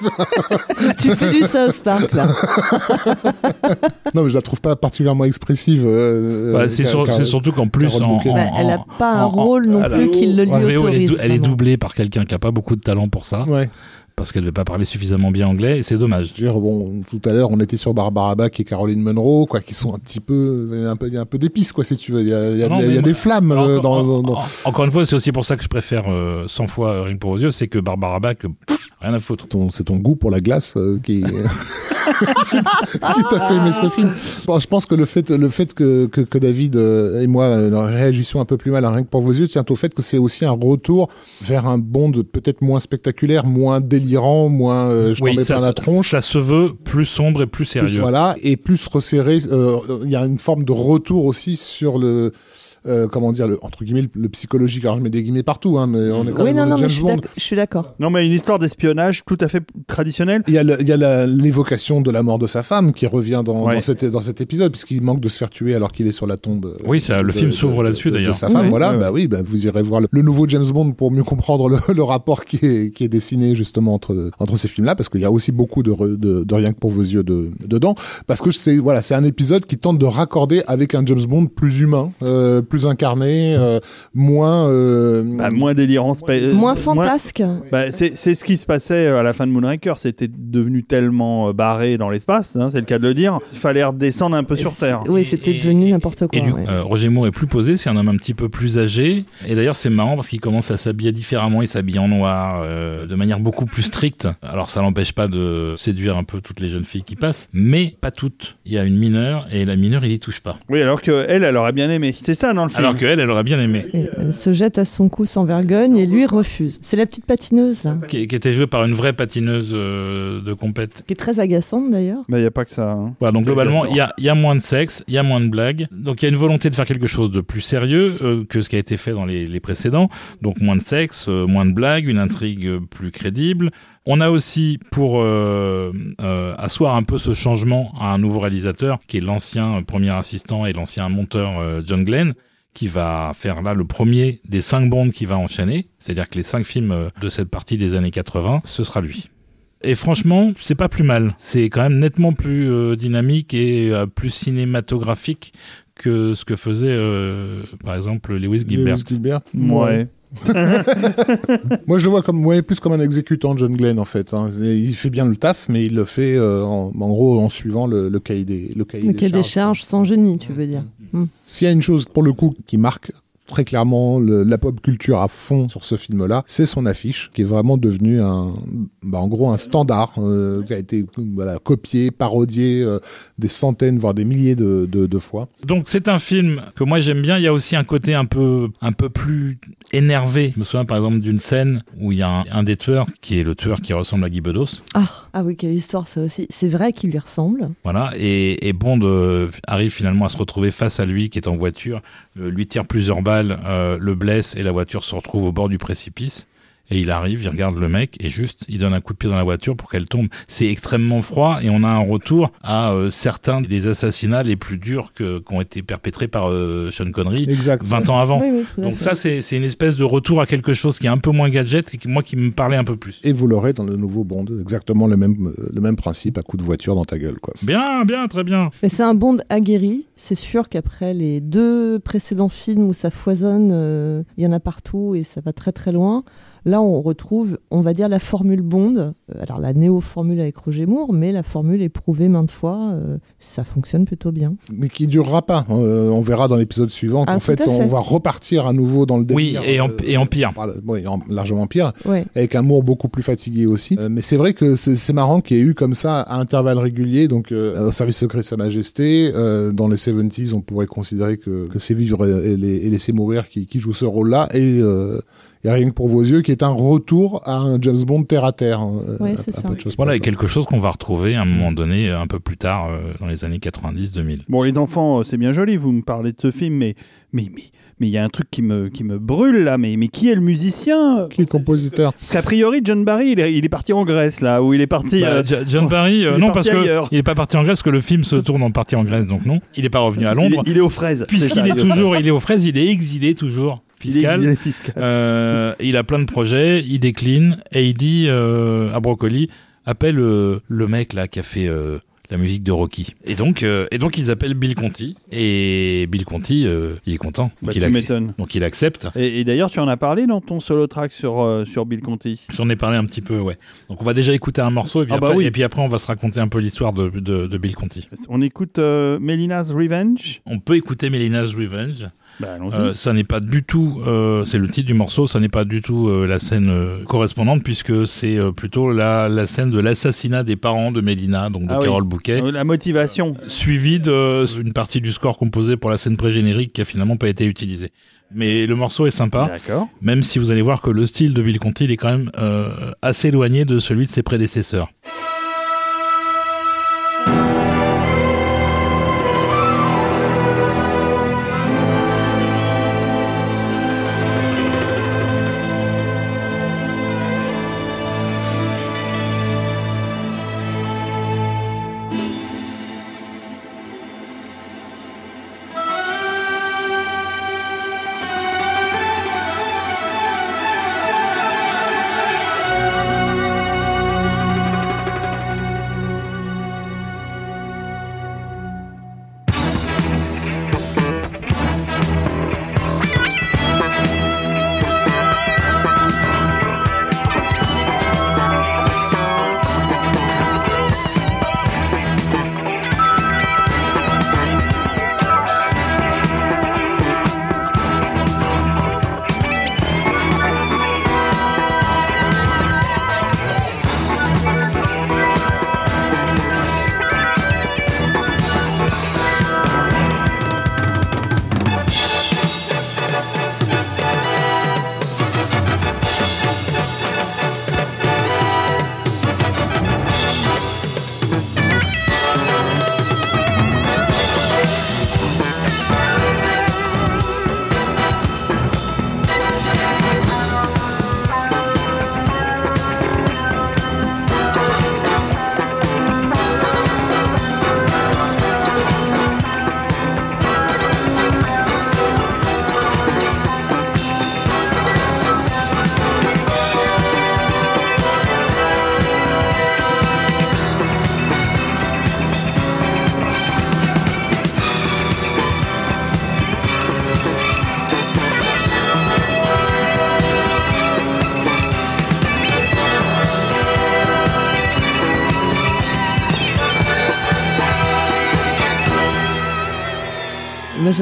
[LAUGHS] tu fais du South Park, là. [LAUGHS] non, mais je la trouve pas particulièrement expressive. euh, Bah, c'est Car- sur- Carole- c'est surtout qu'en plus, Carole en, Bouquet. en- Bah, elle a en- pas un en- rôle non plus qui le lui autorise. dou- elle est doublée par quelqu'un qui a pas beaucoup de talent pour ça, Ouais. Parce qu'elle ne veut pas parler suffisamment bien anglais, et c'est dommage. Je veux dire, bon, tout à l'heure, on était sur Barbara Bach et Caroline Monroe, quoi, qui sont un petit peu, un peu, un peu d'épices, quoi, si tu veux. Il y a, il y a- Non, il y a mais des flammes euh, Alors, dans, en- dans- dans- en- encore une fois, c'est aussi pour ça que je préfère euh, 100 fois Ring pour vos yeux, c'est que Barbara Bach, pff, rien à foutre. c'est ton goût pour la glace euh, qui, [LAUGHS] qui t'a fait aimer ce film. Bon, je pense que le fait, le fait que, que, que David euh, et moi euh, réagissions un peu plus mal à rien que pour vos yeux tient au fait que c'est aussi un retour vers un Bond peut-être moins spectaculaire, moins délirant, moins euh, je Oui, ça, la tronche. ça se veut plus sombre et plus plus, sérieux. voilà, et plus resserré. Il y a une forme de retour aussi sur le. Euh, comment dire, le, entre guillemets, le, le psychologique. Alors je mets des guillemets partout, hein, mais on est quand Oui, même non, dans non, le mais je James suis Bond. d'ac- je suis d'accord. Non, mais une histoire d'espionnage tout à fait traditionnelle. Il y a, le- il y a la- l'évocation de la mort de sa femme qui revient dans, Ouais. dans, cet, dans cet épisode, puisqu'il manque de se faire tuer alors qu'il est sur la tombe. euh, Oui, ça, le film s'ouvre de- là-dessus, de- de d'ailleurs. sa femme, Oui, voilà, oui, bah oui, bah vous irez voir le, le nouveau James Bond pour mieux comprendre le, le rapport qui est, qui est dessiné justement entre, entre ces films-là, parce qu'il y a aussi beaucoup de, re- de, de rien que pour vos yeux de, dedans, parce que c'est voilà, c'est un épisode qui tente de raccorder avec un James Bond plus humain, euh, plus incarné, euh, moins. euh, Bah, moins délirant. spa- euh, Moins fantasque. Bah, c'est ce qui se passait à la fin de Moonraker. C'était devenu tellement euh, barré dans l'espace, hein, c'est le cas de le dire. Il fallait redescendre un peu sur Terre. Oui, c'était devenu n'importe quoi. Et du ouais. euh, Roger Moore est plus posé, c'est un homme un petit peu plus âgé. Et d'ailleurs, c'est marrant parce qu'il commence à s'habiller différemment. Il s'habille en noir, euh, de manière beaucoup plus stricte. Alors, ça l'empêche pas de séduire un peu toutes les jeunes filles qui passent, mais pas toutes. Il y a une mineure et la mineure, il y touche pas. Oui, alors que elle, elle aurait bien aimé. C'est ça dans le film. Alors qu'elle, elle aurait bien aimé. Et elle se jette à son cou sans vergogne et lui refuse. C'est la petite patineuse, là, Qui, qui était jouée par une vraie patineuse euh, de compète. qui est très agaçante d'ailleurs. Mais il n'y a pas que ça. hein. Voilà, donc globalement, il y a, y a moins de sexe, il y a moins de blagues. Donc il y a une volonté de faire quelque chose de plus sérieux euh, que ce qui a été fait dans les, les précédents. Donc moins de sexe, euh, moins de blagues, une intrigue plus crédible. On a aussi, pour euh, euh, asseoir un peu ce changement à un nouveau réalisateur, qui est l'ancien premier assistant et l'ancien monteur euh, John Glenn, qui va faire là le premier des cinq bandes qui va enchaîner. C'est-à-dire que les cinq films euh, de cette partie des années 80, ce sera lui. Et franchement, c'est pas plus mal. C'est quand même nettement plus euh, dynamique et euh, plus cinématographique que ce que faisait, euh, par exemple, Lewis Gilbert. Lewis Gilbert. Ouais. [LAUGHS] Moi, je le vois comme, ouais, plus comme un exécutant, John Glenn, en fait. hein. Il fait bien le taf, mais il le fait, euh, en, en gros, en suivant le, le cahier des, le cahier Le des cas des charges. charges sans génie, tu veux dire. S'il y a une chose, pour le coup, qui marque très clairement le- la pop culture à fond sur ce film-là, c'est son affiche qui est vraiment devenu un, bah, en gros un standard euh, qui a été voilà, copié, parodié euh, des centaines voire des milliers de, de, de fois. Donc c'est un film que moi j'aime bien. Il y a aussi un côté un peu un peu plus énervé. Je me souviens par exemple d'une scène où il y a un, un des tueurs qui est le tueur qui ressemble à Guy Bedos. Ah, ah oui, quelle histoire ça aussi. C'est vrai qu'il lui ressemble. Voilà. Et, et Bond euh, arrive finalement à se retrouver face à lui qui est en voiture, euh, lui tire plusieurs balles, euh, le blesse et la voiture se retrouve au bord du précipice. Et il arrive, il regarde le mec et juste, il donne un coup de pied dans la voiture pour qu'elle tombe. C'est extrêmement froid et on a un retour à euh, certains des assassinats les plus durs que, qui ont été perpétrés par euh, Sean Connery Exact. 20 ans avant. Oui, oui, Donc ça, c'est c'est une espèce de retour à quelque chose qui est un peu moins gadget et qui, moi, qui me parlait un peu plus. Et vous l'aurez dans le nouveau Bond, exactement le même, le même principe, à coup de voiture dans ta gueule. Quoi. Bien, bien, très bien. Mais c'est un Bond aguerri. C'est sûr qu'après les deux précédents films où ça foisonne, euh, il y en a partout et ça va très très loin. Là, on retrouve, on va dire, la formule Bond. Euh, Alors, la néo-formule avec Roger Moore, mais la formule éprouvée maintes fois, euh, ça fonctionne plutôt bien. Mais qui durera pas. Euh, on verra dans l'épisode suivant Ah, qu'en fait, on va repartir à nouveau dans le Oui, délire. et en, euh, et en pire. oui, en- largement pire, Ouais. avec un Moore beaucoup plus fatigué aussi. Euh, mais c'est vrai que c'est marrant qu'il y ait eu comme ça à intervalles réguliers, donc euh, au service secret de Sa Majesté, euh, dans les 70s, on pourrait considérer que, que c'est vivre et, et les- et laisser mourir qui, qui joue ce rôle-là, et, euh, et rien que pour vos yeux, qui est un retour à un James Bond terre à terre. hein, euh, Ouais, à- c'est ça. Voilà, et quelque chose qu'on va retrouver à un moment donné, un peu plus tard, euh, dans les années 90-2000. Bon, les enfants, euh, c'est bien joli, vous me parlez de ce film, mais mais mais mais il y a un truc qui me qui me brûle là. Mais mais qui est le musicien? Qui est le compositeur? Parce qu'a priori, John Barry, il est, il est parti en Grèce là, où il est parti. Bah, euh, Jo- John Barry, euh, [LAUGHS] est non, parce que ailleurs. il est pas parti en Grèce, parce que le film se tourne en partie en Grèce, donc non. Il est pas revenu à il, Londres. est, il est aux fraises. Puisqu'il est ça, toujours, il est aux fraises, il est exilé toujours, il est fiscal. Euh, il a plein de projets, il décline et il dit euh, à Brocoli appelle euh, le mec là qui a fait la musique de Rocky. Et donc euh, et donc ils appellent Bill Conti et Bill Conti euh, il est content. Bah, Donc, il m'étonnes. donc il accepte. Et, et d'ailleurs, tu en as parlé dans ton solo track sur euh, sur Bill Conti? J'en ai parlé un petit peu, ouais. Donc on va déjà écouter un morceau et puis, Ah bah après, oui. et puis après on va se raconter un peu l'histoire de, de, de Bill Conti. On écoute Melina's Revenge. On peut écouter Melina's Revenge. Bah, allons-y. Euh, ça n'est pas du tout, euh, c'est le titre du morceau, ça n'est pas du tout euh, la scène euh, correspondante puisque c'est euh, plutôt la, la scène de l'assassinat des parents de Mélina, donc de Ah oui. Carole Bouquet, Euh, La motivation. suivi d'une partie du score composé pour la scène pré-générique qui a finalement pas été utilisée. Mais le morceau est sympa, D'accord. même si vous allez voir que le style de Bill Conti il est quand même euh, assez éloigné de celui de ses prédécesseurs.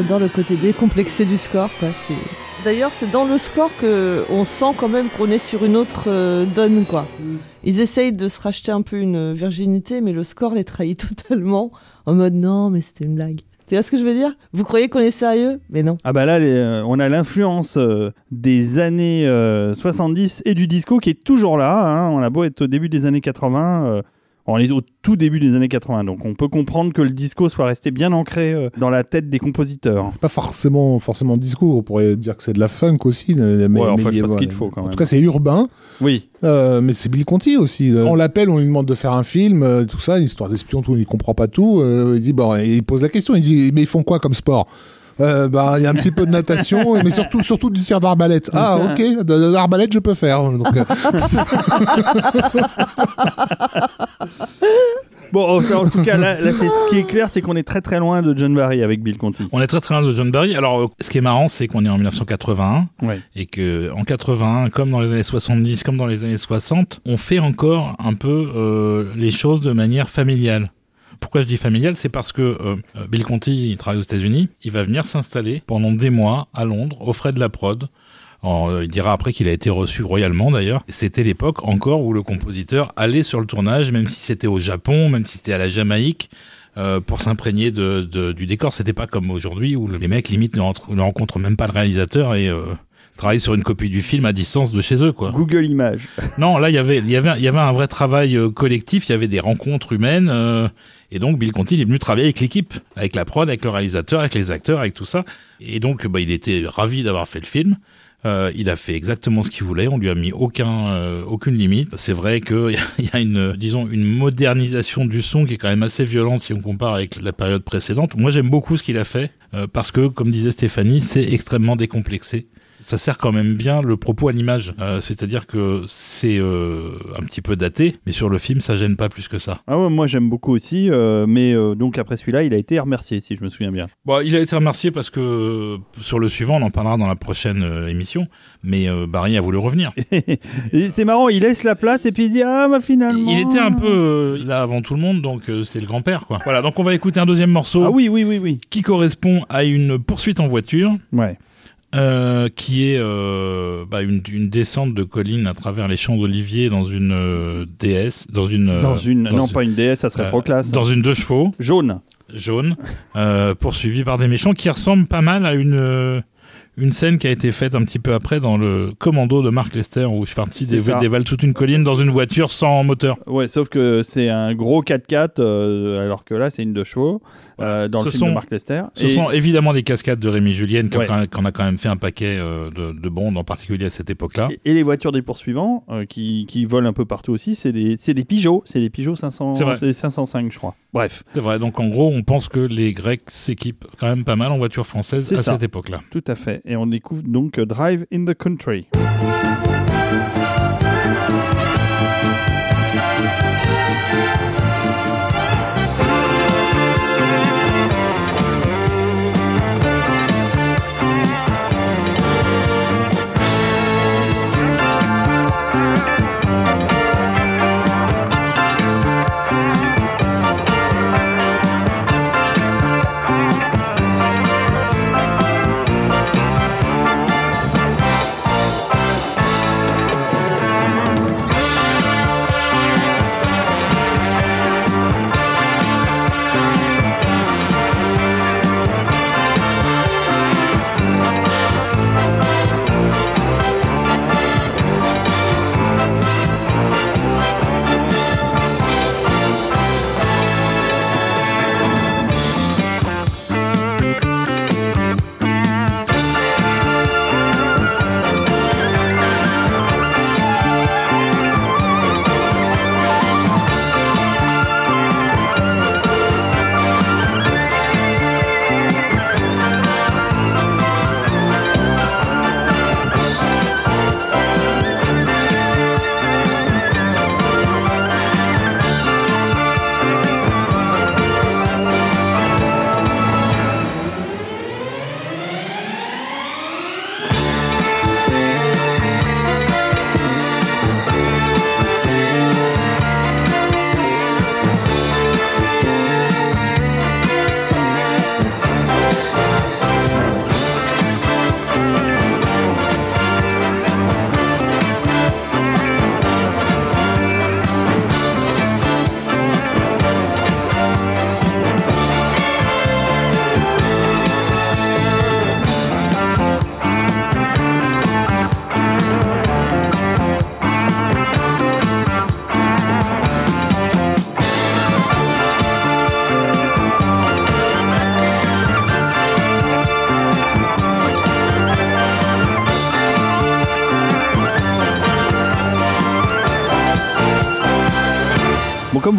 J'adore le côté décomplexé du score. Quoi. C'est... D'ailleurs c'est dans le score que on sent quand même qu'on est sur une autre euh, donne. Quoi. Ils essayent de se racheter un peu une virginité, mais le score les trahit [LAUGHS] totalement en mode non mais c'était une blague. Tu vois ce que je veux dire? Vous croyez qu'on est sérieux? Mais non. Ah bah là, les, euh, on a l'influence euh, des années euh, 70 et du disco qui est toujours là. hein. On a beau être au début des années 80, euh, on est au tout début des années 80. Donc on peut comprendre que le disco soit resté bien ancré euh, dans la tête des compositeurs. Pas forcément, forcément disco, on pourrait dire que c'est de la funk aussi. Mais, Ouais, mais pense voilà. qu'il faut quand En même. tout cas, c'est urbain, Oui, euh, mais c'est Bill Conti aussi. On l'appelle, on lui demande de faire un film, euh, tout ça, une histoire d'espion, tout, il comprend pas tout. euh, il dit, bon, il pose la question, il dit, mais ils font quoi comme sport? Euh, bah, il y a un petit peu de natation, [LAUGHS] mais surtout, surtout du tir d'arbalète. Ah, [LAUGHS] ok, l'arbalète, je peux faire. Donc, euh, [LAUGHS] Bon, enfin, en tout cas, là, là, c'est- ce qui est clair, c'est qu'on est très très loin de John Barry avec Bill Conti. On est très très loin de John Barry. Alors, euh, ce qui est marrant, c'est qu'on est en 1981 Ouais. et que en 81, comme dans les années 70, comme dans les années 60, on fait encore un peu euh, les choses de manière familiale. Pourquoi je dis familiale C'est parce que euh, euh, Bill Conti, il travaille aux États-Unis, il va venir s'installer pendant des mois à Londres, aux frais de la prod. Alors, euh, il dira après qu'il a été reçu royalement d'ailleurs. C'était l'époque encore où le compositeur allait sur le tournage, même si c'était au Japon, même si c'était à la Jamaïque, euh, pour s'imprégner de, de- du décor. C'était pas comme aujourd'hui où les mecs limite ne, ne rencontrent même pas le réalisateur et euh, travaillent sur une copie du film à distance de chez eux, quoi. Google Images. Non, là, il y avait, il y avait, il y avait un vrai travail euh, collectif. Il y avait des rencontres humaines. euh, et donc, Bill Conti, il est venu travailler avec l'équipe, avec la prod, avec le réalisateur, avec les acteurs, avec tout ça. Et donc, bah, il était ravi d'avoir fait le film. Euh, il a fait exactement ce qu'il voulait. On lui a mis aucun, euh, aucune limite. C'est vrai qu'il [LAUGHS] y, a- une, disons, une modernisation du son qui est quand même assez violente si on compare avec la période précédente. Moi, j'aime beaucoup ce qu'il a fait euh, parce que, comme disait Stéphanie, c'est extrêmement décomplexé ça sert quand même bien le propos à l'image. Euh, C'est-à-dire que c'est euh, un petit peu daté, mais sur le film, ça gêne pas plus que ça. Ah ouais, moi j'aime beaucoup aussi, euh, mais donc après celui-là, il a été remercié, si je me souviens bien. Bon, il a été remercié parce que sur le suivant, on en parlera dans la prochaine émission, mais Barry a voulu revenir. [LAUGHS] C'est marrant, il laisse la place et puis il dit ah bah finalement. Il était un peu là avant tout le monde, donc c'est le grand-père, quoi. Voilà, donc on va écouter un deuxième morceau Ah oui oui oui oui. qui correspond à une poursuite en voiture. Ouais. Euh, qui est euh, bah, une, une descente de colline à travers les champs d'olivier dans une euh, DS, dans une euh, Dans une dans non une- pas une DS, ça serait euh, trop classe. dans une deux chevaux Jaune. jaune, euh, poursuivi par des méchants qui ressemblent pas mal à une euh, une scène qui a été faite un petit peu après dans le Commando de Mark Lester où Schwarzy dévale, dévale toute une colline dans une voiture sans moteur. Ouais, sauf que c'est un gros 4x4 euh, alors que là c'est une deux chevaux euh, dans Ce le film sont- de Mark Lester. Ce Et- sont évidemment des cascades de Rémi Ouais. a- qu'on a quand même fait un paquet euh, de, de bondes en particulier à cette époque-là. Et, et les voitures des poursuivants euh, qui, qui volent un peu partout aussi, c'est des, c'est des Peugeot, c'est des Peugeot 500, C'est vrai. c'est 505 je crois. Bref, C'est vrai, donc en gros on pense que les Grecs s'équipent quand même pas mal en voiture française à ça. cette époque-là. tout à fait. Et on découvre donc euh, Drive in the Country.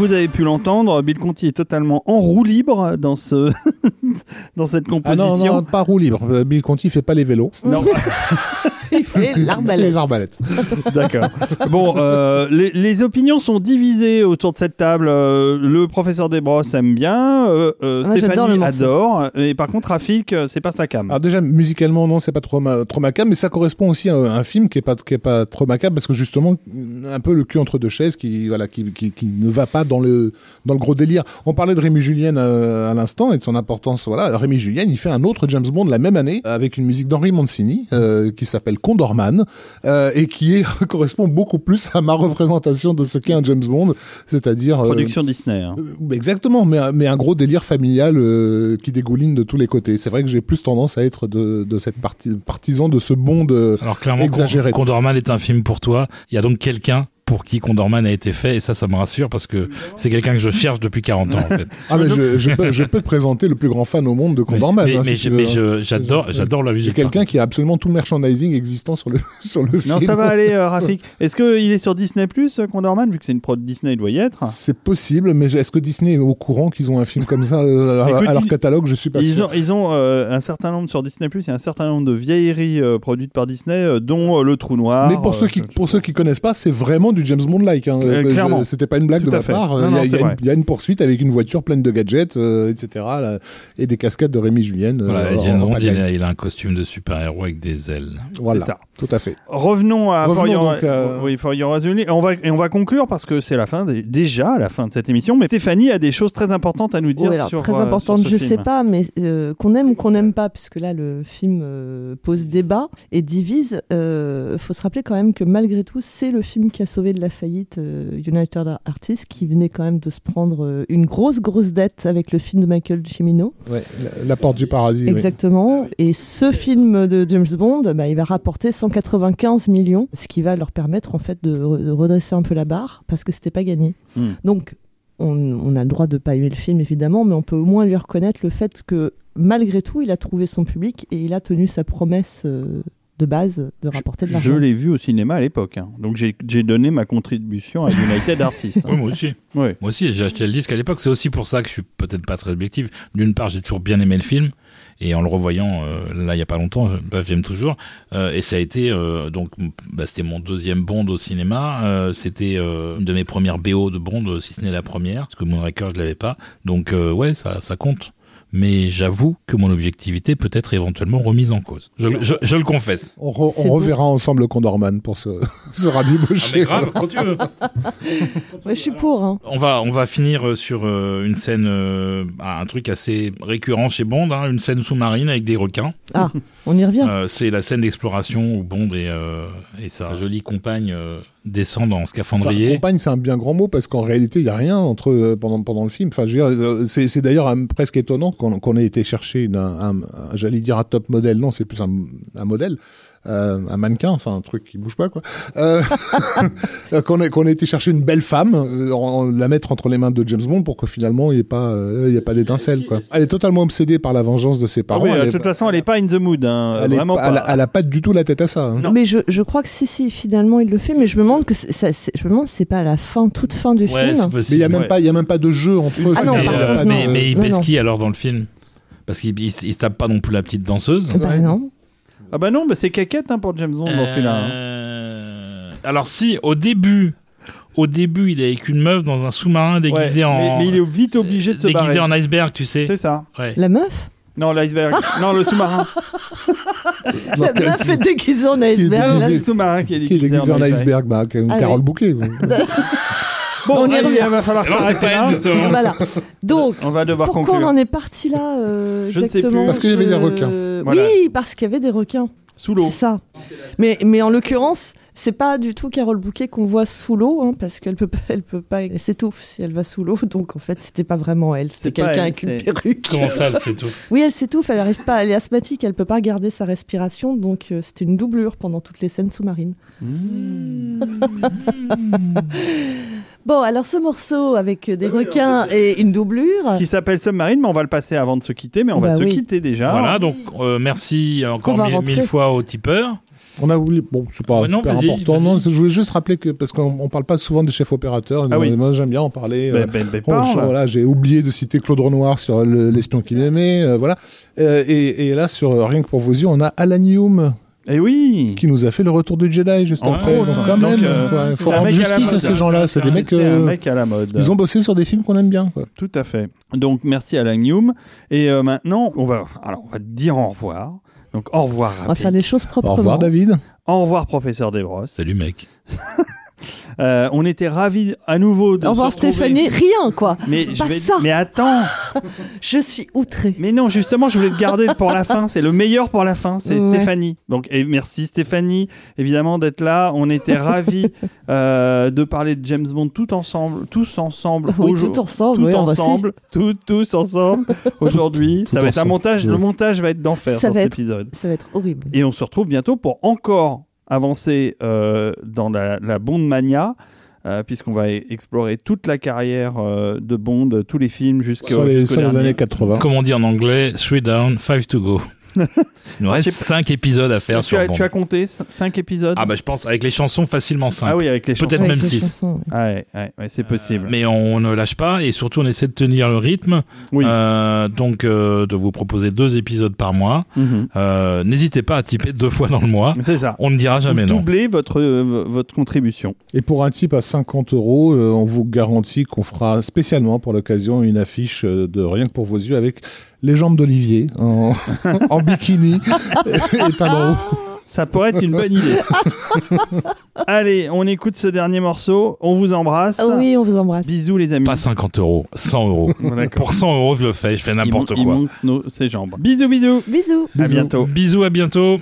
Vous avez pu l'entendre, Bill Conti est totalement en roue libre dans ce [LAUGHS] dans cette Ah composition. non, non, pas roue libre. Euh, Bill Conti fait pas les vélos. Non. [LAUGHS] [LAUGHS] L'arbalète. les arbalètes. [LAUGHS] D'accord. Bon, euh, les, les opinions sont divisées autour de cette table. Euh, le professeur Desbrosses aime bien, euh, euh, Moi, le Stéphanie adore, et par contre Rafik, c'est pas sa cam. Alors déjà musicalement non c'est pas trop ma- trop macabre mais ça correspond aussi à un, film qui est pas qui est pas trop macabre parce que justement un peu le cul entre deux chaises qui voilà qui, qui, qui ne va pas dans le dans le gros délire. On parlait de Rémi Julien à l'instant et de son importance voilà Rémi Julien il fait un autre James Bond la même année avec une musique d'Henri Mancini euh, qui s'appelle Condorman euh, et qui est, [LAUGHS] correspond beaucoup plus à ma représentation de ce qu'est un James Bond c'est-à-dire euh, Production Disney. hein. euh, Exactement, mais, un- mais un gros délire familial euh, qui dégouline de tous les côtés. C'est vrai que j'ai plus tendance à être de, de cette partie partisan de ce bond. Alors clairement, Exagéré. Con- Condorman est un film pour toi. Il y a donc quelqu'un pour qui Condorman a été fait et ça, ça me rassure parce que c'est quelqu'un que je cherche depuis 40 ans en fait. Ah mais je, je, peux, je peux te présenter le plus grand fan au monde de Condorman. mais hein, mais, si hein. j'adore, j'adore la musique. quelqu'un qui a absolument tout le merchandising existant sur le, [LAUGHS] sur le film. Non, ça va aller, euh, Rafik. [LAUGHS] Est-ce qu'il est sur Disney Plus, euh, Condorman, vu que c'est une prod Disney, il doit y être? C'est possible, mais est-ce que Disney est au courant qu'ils ont un film comme ça euh, à- [LAUGHS] Écoute, à leur catalogue Je suis pas Ils sûr. ont, ils ont euh, un certain nombre sur Disney Plus, il y a un certain nombre de vieilleries euh, produites par Disney, euh, dont euh, Le Trou Noir. Mais pour euh, ceux qui pour ceux qui connaissent pas, c'est vraiment du James Bond like. Hein. Euh, Euh, clairement. je- C'était pas une blague Tout de ma part. Il y, a- il y une- vrai. il y a une poursuite avec une voiture pleine de gadgets, euh, etc. là, et des cascades de Rémi Julien. euh, Voilà, en- James en Bond, il a, il a un costume de super-héros avec des ailes. Voilà, C'est ça. tout à fait. Revenons à Revenons For Your, oui, For Your Eyes Only. Et on va, et on va conclure parce que c'est la fin, déjà la fin de cette émission. Mais Stéphanie a des choses très importantes à nous dire Oui, alors, sur très euh, importante, sur ce je film. sais pas, mais euh, qu'on aime ou qu'on n'aime pas, puisque là le film euh, pose débat et divise, euh, faut se rappeler quand même que malgré tout, c'est le film qui a sauvé de la faillite euh, United Artists, qui venait quand même de se prendre euh, une grosse, grosse dette avec le film de Michael Cimino. Ouais, la, la porte du paradis. oui. Exactement. Et ce film de James Bond, bah, il va rapporter 195 millions, ce qui va leur permettre en fait de, re- de redresser un peu la barre, parce que c'était pas gagné. Hmm. Donc, on, on a le droit de pas aimer le film évidemment, mais on peut au moins lui reconnaître le fait que malgré tout, il a trouvé son public et il a tenu sa promesse euh, de base de rapporter de Je l'argent. l'ai vu au cinéma à l'époque. hein. Donc j'ai donné ma contribution à United Artists. hein. Oui, moi aussi. Ouais. Moi aussi, j'ai acheté le disque à l'époque. C'est aussi pour ça que je suis peut-être pas très objectif. D'une part, j'ai toujours bien aimé le film. Et en le revoyant euh, là il y a pas longtemps, je- bah, j'aime toujours. Euh, et ça a été donc donc bah, c'était mon deuxième Bond au cinéma. Euh, c'était euh, une de mes premières BO de Bond, si ce n'est la première, parce que Moonraker je l'avais pas. Donc euh, ouais, ça ça compte. Mais j'avoue que mon objectivité peut être éventuellement remise en cause. Je, je- je le confesse. On, re- beau. reverra ensemble Condorman pour se, se [LAUGHS] rabibocher. Ah, quand tu veux. [LAUGHS] Ouais, je suis pour. hein. On va, on va finir euh, sur euh, une scène, euh, ah, un truc assez récurrent chez Bond, hein, une scène sous-marine avec des requins. Ah, on y revient. Euh, c'est la scène d'exploration où Bond et, euh, et sa jolie compagne euh, descendent en Enfin, scaphandrier. compagne, c'est un bien grand mot parce qu'en réalité, il y a rien entre eux pendant pendant le film. Enfin, je veux dire, euh, c'est c'est d'ailleurs euh, presque étonnant qu'on qu'on ait été chercher un, un- un- j'allais dire un top modèle. Non, c'est plus un, un modèle. Euh, un mannequin, enfin un truc qui bouge pas quoi. Euh, [LAUGHS] qu'on ait qu'on ait été chercher une belle femme, euh, en- la mettre entre les mains de James Bond pour que finalement il n'y ait pas euh, il y ait pas d'étincelle quoi. Elle est totalement obsédée par la vengeance de ses Ah parents. oui, elle de est- toute façon, elle est pas in the mood. hein. elle, est Vraiment pas- elle, a- elle a pas du tout la tête à ça. hein. non. Mais je, je crois que si, si, finalement il le fait, mais je me demande que ça, je me demande c'est pas à la fin, toute fin du Ouais, film. Mais il y a même Ouais. pas il y a même pas de jeu entre eux. Ah non, mais, a euh, de- mais, mais il pèse qui alors dans le film? Parce qu'il il, il se tape pas non plus la petite danseuse? Bah Ouais. non. Ah bah non, bah c'est caquette hein, pour James Bond dans celui-là. hein. Euh, Alors si, au début, au début, il est avec une meuf dans un sous-marin déguisé Ouais, en mais, mais il est vite obligé de se déguisé barrer. en iceberg, tu sais. C'est ça. Ouais. La meuf? Non, l'iceberg. [LAUGHS] non, le sous-marin. La meuf est déguisée en iceberg. déguisé- C'est le sous-marin qui est qui est déguisé, en iceberg, bah, Ah Carole. Bouquet. [LAUGHS] Bon, On y revient. il va falloir Non, c'est pas elle, justement. Voilà. Donc, On va devoir pourquoi conclure. on en est parti là euh, Je ne sais exactement plus. Parce qu'il y avait des requins. Voilà. Oui, parce qu'il y avait des requins. Sous l'eau. C'est ça. Mais, mais en l'occurrence, c'est pas du tout Carole Bouquet qu'on voit sous l'eau, hein, parce qu'elle peut, pas- elle peut pas, elle s'étouffe si elle va sous l'eau. [LAUGHS] Donc en fait, c'était pas vraiment elle, C'est c'était quelqu'un elle, avec une perruque. Comment ça, c'est tout Oui, elle s'étouffe, elle arrive pas, elle est asthmatique, elle peut pas garder sa respiration, donc euh, c'était une doublure pendant toutes les scènes sous-marines. [LAUGHS] Bon, alors ce morceau avec des requins et une doublure. Qui s'appelle Submarine, mais on va le passer avant de se quitter, mais on va Bah se encore. déjà. Voilà, donc euh, merci encore mille, fois aux tipeurs. On a oublié, bon, c'est pas Ouais, non, super important. Non, je voulais juste rappeler que, parce qu'on on parle pas souvent des chefs opérateurs. Ah oui. Moi, j'aime bien en parler. Ben, euh, ben, ben, Oh, parle. je- voilà, j'ai oublié de citer Claude Renoir sur le- l'espion qu'il aimait, euh, voilà. Euh, et, et là, sur Rien que pour vos yeux, on a Alan Hume Eh oui qui nous a fait le retour du Jedi juste En après. compte. Donc quand Donc, même, euh, il faut rendre à justice à, ces gens-là. C'est des mecs, un euh, mec à la mode. ils ont bossé sur des films qu'on aime bien. Quoi. Tout à fait. Donc merci à Hume. Et euh, maintenant, on va, alors, on va dire au revoir. Donc au revoir. On va faire les choses proprement. Au revoir, David. Au revoir, professeur Desbrosses. Salut mec. [LAUGHS] Euh, on était ravis à nouveau de Au revoir. Stéphanie, rien quoi. Mais, je Pas vais... ça. mais attends, [LAUGHS] Je suis outrée. mais non, justement, je voulais te garder pour la fin. C'est le meilleur pour la fin, c'est Ouais. Stéphanie. Donc, et merci Stéphanie, évidemment, d'être là. On était ravis [LAUGHS] euh, de parler de James Bond tout ensemble, tous ensemble. Oui, tout ensemble. tout oui, ensemble, tout, tous ensemble aujourd'hui. Ça va être un montage. Le montage va être d'enfer Ça sur va cet être- épisode. Ça va être horrible. Et on se retrouve bientôt pour encore avancer euh, dans la, la Bond mania. euh, Puisqu'on va explorer toute la carrière euh, de Bond, tous les films jusqu'au Sur les, jusqu'au sur les dernier. années 80. Comme on dit en anglais, three down, five to go. Il nous reste Je sais 5 épisodes à faire tu, sur as, Bond. tu as compté 5 épisodes? Ah bah je pense avec les chansons facilement 5. Ah oui, avec les chansons. Peut-être Avec même les six. chansons, ouais. Ah ouais, ouais, ouais, c'est possible. Mais on ne lâche pas et surtout on essaie de tenir le rythme. Oui. Euh, donc euh, de vous proposer deux épisodes par mois. Mhm. Euh, N'hésitez pas à typer deux fois dans le mois. C'est ça. On ne dira jamais Vous non. doublez votre, euh, votre contribution. Et pour un type à 50 euros, euh, on vous garantit qu'on fera spécialement pour l'occasion une affiche euh, de Rien que pour vos yeux avec les jambes d'Olivier en, [LAUGHS] en bikini et talons hauts. Ça pourrait être une bonne idée. Allez, on écoute ce dernier morceau. On vous embrasse. Ah oui, on vous embrasse. Bisous les amis. Pas 50 euros, 100 euros. [LAUGHS] Pour 100 euros, je le fais, je fais n'importe quoi. Il monte nos, ses jambes. Bisous, bisous. Bisous. À Bisous. bientôt. Bisous, à bientôt.